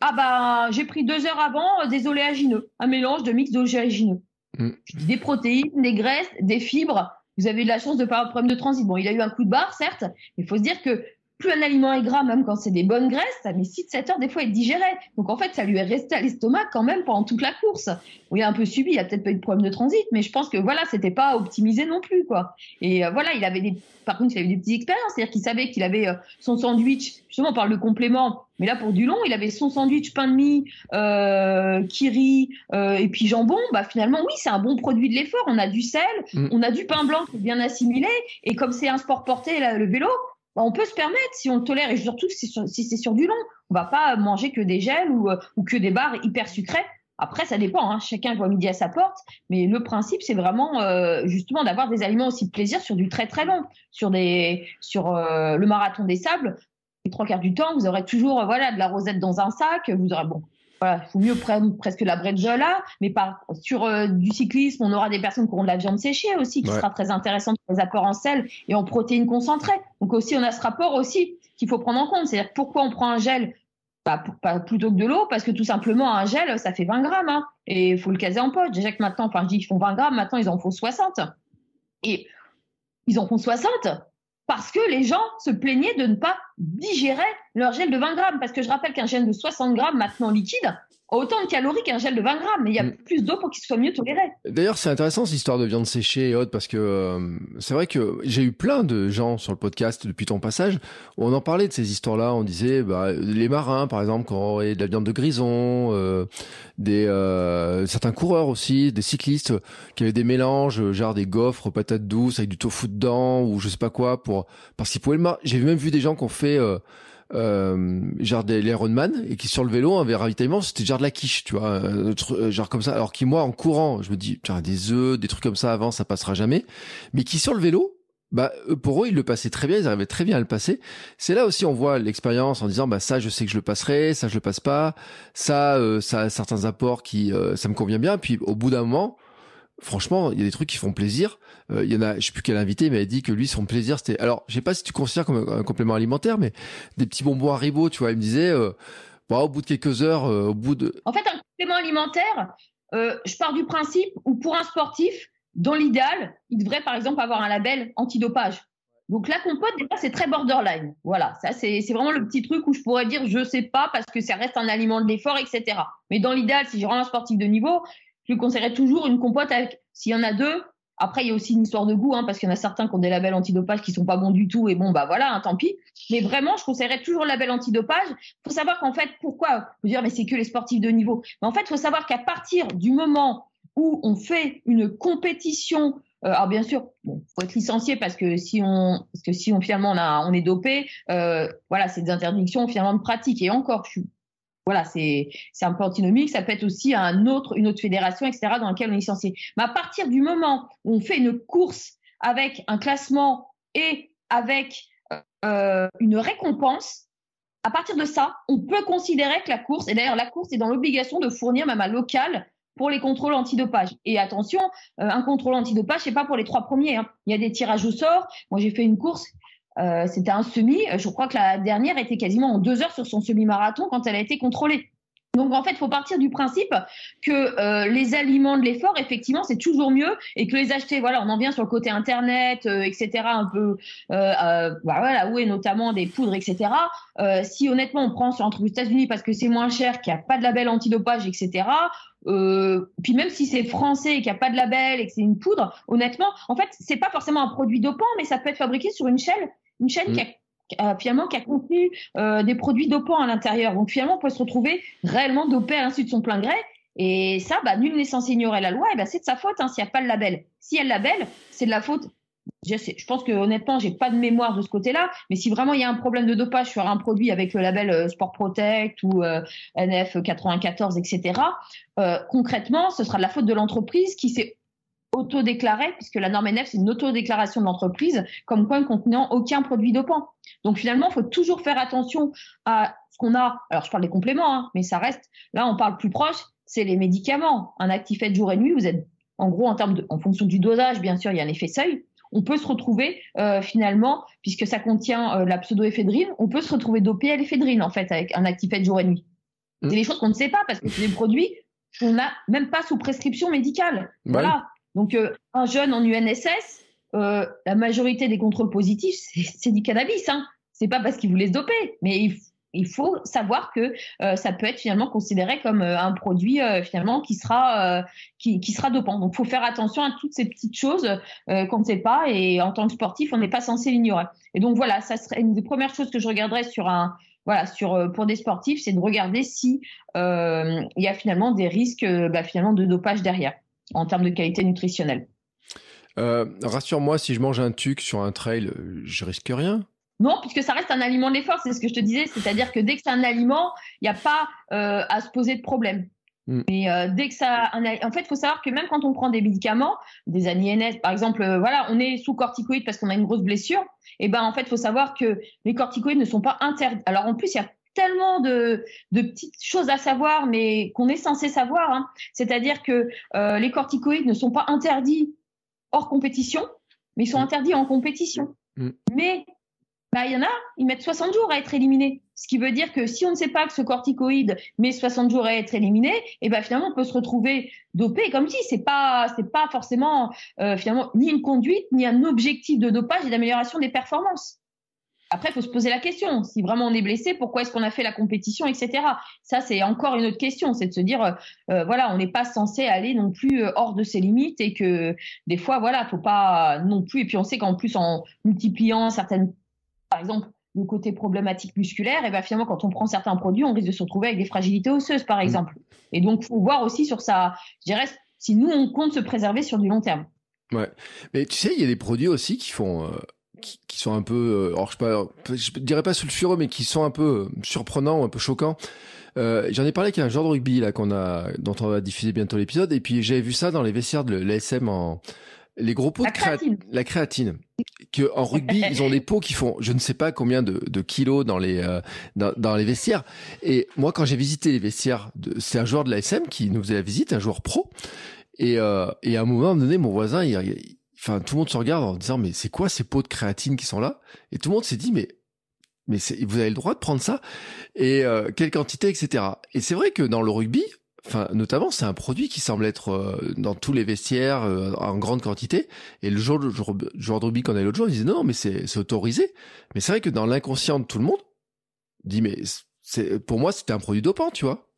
Ah bah, j'ai pris deux heures avant euh, des oléagineux, un mélange de mix d'oléagineux. Mm. Des protéines, des graisses, des fibres. Vous avez eu de la chance de pas avoir de problème de transit. Bon, il a eu un coup de barre, certes, mais il faut se dire que plus un aliment est gras, même quand c'est des bonnes graisses, ça met 6-7 heures des fois à être digéré. Donc en fait, ça lui est resté à l'estomac quand même pendant toute la course. il a un peu subi, il a peut-être pas eu de problème de transit, mais je pense que voilà, c'était pas optimisé non plus quoi. Et euh, voilà, il avait des, par contre, il avait des petites expériences, c'est-à-dire qu'il savait qu'il avait euh, son sandwich. Justement, on parle de complément, mais là pour du long, il avait son sandwich pain de mie, euh, kiri euh, et puis jambon. Bah finalement, oui, c'est un bon produit de l'effort. On a du sel, mm. on a du pain blanc qui est bien assimilé, et comme c'est un sport porté, le vélo, on peut se permettre si on le tolère et surtout si c'est sur, du long. On va pas manger que des gels ou, euh, que des barres hyper sucrées. Après, ça dépend. Hein. Chacun voit midi à sa porte. Mais le principe, c'est vraiment euh, justement d'avoir des aliments aussi de plaisir sur du très très long. Sur euh, le marathon des sables, les trois quarts du temps, vous aurez toujours voilà de la rosette dans un sac. Vous aurez bon, voilà, il faut mieux prendre presque la bredjola, mais pas sur euh, du cyclisme, on aura des personnes qui auront de la viande séchée aussi, qui sera très intéressante pour les apports en sel et en protéines concentrées. Donc aussi, on a ce rapport aussi qu'il faut prendre en compte, c'est-à-dire pourquoi on prend un gel? Bah, pas plutôt que de l'eau, parce que tout simplement un gel, ça fait 20 grammes, hein, et il faut le caser en poche. Déjà que maintenant, enfin je dis qu'ils font 20 grammes, maintenant ils en font 60. Et ils en font 60 parce que les gens se plaignaient de ne pas digérer leur gel de 20 grammes. Parce que je rappelle qu'un gel de 60 grammes maintenant liquide, autant de calories qu'un gel de 20 grammes, mais il y a mm. plus d'eau pour qu'il soit mieux toléré. D'ailleurs, c'est intéressant cette histoire de viande séchée et autres, parce que euh, c'est vrai que j'ai eu plein de gens sur le podcast depuis ton passage où on en parlait de ces histoires-là. On disait, bah, les marins, par exemple, qui auraient de la viande de grison, euh, des euh, certains coureurs aussi, des cyclistes qui avaient des mélanges, genre des gaufres, patates douces avec du tofu dedans ou je sais pas quoi, pour parce qu'ils pouvaient le. J'ai même vu des gens qui ont fait euh, genre des l'Ironman et qui sur le vélo avait ravitaillement c'était genre de la quiche tu vois euh, euh, genre comme ça. Alors qui moi en courant je me dis tiens des œufs des trucs comme ça avant ça passera jamais. Mais qui sur le vélo bah pour eux ils le passaient très bien ils arrivaient très bien à le passer. C'est là aussi on voit l'expérience en disant bah ça je sais que je le passerai ça je le passe pas. Ça ça a certains apports qui ça me convient bien. Puis au bout d'un moment franchement, il y a des trucs qui font plaisir. Euh, il y en a, je sais plus quel invité m'avait dit que lui, son plaisir, c'était. Alors, je sais pas si tu considères comme un, complément alimentaire, mais des petits bonbons Haribo, tu vois. Il me disait, euh, bah, au bout de quelques heures, euh, au bout de. En fait, un complément alimentaire, je pars du principe où pour un sportif, dans l'idéal, il devrait par exemple avoir un label antidopage. Donc la compote, déjà, c'est très borderline. Voilà, ça c'est vraiment le petit truc où je pourrais dire je sais pas parce que ça reste un aliment de l'effort, etc. Mais dans l'idéal, si j'ai vraiment un sportif de niveau, je lui conseillerais toujours une compote avec, s'il y en a deux, après, il y a aussi une histoire de goût, hein, parce qu'il y en a certains qui ont des labels antidopage qui sont pas bons du tout, et bon, bah voilà, hein, tant pis. Mais vraiment, je conseillerais toujours le label antidopage. Il faut savoir qu'en fait, pourquoi? Vous dire, mais c'est que les sportifs de niveau. Mais en fait, il faut savoir qu'à partir du moment où on fait une compétition, euh, alors bien sûr, bon, faut être licencié parce que si on, parce que si on finalement on, a, on est dopé, euh, voilà, c'est des interdictions finalement de pratique. Et encore, je suis voilà, c'est un peu antinomique. Ça peut être aussi un autre, une autre fédération, etc., dans laquelle on est licencié. Mais à partir du moment où on fait une course avec un classement et avec euh, une récompense, à partir de ça, on peut considérer que la course, et d'ailleurs la course est dans l'obligation de fournir même un local pour les contrôles antidopage. Et attention, euh, un contrôle antidopage, c'est pas pour les trois premiers. Hein. Il y a des tirages au sort. Moi, j'ai fait une course euh, c'était un semi. Je crois que la dernière était quasiment en deux heures sur son semi-marathon quand elle a été contrôlée. Donc en fait, il faut partir du principe que euh, les aliments de l'effort, effectivement, c'est toujours mieux et que les acheter, voilà, on en vient sur le côté internet, euh, etc. Un peu, bah, voilà, où est notamment des poudres, etc. si honnêtement on prend sur entre les États-Unis parce que c'est moins cher, qu'il n'y a pas de label antidopage, etc. puis même si c'est français et qu'il n'y a pas de label et que c'est une poudre, honnêtement, en fait, c'est pas forcément un produit dopant, mais ça peut être fabriqué sur une chaîne une chaîne qui a mm. finalement qui a contenu euh, des produits dopants à l'intérieur. Donc finalement, on peut se retrouver réellement dopé à l'insu de son plein gré. Et ça, bah, nul n'est censé ignorer la loi. Et bah, c'est de sa faute hein, s'il n'y a pas le label. S'il y a le label, c'est de la faute. Je, je pense que honnêtement, j'ai pas de mémoire de ce côté-là. Mais si vraiment il y a un problème de dopage sur un produit avec le label euh, Sport Protect ou NF 94, etc., concrètement, ce sera de la faute de l'entreprise qui s'est autodéclaré, puisque la norme NF, c'est une autodéclaration de l'entreprise, comme quoi ne contenant aucun produit dopant. Donc finalement, il faut toujours faire attention à ce qu'on a. Alors je parle des compléments, hein, mais ça reste, là on parle plus proche, c'est les médicaments. Un actifette jour et nuit, vous êtes en gros en termes de, en fonction du dosage, bien sûr, il y a un effet seuil. On peut se retrouver euh, finalement, puisque ça contient euh, la pseudoéphédrine, on peut se retrouver dopé à l'éphédrine en fait avec un actifette jour et nuit. Mmh. C'est des choses qu'on ne sait pas parce que c'est des produits qu'on n'a même pas sous prescription médicale. Voilà. Donc, euh, un jeune en UNSS, euh, la majorité des contrôles positifs, c'est du cannabis. Hein. C'est pas parce qu'il voulait se doper, mais il, faut savoir que euh, ça peut être finalement considéré comme un produit finalement qui sera dopant. Donc, faut faire attention à toutes ces petites choses qu'on ne sait pas. Et en tant que sportif, on n'est pas censé l'ignorer. Et donc voilà, ça serait une des premières choses que je regarderais sur un voilà, sur, pour des sportifs, c'est de regarder si il y a finalement des risques bah, finalement de dopage derrière en termes de qualité nutritionnelle. Euh, rassure-moi, si je mange un tuc sur un trail, je risque rien? Non, puisque ça reste un aliment de l'effort, c'est ce que je te disais, c'est-à-dire que dès que c'est un aliment, il n'y a pas euh, à se poser de problème. Mm. Mais euh, dès que ça, en fait, il faut savoir que même quand on prend des médicaments, des ANINS, par exemple, voilà, on est sous corticoïdes parce qu'on a une grosse blessure. Et ben, en fait, il faut savoir que les corticoïdes ne sont pas interdits. Alors en plus, il y a tellement de, petites choses à savoir, mais qu'on est censé savoir. Hein. C'est-à-dire que euh, les corticoïdes ne sont pas interdits hors compétition, mais ils sont mm. interdits en compétition. Mm. Mais bah, il y en a, ils mettent 60 jours à être éliminés. Ce qui veut dire que si on ne sait pas que ce corticoïde met 60 jours à être éliminé, et eh ben finalement on peut se retrouver dopé. Comme si c'est pas c'est pas forcément euh, finalement ni une conduite ni un objectif de dopage et d'amélioration des performances. Après, il faut se poser la question. Si vraiment on est blessé, pourquoi est-ce qu'on a fait la compétition, etc. Ça, c'est encore une autre question. C'est de se dire, euh, euh, voilà, on n'est pas censé aller non plus euh, hors de ses limites et que des fois, voilà, faut pas non plus. Et puis, on sait qu'en plus, en multipliant certaines, par exemple, le côté problématique musculaire, et bien finalement, quand on prend certains produits, on risque de se retrouver avec des fragilités osseuses, par mmh. exemple. Et donc, faut voir aussi sur ça, je dirais, si nous, on compte se préserver sur du long terme. Ouais. Mais tu sais, il y a des produits aussi qui font qui, sont un peu, euh, alors je, pas, je dirais pas sulfureux, mais qui sont un peu euh, surprenants ou un peu choquants. Euh, J'en ai parlé avec un joueur de rugby là qu'on a, dont on va diffuser bientôt l'épisode, et puis j'avais vu ça dans les vestiaires de l'ASM en les gros pots la de créatine. la créatine. Que en rugby ils ont des pots qui font je ne sais pas combien de, de kilos dans les euh, dans, dans, les vestiaires. Et moi quand j'ai visité les vestiaires, c'est un joueur de l'ASM qui nous faisait la visite, un joueur pro. Et, euh, et à un moment donné, mon voisin, il, enfin tout le monde se regarde en disant mais c'est quoi ces pots de créatine qui sont là? Et tout le monde s'est dit mais mais vous avez le droit de prendre ça et euh, quelle quantité etc. Et c'est vrai que dans le rugby, enfin notamment c'est un produit qui semble être euh, dans tous les vestiaires euh, en grande quantité. Et le jour, le jour, de rugby qu'on a l'autre jour, il disait non mais c'est autorisé. Mais c'est vrai que dans l'inconscient de tout le monde, dit mais c'est pour moi c'était un produit dopant, tu vois.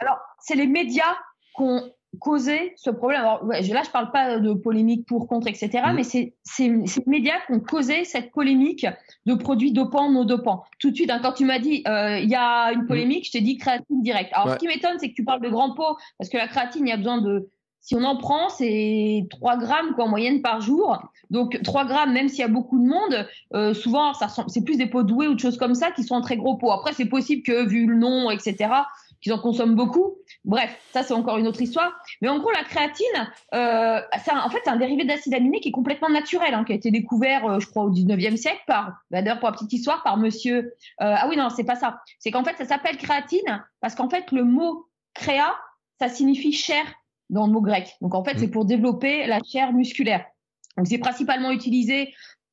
Alors c'est les médias qu'on causer ce problème. Alors, ouais, là, je parle pas de polémique pour, contre, etc., mm. mais c'est les médias qui ont causé cette polémique de produits dopants, non dopants. Tout de suite, hein, quand tu m'as dit, euh, il y a une polémique, je t'ai dit créatine direct. Alors, ce qui m'étonne, c'est que tu parles de grands pots, parce que la créatine, il y a besoin de, si on en prend, c'est 3 grammes quoi, en moyenne par jour. Donc 3 grammes, même s'il y a beaucoup de monde, euh, souvent ça c'est plus des pots doués ou de choses comme ça qui sont en très gros pots. Après, c'est possible que vu le nom, etc., qu'ils en consomment beaucoup. Bref, ça c'est encore une autre histoire. Mais en gros, la créatine, euh, c'est en fait un dérivé d'acide aminé qui est complètement naturel, hein, qui a été découvert, euh, je crois, au 19e siècle par, d'ailleurs pour la petite histoire, par monsieur. Euh, ah oui, non, c'est pas ça. C'est qu'en fait, ça s'appelle créatine parce qu'en fait, le mot créa, ça signifie chair dans le mot grec. Donc en fait, c'est mmh. pour développer la chair musculaire. Donc c'est principalement utilisé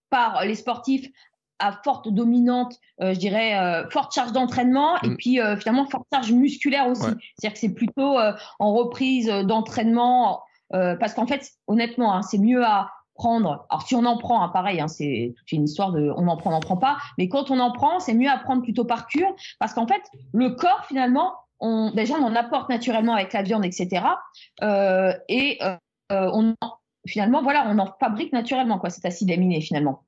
par les sportifs à forte dominante, euh, je dirais, euh, forte charge d'entraînement et mm. puis euh, finalement forte charge musculaire aussi. C'est-à-dire que c'est plutôt en reprise d'entraînement parce qu'en fait, honnêtement, hein, c'est mieux à prendre. Alors si on en prend, hein, pareil, hein, c'est une histoire de on en prend, on n'en prend pas. Mais quand on en prend, c'est mieux à prendre plutôt par cure parce qu'en fait, le corps finalement, on, déjà on en apporte naturellement avec la viande, etc. et on finalement voilà, on en fabrique naturellement quoi, cet acide aminé finalement.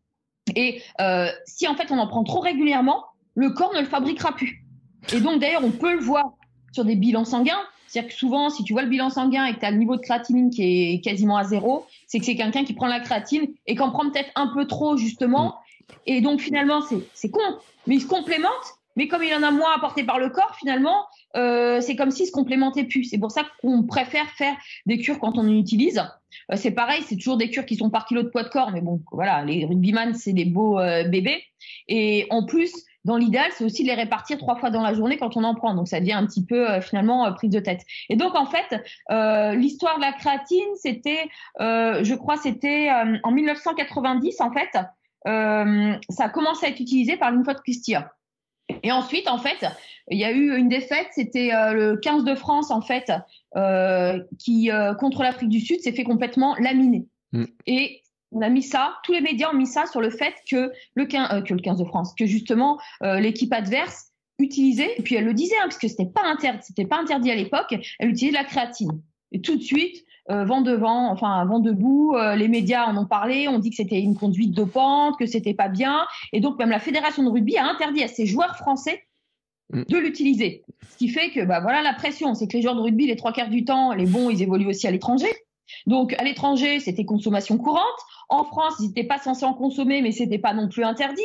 Et euh, si en fait on en prend trop régulièrement, le corps ne le fabriquera plus. Et donc d'ailleurs, on peut le voir sur des bilans sanguins. C'est-à-dire que souvent, si tu vois le bilan sanguin et que tu as le niveau de créatinine qui est quasiment à zéro, c'est que c'est quelqu'un qui prend la créatine et qui en prend peut-être un peu trop justement. Et donc finalement, c'est con, mais il se complémente. Mais comme il en a moins apporté par le corps, finalement, euh, c'est comme s'il se complémentait plus. C'est pour ça qu'on préfère faire des cures quand on en utilise. Euh, c'est pareil, c'est toujours des cures qui sont par kilo de poids de corps, mais bon, voilà, les rugbyman, c'est des beaux euh, bébés. Et en plus, dans l'idéal, c'est aussi de les répartir trois fois dans la journée quand on en prend. Donc, ça devient un petit peu euh, finalement prise de tête. Et donc, en fait, l'histoire de la créatine, c'était, je crois, c'était en 1990, en fait, ça a à être utilisé par une fois de Christian. Et ensuite, en fait, il y a eu une défaite, c'était le 15 de France, en fait, qui, euh, contre l'Afrique du Sud, s'est fait complètement laminer. Mm. Et on a mis ça, tous les médias ont mis ça sur le fait que le 15, que le 15 de France, que justement l'équipe adverse utilisait, et puis elle le disait, hein, puisque c'était pas interdit, c'était pas interdit à l'époque, elle utilisait de la créatine. Et tout de suite, vent devant, enfin vent debout, les médias en ont parlé, on dit que c'était une conduite dopante, que c'était pas bien, et donc même la fédération de rugby a interdit à ses joueurs français. De l'utiliser. Ce qui fait que, bah voilà, la pression, c'est que les joueurs de rugby, les trois quarts du temps, les bons, ils évoluent aussi à l'étranger. Donc, à l'étranger, c'était consommation courante. En France, ils n'étaient pas censés en consommer, mais c'était pas non plus interdit.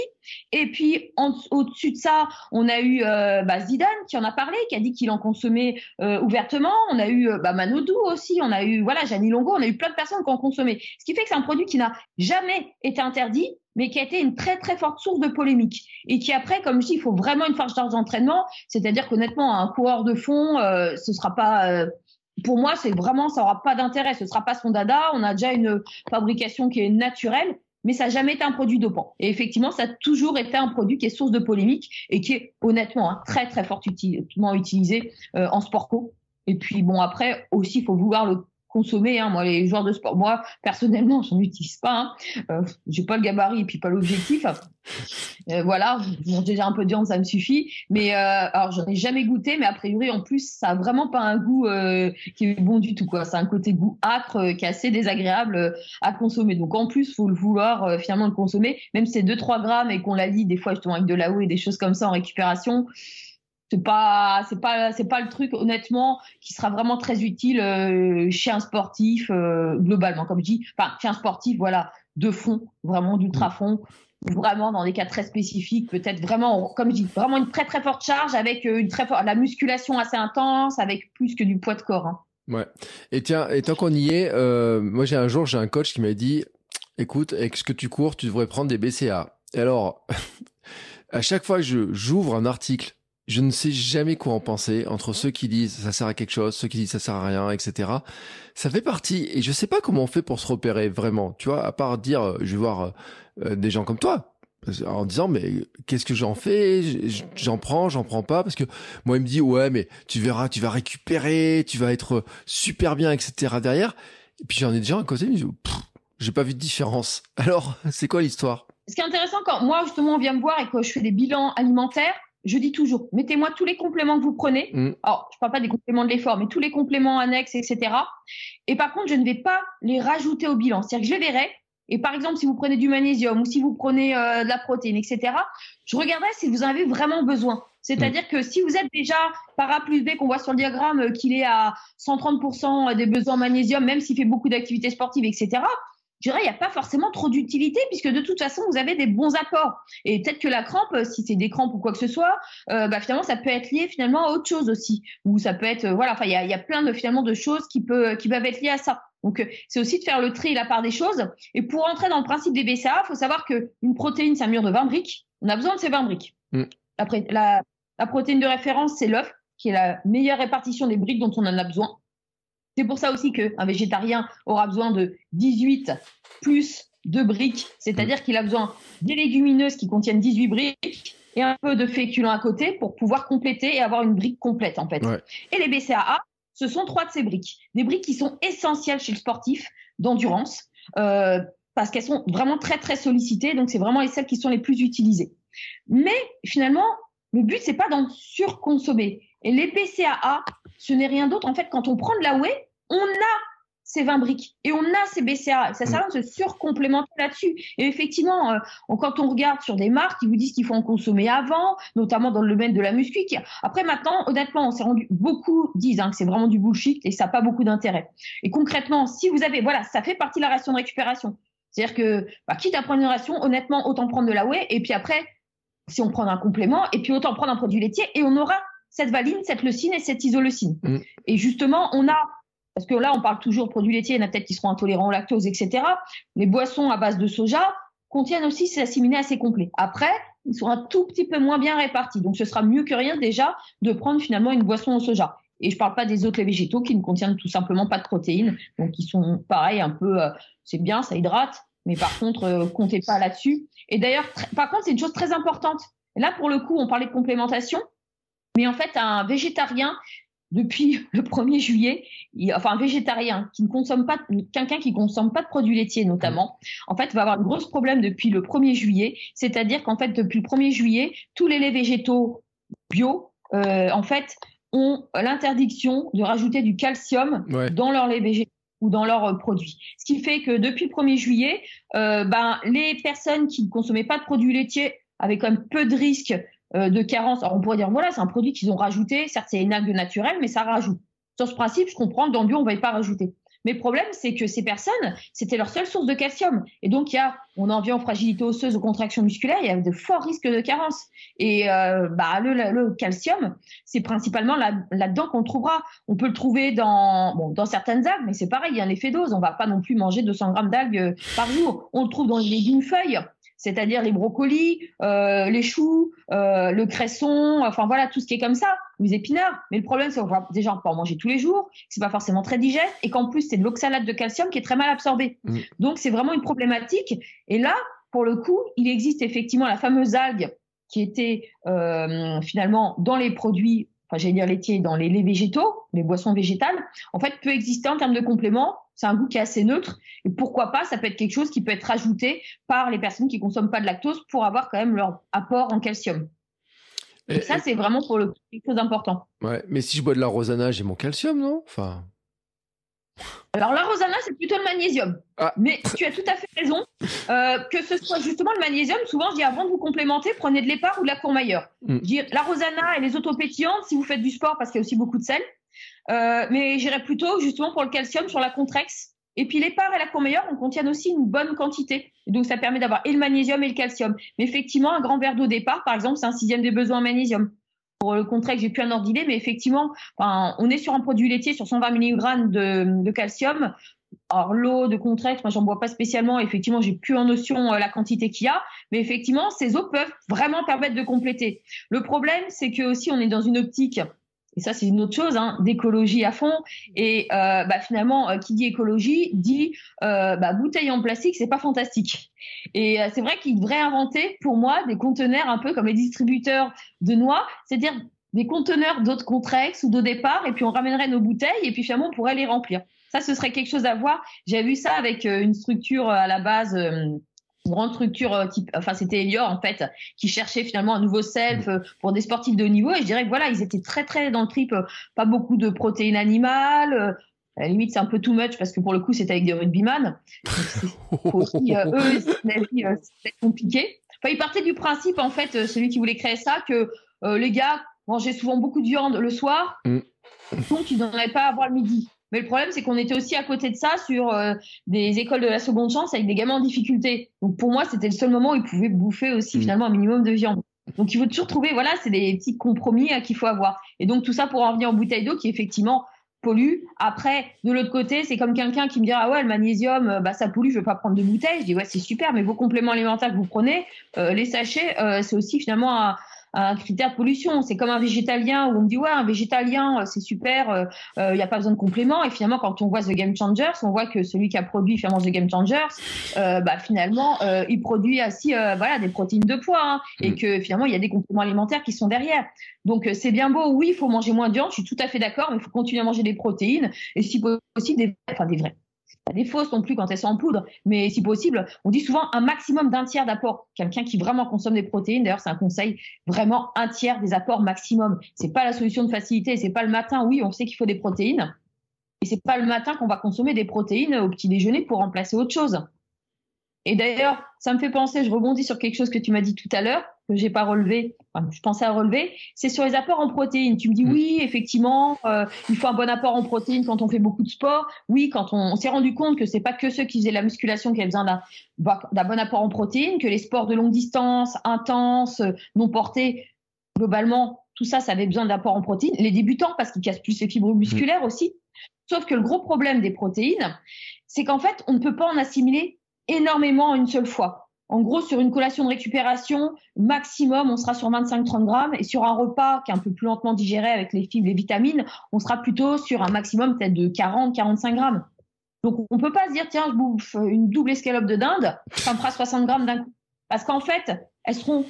Et puis, au-dessus de ça, on a eu euh, bah, Zidane qui en a parlé, qui a dit qu'il en consommait euh, ouvertement. On a eu euh, bah, Manodou aussi. On a eu, voilà, Jani Longo. On a eu plein de personnes qui en consommaient. Ce qui fait que c'est un produit qui n'a jamais été interdit, mais qui a été une très très forte source de polémique et qui après, comme je dis, il faut vraiment une force d'entraînement, c'est-à-dire qu'honnêtement, un coureur de fond, euh, ce sera pas, euh, pour moi, c'est vraiment, ça aura pas d'intérêt, ce sera pas son dada. On a déjà une fabrication qui est naturelle, mais ça n'a jamais été un produit dopant. Et effectivement, ça a toujours été un produit qui est source de polémique et qui est honnêtement hein, très très fortement utilisé euh, en sport co. Et puis bon, après aussi, il faut vouloir le consommer. Hein. Moi, les joueurs de sport, moi, personnellement, j'en utilise pas. Hein. Euh, j'ai pas le gabarit et puis pas l'objectif. Euh, voilà, mange déjà un peu de viande, ça me suffit. Mais euh, alors, j'en ai jamais goûté, mais a priori, en plus, ça a vraiment pas un goût euh, qui est bon du tout. Quoi, c'est un côté goût âcre euh, qui est assez désagréable euh, à consommer. Donc, en plus, faut le vouloir finalement le consommer, même si c'est 2-3 grammes et qu'on la lit des fois justement avec de la eau et des choses comme ça en récupération c'est pas pas le truc honnêtement qui sera vraiment très utile euh, chez un sportif euh, globalement. Comme je dis enfin chez un sportif voilà de fond vraiment d'ultra fond. Vraiment dans des cas très spécifiques peut-être vraiment comme je dis vraiment une très très forte charge avec euh, une très forte la musculation assez intense avec plus que du poids de corps hein. ouais. Et tiens et tant qu'on y est moi j'ai un jour j'ai un coach qui m'a dit écoute avec ce que tu cours tu devrais prendre des BCA alors à chaque fois que j'ouvre un article je ne sais jamais quoi en penser entre ceux qui disent ça sert à quelque chose, ceux qui disent ça sert à rien, etc. Ça fait partie et je sais pas comment on fait pour se repérer vraiment. Tu vois, à part dire, euh, je vais voir euh, des gens comme toi en disant mais qu'est-ce que j'en fais J'en prends, j'en prends pas parce que moi il me dit ouais mais tu verras, tu vas récupérer, tu vas être super bien, etc. Derrière. Et puis j'en ai déjà un côté, j'ai pas vu de différence. Alors c'est quoi l'histoire? Ce qui est intéressant quand moi justement on vient me voir et que je fais des bilans alimentaires je dis toujours, mettez-moi tous les compléments que vous prenez. Mm. Alors, je parle pas des compléments de l'effort, mais tous les compléments annexes, etc. Et par contre, je ne vais pas les rajouter au bilan. C'est-à-dire que je les verrai. Et par exemple, si vous prenez du magnésium ou si vous prenez euh, de la protéine, etc., je regarderai si vous en avez vraiment besoin. C'est-à-dire mm. que si vous êtes déjà par A plus B, qu'on voit sur le diagramme euh, qu'il est à 130% des besoins en magnésium, même s'il fait beaucoup d'activités sportives, etc., je dirais, il n'y a pas forcément trop d'utilité puisque de toute façon, vous avez des bons apports. Et peut-être que la crampe, euh, si c'est des crampes ou quoi que ce soit, euh, bah, finalement, ça peut être lié finalement à autre chose aussi. Ou ça peut être, euh, voilà, enfin, il y a, y a, plein de finalement de choses qui, peut, qui peuvent être liées à ça. Donc, c'est aussi de faire le tri et la part des choses. Et pour entrer dans le principe des BCA, il faut savoir qu'une protéine, c'est un mur de 20 briques. On a besoin de ces 20 briques. Mm. Après, la, la protéine de référence, c'est l'œuf, qui est la meilleure répartition des briques dont on en a besoin. C'est pour ça aussi qu'un végétarien aura besoin de 18 plus de briques, c'est-à-dire qu'il a besoin des légumineuses qui contiennent 18 briques et un peu de féculents à côté pour pouvoir compléter et avoir une brique complète en fait. Et les BCAA, ce sont trois de ces briques. Des briques qui sont essentielles chez le sportif d'endurance euh, parce qu'elles sont vraiment très très sollicitées, donc c'est vraiment celles qui sont les plus utilisées. Mais finalement, le but c'est pas d'en surconsommer. Et les BCAA, ce n'est rien d'autre. En fait, quand on prend de la whey, on a ces 20 briques et on a ces BCA. Ça sert à se surcomplémenter là-dessus. Et effectivement, euh, quand on regarde sur des marques, ils vous disent qu'il faut en consommer avant, notamment dans le domaine de la muscu. Après, maintenant, honnêtement, on s'est rendu, beaucoup disent hein, que c'est vraiment du bullshit et ça n'a pas beaucoup d'intérêt. Et concrètement, si vous avez, voilà, ça fait partie de la ration de récupération. C'est-à-dire que, bah, quitte à prendre une ration, honnêtement, autant prendre de la whey et puis après, si on prend un complément, et puis autant prendre un produit laitier et on aura cette valine, cette leucine et cette isoleucine. Mm. Et justement, on a parce que là, on parle toujours de produits laitiers, il y en a peut-être qui seront intolérants au lactose, etc. Les boissons à base de soja contiennent aussi ces assimilés assez complets. Après, ils sont un tout petit peu moins bien répartis. Donc, ce sera mieux que rien déjà de prendre finalement une boisson au soja. Et je parle pas des autres végétaux qui ne contiennent tout simplement pas de protéines, donc qui sont pareil un peu, euh, c'est bien, ça hydrate, mais par contre, euh, comptez pas là-dessus. Et d'ailleurs, par contre, c'est une chose très importante. là, pour le coup, on parlait de complémentation, mais en fait, un végétarien, depuis le 1er juillet, enfin un végétarien qui ne consomme pas, quelqu'un qui consomme pas de produits laitiers notamment, en fait va avoir un gros problème depuis le 1er juillet. C'est-à-dire qu'en fait depuis le 1er juillet, tous les laits végétaux bio, euh, en fait, ont l'interdiction de rajouter du calcium dans leurs laits végétaux ou dans leurs euh, produits. Ce qui fait que depuis le 1er juillet, euh, ben, les personnes qui ne consommaient pas de produits laitiers avaient quand même peu de risques de carence. Alors on pourrait dire, voilà, c'est un produit qu'ils ont rajouté, certes c'est une algue naturelle, mais ça rajoute. Sur ce principe, je comprends dans le bio, on ne va pas rajouter. Mais le problème, c'est que ces personnes, c'était leur seule source de calcium. Et donc, il y a, on en vient aux fragilités osseuses, aux contractions musculaires, il y a de forts risques de carence. Et euh, bah, le, calcium, c'est principalement là-dedans qu'on le trouvera. On peut le trouver dans, bon, dans certaines algues, mais c'est pareil, il y a un effet dose. On va pas non plus manger 200 grammes d'algues par jour. On le trouve dans les légumes feuilles c'est-à-dire les brocolis, euh, les choux, euh, le cresson, enfin voilà, tout ce qui est comme ça, les épinards. Mais le problème, c'est qu'on va déjà on peut en manger tous les jours, c'est pas forcément très digeste, et qu'en plus c'est de l'oxalate de calcium qui est très mal absorbé. Mm. Donc c'est vraiment une problématique. Et là, pour le coup, il existe effectivement la fameuse algue qui était euh, finalement dans les produits enfin j'allais dire laitiers, dans les laits végétaux, les boissons végétales, en fait peut exister en termes de compléments. C'est un goût qui est assez neutre. Et pourquoi pas, ça peut être quelque chose qui peut être rajouté par les personnes qui consomment pas de lactose pour avoir quand même leur apport en calcium. Et, ça, c'est vraiment pour le quelque chose d'important. Ouais, mais si je bois de la rosana, j'ai mon calcium, non? Enfin. Alors la rosana, c'est plutôt le magnésium. Ah. Mais tu as tout à fait raison. Euh, que ce soit justement le magnésium, souvent je dis avant de vous complémenter, prenez de l'épargne ou de la courmayeur. Mm. La rosana et les autopétillantes si vous faites du sport parce qu'il y a aussi beaucoup de sel. Euh, mais j'irais plutôt justement pour le calcium sur la contrex. Et puis l'épar et la courmayeur, on contiennent aussi une bonne quantité. donc ça permet d'avoir et le magnésium et le calcium. Mais effectivement, un grand verre d'eau départ, par exemple, c'est un sixième des besoins en magnésium pour le contraire, j'ai plus un ordre d'idée, mais effectivement, on est sur un produit laitier sur 120 mg de, calcium. Alors l'eau de Contrex, moi j'en bois pas spécialement. Effectivement, j'ai plus en notion euh, la quantité qu'il y a, mais effectivement, ces eaux peuvent vraiment permettre de compléter. Le problème, c'est que aussi on est dans une optique et ça c'est une autre chose, hein, d'écologie à fond. Et euh, bah, finalement, euh, qui dit écologie dit euh, bah, bouteille en plastique, c'est pas fantastique. Et c'est vrai qu'il devrait inventer pour moi des conteneurs un peu comme les distributeurs de noix, c'est-à-dire des conteneurs d'autres contrex ou d'eau départ, et puis on ramènerait nos bouteilles, et puis finalement on pourrait les remplir. Ça, ce serait quelque chose à voir. J'ai vu ça avec une structure à la base grande structure euh, type, enfin c'était Elior en fait, qui cherchait finalement un nouveau self euh, pour des sportifs de haut niveau. Et je dirais que voilà, ils étaient très très dans le trip, euh, pas beaucoup de protéines animales. À la limite, c'est un peu too much parce que pour le coup, c'était avec des rugbyman. Aussi, eux, c'est compliqué. Enfin, ils partaient du principe, en fait, celui qui voulait créer ça, que les gars mangeaient souvent beaucoup de viande le soir, mm. donc ils n'en avaient pas à boire le midi. Mais le problème, c'est qu'on était aussi à côté de ça sur euh, des écoles de la seconde chance avec des gamins en difficulté. Donc pour moi, c'était le seul moment où ils pouvaient bouffer aussi mmh. finalement un minimum de viande. Donc il faut toujours trouver, voilà, c'est des petits compromis hein, qu'il faut avoir. Et donc tout ça pour en venir en bouteille d'eau qui effectivement pollue. Après, de l'autre côté, c'est comme quelqu'un qui me dira ah ouais le magnésium, euh, bah ça pollue, je veux pas prendre de bouteille. Je dis ouais c'est super, mais vos compléments alimentaires que vous prenez, euh, les sachets, c'est aussi finalement un, un critère de pollution. C'est comme un végétalien où on me dit ouais un végétalien euh, c'est super, il euh, n'y euh, a pas besoin de compléments. Et finalement quand on voit The Game Changers, on voit que celui qui a produit finalement The Game Changers, bah finalement il produit aussi voilà des protéines de poids hein, et mm. que finalement il y a des compléments alimentaires qui sont derrière. Donc c'est bien beau, oui il faut manger moins de viande, je suis tout à fait d'accord, mais il faut continuer à manger des protéines et si possible des, enfin des vrais des fausses non plus quand elles sont en poudre, mais si possible, on dit souvent un maximum d'un tiers d'apport. Quelqu'un qui vraiment consomme des protéines, d'ailleurs, c'est un conseil, vraiment un tiers des apports maximum. C'est pas la solution de facilité, c'est pas le matin, oui, on sait qu'il faut des protéines, et c'est pas le matin qu'on va consommer des protéines au petit déjeuner pour remplacer autre chose. Et d'ailleurs, ça me fait penser, je rebondis sur quelque chose que tu m'as dit tout à l'heure, que j'ai pas relevé, enfin, je pensais à relever, c'est sur les apports en protéines. Tu me dis mm. oui, effectivement, euh, il faut un bon apport en protéines quand on fait beaucoup de sport. Oui, quand on, s'est rendu compte que c'est pas que ceux qui faisaient la musculation qui avaient besoin d'un bon apport en protéines, que les sports de longue distance, intenses, non portés, globalement, tout ça, ça avait besoin d'apport en protéines. Les débutants, parce qu'ils cassent plus les fibres musculaires aussi. Sauf que le gros problème des protéines, c'est qu'en fait, on ne peut pas en assimiler énormément en une seule fois. En gros, sur une collation de récupération, maximum, on sera sur 25-30 grammes. Et sur un repas qui est un peu plus lentement digéré avec les fibres, les vitamines, on sera plutôt sur un maximum peut-être de 40-45 grammes. Donc, on ne peut pas se dire, tiens, je bouffe une double escalope de dinde, ça me fera 60 grammes d'un coup. Parce qu'en fait, elles seront,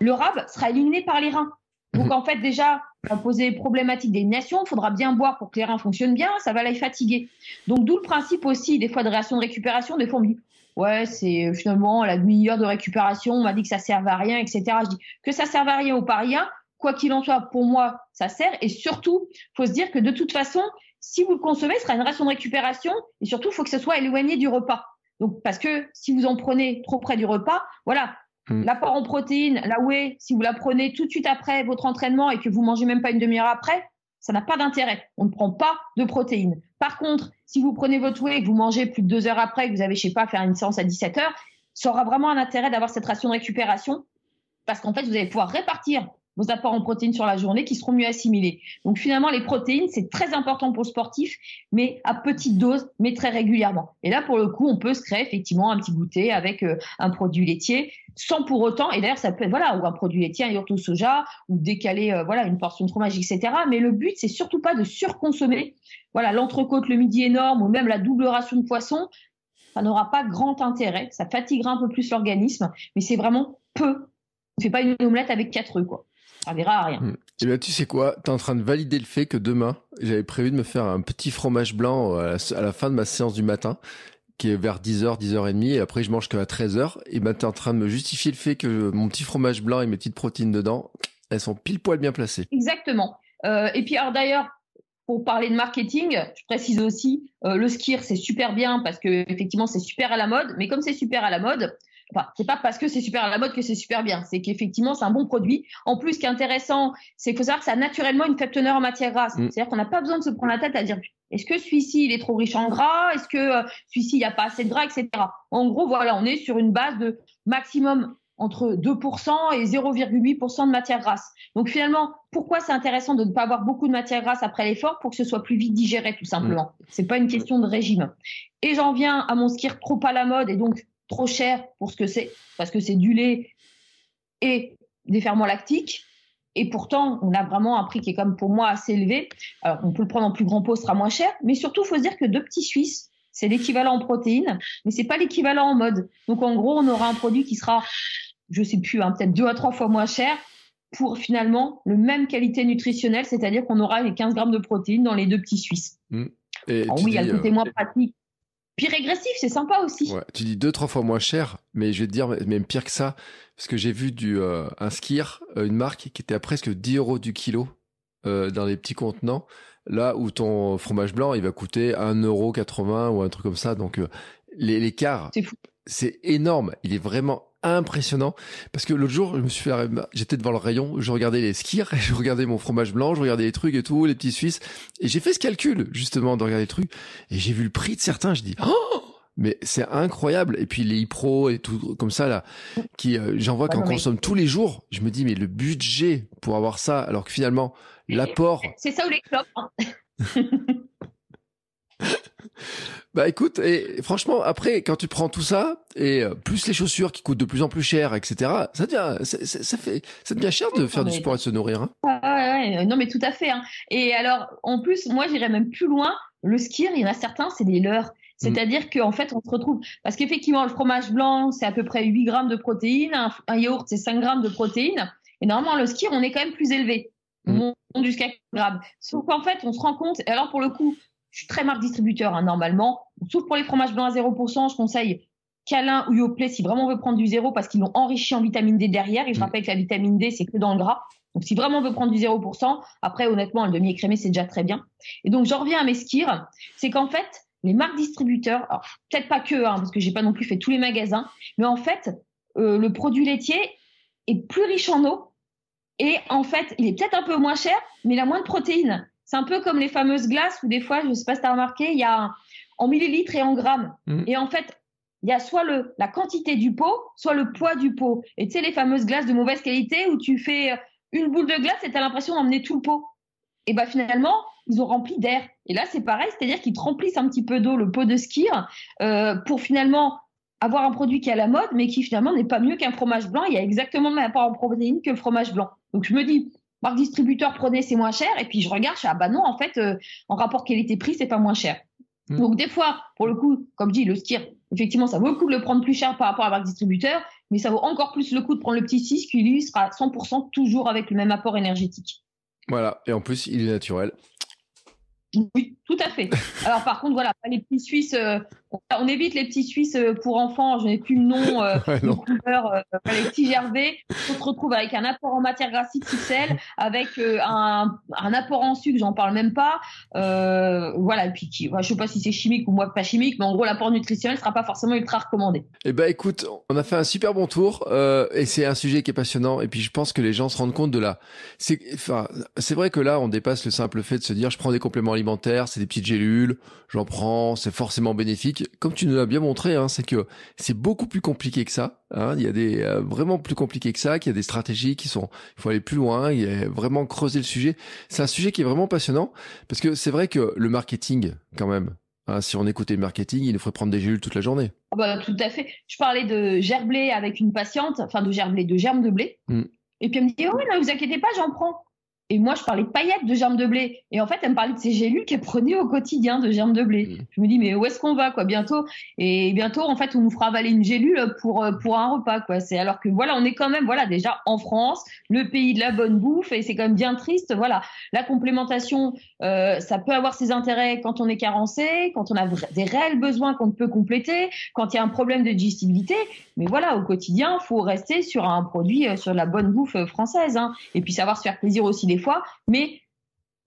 le rab sera éliminé par les reins. Donc, mhm. en fait, déjà, ça va poser problématique d'élimination. Il faudra bien boire pour que les reins fonctionnent bien. Ça va les fatiguer. Donc, d'où le principe aussi, des fois, de réaction de récupération. Des fois, on me dit, ouais, c'est finalement la demi-heure de récupération. On m'a dit que ça servait à rien, etc. Je dis que ça servait à rien ou pas rien. Quoi qu'il en soit, pour moi, ça sert. Et surtout, faut se dire que de toute façon, si vous le consommez, ce sera une ration de récupération. Et surtout, il faut que ce soit éloigné du repas. Donc, parce que si vous en prenez trop près du repas, voilà, Hmm. L'apport en protéines, la whey, si vous la prenez tout de suite après votre entraînement et que vous mangez même pas une demi-heure après, ça n'a pas d'intérêt. On ne prend pas de protéines. Par contre, si vous prenez votre whey et que vous mangez plus de deux heures après, que vous avez, je sais pas, faire une séance à 17 heures, ça aura vraiment un intérêt d'avoir cette ration de récupération parce qu'en fait, vous allez pouvoir répartir vos apports en protéines sur la journée qui seront mieux assimilés. Donc finalement, les protéines, c'est très important pour le sportif, mais à petite dose, mais très régulièrement. Et là, pour le coup, on peut se créer effectivement un petit goûter avec euh, un produit laitier, sans pour autant, et d'ailleurs, ça peut être, voilà, ou un produit laitier, un yaourt au soja, ou décaler, euh, voilà, une portion de fromage, etc. Mais le but, c'est surtout pas de surconsommer. Voilà, l'entrecôte le midi énorme, ou même la double ration de poisson, ça n'aura pas grand intérêt. Ça fatiguera un peu plus l'organisme, mais c'est vraiment peu. On fait pas une omelette avec quatre œufs, quoi ça verra à rien. Et eh bien, tu sais quoi? Tu es en train de valider le fait que demain, j'avais prévu de me faire un petit fromage blanc à la, fin de ma séance du matin, qui est vers 10h, 10h30, et après je mange qu'à 13h. Et ben, tu es en train de me justifier le fait que mon petit fromage blanc et mes petites protéines dedans, elles sont pile poil bien placées. Exactement. Euh, et puis, alors d'ailleurs, pour parler de marketing, je précise aussi, euh, le skir, c'est super bien parce que effectivement, c'est super à la mode. Mais comme c'est super à la mode, Enfin, c'est pas parce que c'est super à la mode que c'est super bien. C'est qu'effectivement, c'est un bon produit. En plus, ce qui est intéressant, c'est qu'il faut savoir que ça a naturellement une faible teneur en matière grasse. Mm. C'est-à-dire qu'on n'a pas besoin de se prendre la tête à dire est-ce que celui-ci il est trop riche en gras? Est-ce que euh, celui-ci il n'y a pas assez de gras, etc. En gros, voilà, on est sur une base de maximum entre 2% et 0,8% de matière grasse. Donc finalement, pourquoi c'est intéressant de ne pas avoir beaucoup de matière grasse après l'effort? Pour que ce soit plus vite digéré, tout simplement. Mm. C'est pas une question de régime. Et j'en viens à mon skir trop à la mode et donc trop cher pour ce que c'est, parce que c'est du lait et des ferments lactiques. Et pourtant, on a vraiment un prix qui est comme pour moi assez élevé. Alors, on peut le prendre en plus grand pot, ce sera moins cher. Mais surtout, il faut se dire que deux petits Suisses, c'est l'équivalent en protéines, mais c'est pas l'équivalent en mode. Donc, en gros, on aura un produit qui sera, je sais plus, hein, peut-être deux à trois fois moins cher pour finalement le même qualité nutritionnelle, c'est-à-dire qu'on aura les 15 grammes de protéines dans les deux petits Suisses. Mmh. oui, il y a le côté euh, moins pratique puis régressif, c'est sympa aussi. Ouais, tu dis deux, trois fois moins cher, mais je vais te dire même pire que ça, parce que j'ai vu du, euh, un skier, euh, une marque qui était à presque 10 euros du kilo euh, dans les petits contenants, là où ton fromage blanc, il va coûter 1,80€ ou un truc comme ça. Donc l'écart, c'est énorme. Il est vraiment impressionnant. Parce que l'autre jour je me suis fait j'étais devant le rayon je regardais les skiers je regardais mon fromage blanc je regardais les trucs et tout les petits suisses. Et j'ai fait ce calcul justement de regarder les trucs. Et j'ai vu le prix de certains je dis oh! Mais c'est incroyable. Et puis les pro et tout comme ça là qui euh, j'en vois qu'on consomme tous les jours. Je me dis mais le budget pour avoir ça alors que finalement l'apport c'est ça ou les clopes hein. Bah écoute, et franchement, après, quand tu prends tout ça, et euh, plus les chaussures qui coûtent de plus en plus cher, etc., ça devient, ça, fait, ça devient cher de faire du sport et de se nourrir. Hein. Ah, ouais, non, mais tout à fait. Hein. Et alors, en plus, moi, j'irais même plus loin. Le skier, il y en a certains, c'est des leurs. C'est-à-dire mm. qu'en fait, on se retrouve. Parce qu'effectivement, le fromage blanc, c'est à peu près 8 grammes de protéines. Un, yaourt, c'est 5 grammes de protéines. Et normalement, le skier, on est quand même plus élevé. On mm. monte jusqu'à 4 grammes. Sauf qu'en fait, on se rend compte. Et alors, pour le coup, je suis très marque distributeur hein, normalement. Sauf pour les fromages blancs à 0%, je conseille Calin ou Yoplait si vraiment on veut prendre du zéro parce qu'ils l'ont enrichi en vitamine D derrière. Et je mm. rappelle que la vitamine D, c'est que dans le gras. Donc si vraiment on veut prendre du 0%, après honnêtement, un demi écrémé, c'est déjà très bien. Et donc j'en reviens à mes skirs, c'est qu'en fait, les marques distributeurs, peut-être pas que, hein, parce que j'ai pas non plus fait tous les magasins, mais en fait, euh, le produit laitier est plus riche en eau et en fait, il est peut-être un peu moins cher, mais il a moins de protéines. C'est un peu comme les fameuses glaces où des fois, je ne sais pas si tu as remarqué, il y a en millilitres et en grammes. Mm. Et en fait, il y a soit le, la quantité du pot, soit le poids du pot. Et tu sais, les fameuses glaces de mauvaise qualité où tu fais une boule de glace et tu as l'impression d'emmener tout le pot. Et bien finalement, ils ont rempli d'air. Et là, c'est pareil, c'est-à-dire qu'ils te remplissent un petit peu d'eau le pot de skir euh, pour finalement avoir un produit qui est à la mode, mais qui finalement n'est pas mieux qu'un fromage blanc. Il y a exactement le même apport en protéines que le fromage blanc. Donc je me dis, marque distributeur, prenez, c'est moins cher. Et puis je regarde, je fais, ah bah non, en fait, euh, en rapport qualité-prix, c'est pas moins cher. Hmm. Donc des fois, pour le coup, comme dit le skir, effectivement, ça vaut le coup de le prendre plus cher par rapport à la marque distributeur, mais ça vaut encore plus le coup de prendre le petit 6 qui lui sera 100% toujours avec le même apport énergétique. Voilà, et en plus, il est naturel. Oui, tout à fait. Alors par contre, voilà, les petits Suisses, euh, on évite les petits Suisses euh, pour enfants. Je n'ai plus le nom, euh, couleur, euh, les petits Gervais. On se retrouve avec un apport en matière grasse XXL, avec un, un, apport en sucre, j'en parle même pas. voilà, et puis qui, je sais pas si c'est chimique ou moi pas chimique, mais en gros l'apport nutritionnel sera pas forcément ultra recommandé. Eh ben écoute, on a fait un super bon tour et c'est un sujet qui est passionnant. Et puis je pense que les gens se rendent compte de la. C'est, enfin, c'est vrai que là on dépasse le simple fait de se dire je prends des compléments alimentaires, c'est des petites gélules, j'en prends, c'est forcément bénéfique. Comme tu nous l'as bien montré, hein, c'est que c'est beaucoup plus compliqué que ça. Hein. Il y a des euh, vraiment plus compliqué que ça, qu'il y a des stratégies qui sont, il faut aller plus loin, il y a vraiment creuser le sujet. C'est un sujet qui est vraiment passionnant parce que c'est vrai que le marketing, quand même, hein, si on écoutait le marketing, il nous ferait prendre des gélules toute la journée. Ah bah, tout à fait. Je parlais de gerblé avec une patiente, enfin de gerblé, de germe de blé. Hmm. Et puis elle me dit, oh non, vous inquiétez pas, j'en prends. Et moi, je parlais de paillettes de germes de blé. Et en fait, elle me parlait de ces gélules qu'elle prenait au quotidien de germes de blé. Mmh. Je me dis, mais où est-ce qu'on va, quoi, bientôt? Et bientôt, en fait, on nous fera avaler une gélule pour, euh, pour un repas, quoi. C'est alors que, voilà, on est quand même, voilà, déjà en France, le pays de la bonne bouffe, et c'est quand même bien triste. Voilà. La complémentation, euh, ça peut avoir ses intérêts quand on est carencé, quand on a des réels besoins qu'on peut compléter, quand il y a un problème de digestibilité. Mais voilà, au quotidien, faut rester sur un produit, euh, sur la bonne bouffe française, hein. Et puis savoir se faire plaisir aussi des fois, mais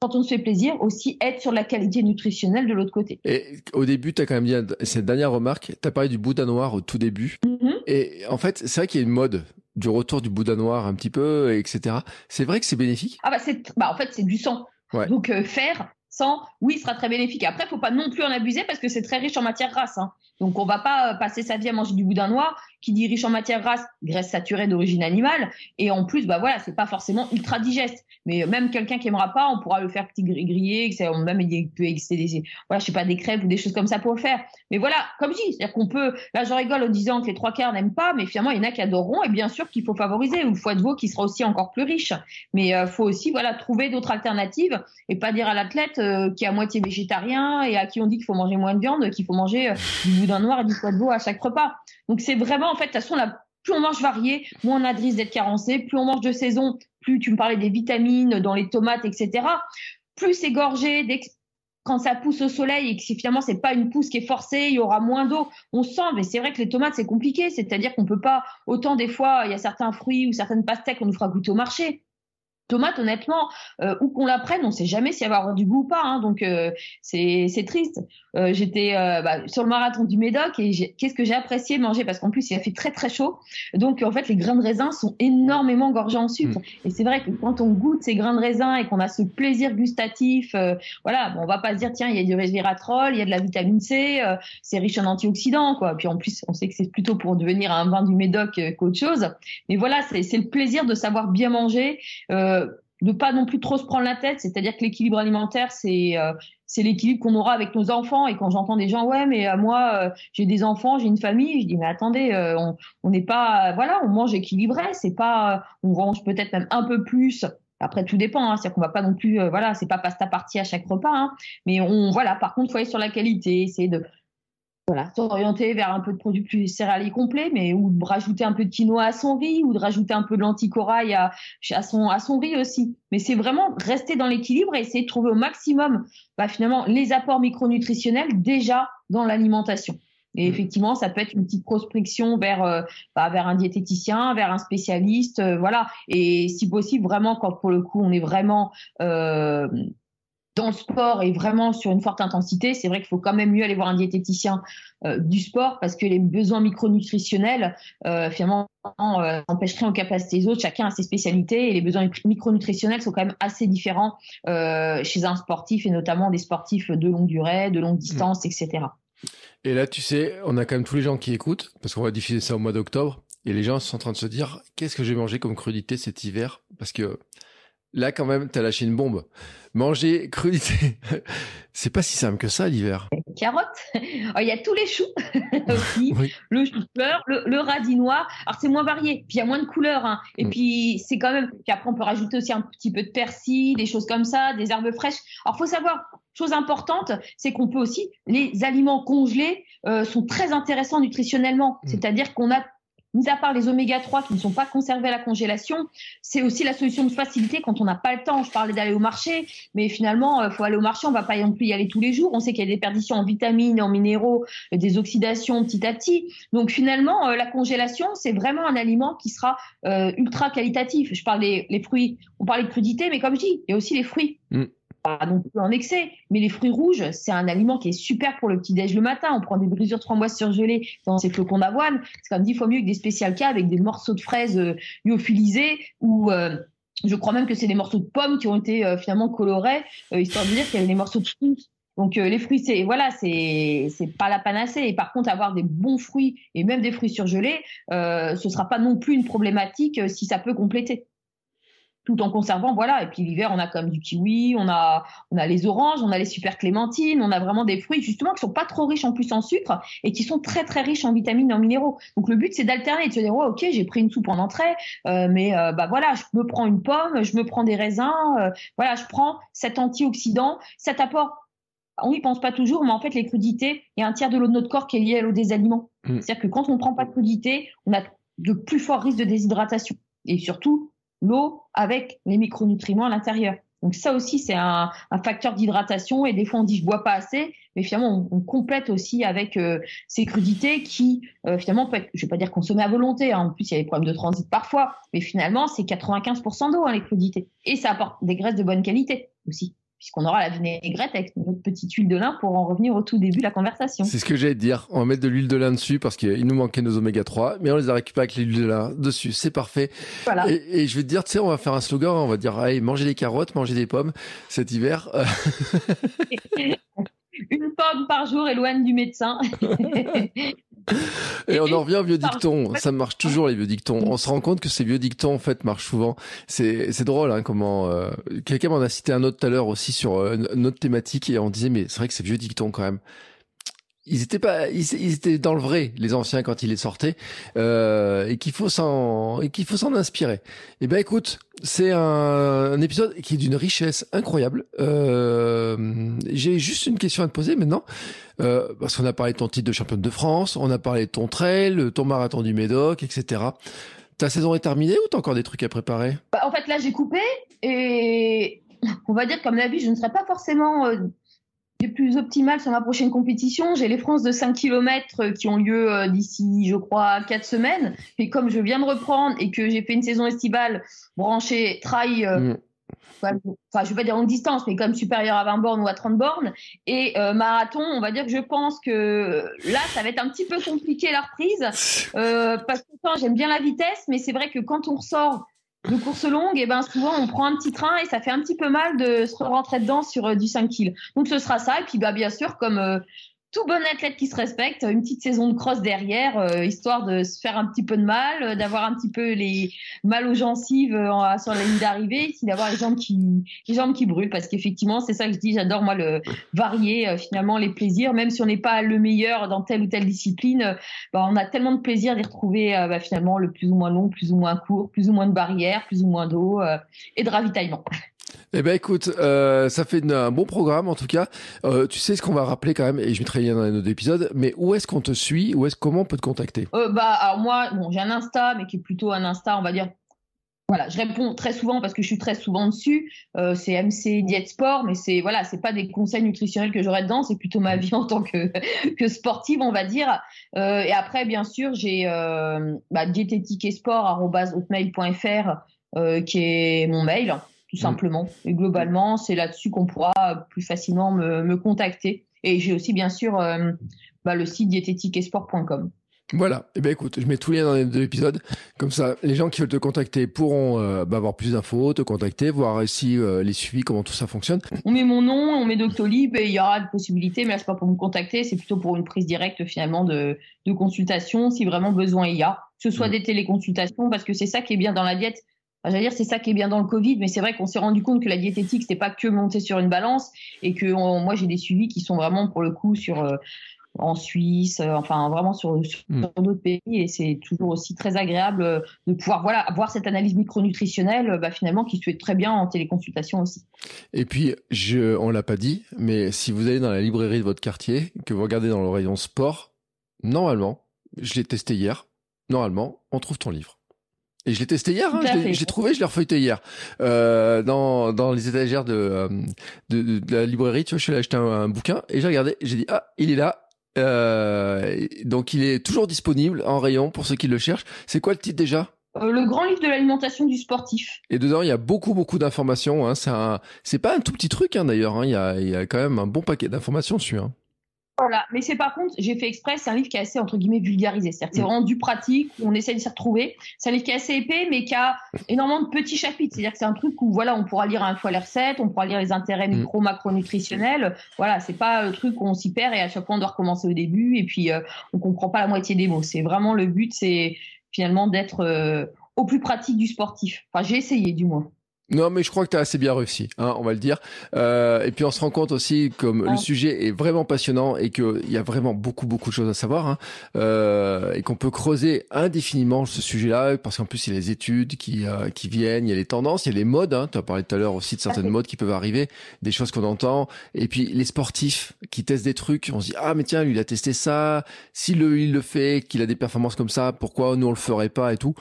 quand on se fait plaisir, aussi être sur la qualité nutritionnelle de l'autre côté. Et au début, tu as quand même dit cette dernière remarque, tu as parlé du boudin noir au tout début. Mm-hmm. Et en fait, c'est vrai qu'il y a une mode du retour du boudin noir un petit peu, etc. C'est vrai que c'est bénéfique? Ah bah, c'est, bah en fait, c'est du sang. Donc euh, faire sang, oui, sera très bénéfique. Après, faut pas non plus en abuser parce que c'est très riche en matière grasse. Hein. Donc, on va pas euh, passer sa vie à manger du boudin noir qui dit riche en matière grasse, graisse saturée d'origine animale. Et en plus, bah voilà, c'est pas forcément ultra digeste. Mais même quelqu'un qui aimera pas, on pourra le faire petit grillé, que même il peut exister des, voilà, je sais pas, des crêpes ou des choses comme ça pour le faire. Mais voilà, comme je dis, c'est-à-dire qu'on peut, là, je rigole en disant que les trois quarts n'aiment pas, mais finalement, il y en a qui adoreront. Et bien sûr qu'il faut favoriser, ou le foie de veau qui sera aussi encore plus riche. Mais euh, faut aussi, voilà, trouver d'autres alternatives et pas dire à l'athlète euh, qui est à moitié végétarien et à qui on dit qu'il faut manger moins de viande, qu'il faut manger du boudin noir et du foie de veau à chaque repas. Donc c'est vraiment en fait de toute façon plus on mange varié, moins on a de risque d'être carencé, plus on mange de saison, plus tu me parlais des vitamines dans les tomates, etc. Plus c'est gorgé, quand ça pousse au soleil et que finalement c'est pas une pousse qui est forcée, il y aura moins d'eau. On sent, mais c'est vrai que les tomates c'est compliqué, c'est-à-dire qu'on peut pas autant des fois il y a certains fruits ou certaines pastèques qu'on nous fera goûter au marché tomate, honnêtement, euh, où qu'on la prenne, on ne sait jamais si elle va avoir du goût ou pas. Hein, donc euh, c'est triste. Euh, j'étais bah, sur le marathon du Médoc et qu'est-ce que j'ai apprécié manger? Parce qu'en plus il a fait très très chaud. Donc en fait les grains de raisin sont énormément gorgés en sucre. Mm. Et c'est vrai que quand on goûte ces grains de raisin et qu'on a ce plaisir gustatif, voilà, bon, on va pas se dire tiens il y a du resveratrol, il y a de la vitamine C, c'est riche en antioxydants quoi. Puis en plus on sait que c'est plutôt pour devenir un vin du Médoc qu'autre chose. Mais voilà c'est le plaisir de savoir bien manger. Euh, de pas non plus trop se prendre la tête, c'est-à-dire que l'équilibre alimentaire, c'est euh, c'est l'équilibre qu'on aura avec nos enfants. Et quand j'entends des gens, ouais, mais euh, moi, euh, j'ai des enfants, j'ai une famille, je dis, mais attendez, on n'est pas, voilà, on mange équilibré, c'est pas, on mange peut-être même un peu plus. Après, tout dépend, hein, c'est-à-dire qu'on va pas non plus, voilà, c'est pas pasta partie à chaque repas, hein, mais on, voilà, par contre, faut aller sur la qualité, c'est de voilà, s'orienter vers un peu de produits plus céréaliers complets, mais ou de rajouter un peu de quinoa à son riz, ou de rajouter un peu de lentilles à, à, son, à son riz aussi. Mais c'est vraiment rester dans l'équilibre et essayer de trouver au maximum, bah, finalement, les apports micronutritionnels déjà dans l'alimentation. Et mmh. effectivement, ça peut être une petite prospection vers euh, bah, vers un diététicien, vers un spécialiste, euh, voilà. Et si possible, vraiment quand pour le coup on est vraiment euh, dans le sport et vraiment sur une forte intensité, c'est vrai qu'il faut quand même mieux aller voir un diététicien euh, du sport parce que les besoins micronutritionnels, euh, finalement, euh, empêcheraient en capacité les autres. Chacun a ses spécialités et les besoins micronutritionnels sont quand même assez différents euh, chez un sportif et notamment des sportifs de longue durée, de longue distance, etc. Et là, tu sais, on a quand même tous les gens qui écoutent parce qu'on va diffuser ça au mois d'octobre et les gens sont en train de se dire qu'est-ce que j'ai mangé comme crudité cet hiver? Parce que là quand même, t'as lâché une bombe. Manger crudité, c'est pas si simple que ça l'hiver. Carottes, oh, il y a tous les choux aussi, le chou fleur, le, radis noir. Alors c'est moins varié, puis il y a moins de couleurs. Hein. Et mm. puis c'est quand même. Puis après on peut rajouter aussi un petit peu de persil, des choses comme ça, des herbes fraîches. Alors faut savoir, chose importante, c'est qu'on peut aussi les aliments congelés euh, sont très intéressants nutritionnellement. Mm. C'est-à-dire qu'on a mis à part les oméga 3 qui ne sont pas conservés à la congélation, c'est aussi la solution de facilité quand on n'a pas le temps. Je parlais d'aller au marché, mais finalement, il euh, faut aller au marché, on va pas non plus y aller tous les jours. On sait qu'il y a des perditions en vitamines, en minéraux, euh, des oxydations petit à petit. Donc finalement, euh, la congélation, c'est vraiment un aliment qui sera ultra qualitatif. Je parle des fruits, on parlait de crudité, mais comme je dis, il y a aussi les fruits. Mm pas non plus en excès, mais les fruits rouges, c'est un aliment qui est super pour le petit-déj le matin. On prend des brisures de framboise surgelées dans ces flocons d'avoine. C'est comme dix fois mieux que des spécial cas avec des morceaux de fraises euh, lyophilisés ou euh, je crois même que c'est des morceaux de pommes qui ont été euh, finalement colorés, histoire de dire qu'il y avait des morceaux de fruits. Donc les fruits, c'est voilà, c'est pas la panacée. Et par contre, avoir des bons fruits et même des fruits surgelés, ce sera pas non plus une problématique si ça peut compléter tout en conservant, voilà. Et puis l'hiver, on a comme du kiwi, on a, on a les oranges, on a les super clémentines, on a vraiment des fruits justement qui sont pas trop riches en plus en sucre et qui sont très très riches en vitamines et en minéraux. Donc le but c'est d'alterner, de se dire ok, j'ai pris une soupe en entrée, euh, mais euh, bah voilà, je me prends une pomme, je me prends des raisins, euh, voilà, je prends cet antioxydant, cet apport. On n'y pense pas toujours, mais en fait les crudités, il y a un tiers de l'eau de notre corps qui est lié à l'eau des aliments. Mm. C'est-à-dire que quand on ne prend pas de crudités, on a de plus forts risques de déshydratation. Et surtout, l'eau avec les micronutriments à l'intérieur. Donc ça aussi, c'est un, facteur d'hydratation. Et des fois, on dit je bois pas assez, mais finalement, on, complète aussi avec euh, ces crudités qui, euh, finalement, peut être, je vais pas dire consommer à volonté. Hein. En plus, il y a des problèmes de transit parfois, mais finalement, c'est 95% d'eau hein, les crudités. Et ça apporte des graisses de bonne qualité aussi puisqu'on aura la vinaigrette avec notre petite huile de lin pour en revenir au tout début de la conversation. C'est ce que j'allais dire. On va mettre de l'huile de lin dessus parce qu'il nous manquait nos oméga 3, mais on les a récupérés avec l'huile de lin dessus. C'est parfait. Voilà. Et, je vais te dire, tu sais, on va faire un slogan. On va dire, allez, mangez des carottes, mangez des pommes cet hiver. Une pomme par jour éloigne du médecin. Et on en revient aux vieux dictons. Ça marche toujours les vieux dictons. On se rend compte que ces vieux dictons en fait marchent souvent. C'est c'est drôle hein, comment euh, quelqu'un m'en a cité un autre tout à l'heure aussi sur euh, une autre thématique et on disait mais c'est vrai que ces vieux dictons quand même ils étaient pas, ils, étaient dans le vrai, les anciens quand ils les sortaient, euh, et qu'il faut s'en, et qu'il faut s'en inspirer. Eh ben écoute, c'est un, épisode qui est d'une richesse incroyable. Euh, j'ai juste une question à te poser maintenant, euh, parce qu'on a parlé de ton titre de championne de France, on a parlé de ton trail, ton marathon du Médoc, etc. Ta saison est terminée ou t'as encore des trucs à préparer? Bah, En fait, là, j'ai coupé et on va dire comme la vie, je ne serais pas forcément euh, plus optimale sur ma prochaine compétition. J'ai les France de 5 km qui ont lieu euh, d'ici, je crois, 4 semaines. Et comme je viens de reprendre et que j'ai fait une saison estivale branchée trail, euh, mm. enfin, je vais pas dire en distance, mais comme supérieure à 20 bornes ou à 30 bornes, et euh, marathon, on va dire que je pense que là, ça va être un petit peu compliqué la reprise. parce que j'aime bien la vitesse, mais c'est vrai que quand on ressort de course longue, et eh ben souvent on prend un petit train et ça fait un petit peu mal de se rentrer dedans sur euh, du 5 kg. Donc ce sera ça. Et puis bah bien sûr, comme euh, tout bon athlète qui se respecte, une petite saison de cross derrière, euh, histoire de se faire un petit peu de mal, euh, d'avoir un petit peu les mal aux gencives euh, sur la ligne d'arrivée, d'avoir les jambes qui les jambes qui brûlent, parce qu'effectivement c'est ça que je dis, j'adore moi le varier finalement les plaisirs, même si on n'est pas le meilleur dans telle ou telle discipline, bah, on a tellement de plaisir d'y retrouver bah, finalement le plus ou moins long, plus ou moins court, plus ou moins de barrières, plus ou moins d'eau et de ravitaillement. Eh ben écoute, euh, ça fait un bon programme en tout cas. Euh, tu sais ce qu'on va rappeler quand même, et je mettrai lien dans les notes d'épisode, mais où est-ce qu'on te suit? Où est-ce comment on peut te contacter? Euh, Bah alors moi, bon, j'ai un Insta, mais qui est plutôt un Insta, on va dire. Voilà, je réponds très souvent parce que je suis très souvent dessus. C'est MC Diet Sport, mais c'est voilà, c'est pas des conseils nutritionnels que j'aurais dedans, c'est plutôt ma vie en tant que que sportive, on va dire. Et après, bien sûr, j'ai bah, diététique et sport qui est mon mail tout mm. simplement. Et globalement, c'est là-dessus qu'on pourra plus facilement me, me contacter. Et j'ai aussi, bien sûr, euh, bah, le site diététiquesport.com. Voilà. Eh ben écoute, je mets tous les liens dans les deux épisodes. Comme ça, les gens qui veulent te contacter pourront euh, bah, avoir plus d'infos, te contacter, voir aussi euh, les suivis, comment tout ça fonctionne. On met mon nom, on met Doctolib et il y aura des possibilités, mais là c'est pas pour me contacter, c'est plutôt pour une prise directe finalement de, de consultation si vraiment besoin il y a. Que ce soit mm. des téléconsultations, parce que c'est ça qui est bien dans la diète, J'allais dire, c'est ça qui est bien dans le Covid, mais c'est vrai qu'on s'est rendu compte que la diététique, c'était pas que monter sur une balance, et que moi, j'ai des suivis qui sont vraiment pour le coup sur euh, en Suisse, euh, enfin vraiment sur, mm. d'autres pays, et c'est toujours aussi très agréable euh, de pouvoir voilà avoir cette analyse micronutritionnelle, bah, finalement qui se fait très bien en téléconsultation aussi. Et puis, je, on l'a pas dit, mais si vous allez dans la librairie de votre quartier, que vous regardez dans le rayon sport, normalement, je l'ai testé hier, normalement, on trouve ton livre. Et je l'ai testé hier, hein, je l'ai trouvé, je l'ai refeuilleté hier. Euh, dans, dans les étagères de, euh, de, de, la librairie, tu vois, je suis allé acheter un, bouquin et j'ai regardé, j'ai dit, ah, il est là. Euh, donc il est toujours disponible en rayon pour ceux qui le cherchent. C'est quoi le titre déjà? Euh, le grand livre de l'alimentation du sportif. Et dedans, il y a beaucoup, beaucoup d'informations. Hein. C'est pas un tout petit truc hein, d'ailleurs. Hein. Il, y a, il y a quand même un bon paquet d'informations dessus. Hein. Voilà, mais c'est par contre, j'ai fait exprès, c'est un livre qui est assez entre guillemets vulgarisé. C'est-à-dire c'est mm. vraiment du pratique, où on essaie de s'y retrouver. C'est un livre qui est assez épais, mais qui a énormément de petits chapitres. C'est-à-dire que c'est un truc où voilà, on pourra lire un fois les recettes, on pourra lire les intérêts mm. micro, macronutritionnels. Voilà, c'est pas le truc où on s'y perd et à chaque fois on doit recommencer au début et puis euh, on comprend pas la moitié des mots. C'est vraiment le but, c'est finalement d'être euh, au plus pratique du sportif. Enfin, j'ai essayé du moins. Non, mais je crois que tu as assez bien réussi, hein, on va le dire. Euh, et puis on se rend compte aussi comme le sujet est vraiment passionnant et qu'il y a vraiment beaucoup beaucoup de choses à savoir hein, euh, et qu'on peut creuser indéfiniment ce sujet-là parce qu'en plus il y a les études qui euh, qui viennent, il y a les tendances, il y a les modes. Hein, tu as parlé tout à l'heure aussi de certaines modes qui peuvent arriver, des choses qu'on entend. Et puis les sportifs qui testent des trucs, on se dit ah mais tiens lui il a testé ça, si le il le fait, qu'il a des performances comme ça, pourquoi nous on le ferait pas et tout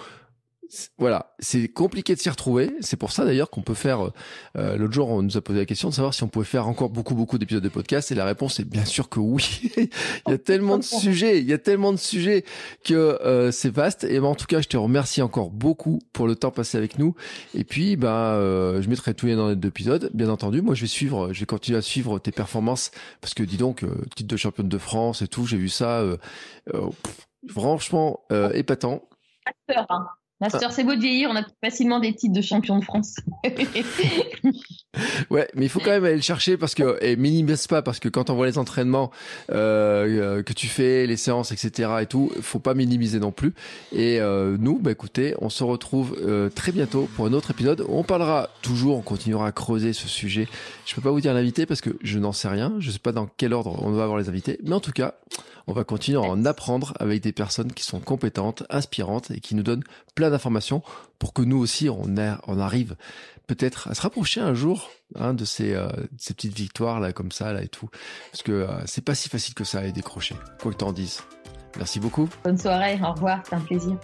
voilà, c'est compliqué de s'y retrouver. C'est pour ça d'ailleurs qu'on peut faire. Euh, L'autre jour, on nous a posé la question de savoir si on pouvait faire encore beaucoup, beaucoup d'épisodes de podcast, et la réponse est bien sûr que oui. il y a tellement de sujets, il y a tellement de sujets que euh, c'est vaste. Et ben, en tout cas, je te remercie encore beaucoup pour le temps passé avec nous. Et puis, bah, euh, je mettrai tout les dans les deux épisodes, bien entendu. Moi, je vais suivre, je vais continuer à suivre tes performances parce que dis donc, euh, titre de championne de France et tout, j'ai vu ça. Euh, franchement, épatant. Hein. Master, c'est beau de vieillir, on a facilement des titres de champion de France. ouais, mais il faut quand même aller le chercher parce que, et minimise pas parce que quand on voit les entraînements euh, euh, que tu fais, les séances, etc. et tout, faut pas minimiser non plus. Et euh, nous, bah écoutez, on se retrouve euh, très bientôt pour un autre épisode. On parlera toujours, on continuera à creuser ce sujet. Je peux pas vous dire l'invité parce que je n'en sais rien. Je sais pas dans quel ordre on va avoir les invités, mais en tout cas, on va continuer à en apprendre avec des personnes qui sont compétentes, inspirantes et qui nous donnent plein d'informations pour que nous aussi on, on arrive peut-être à se rapprocher un jour hein, de ces, euh, petites victoires là comme ça là et tout. Parce que euh, c'est pas si facile que ça à décrocher quoi que t'en dises. Merci beaucoup. Bonne soirée au revoir c'est un plaisir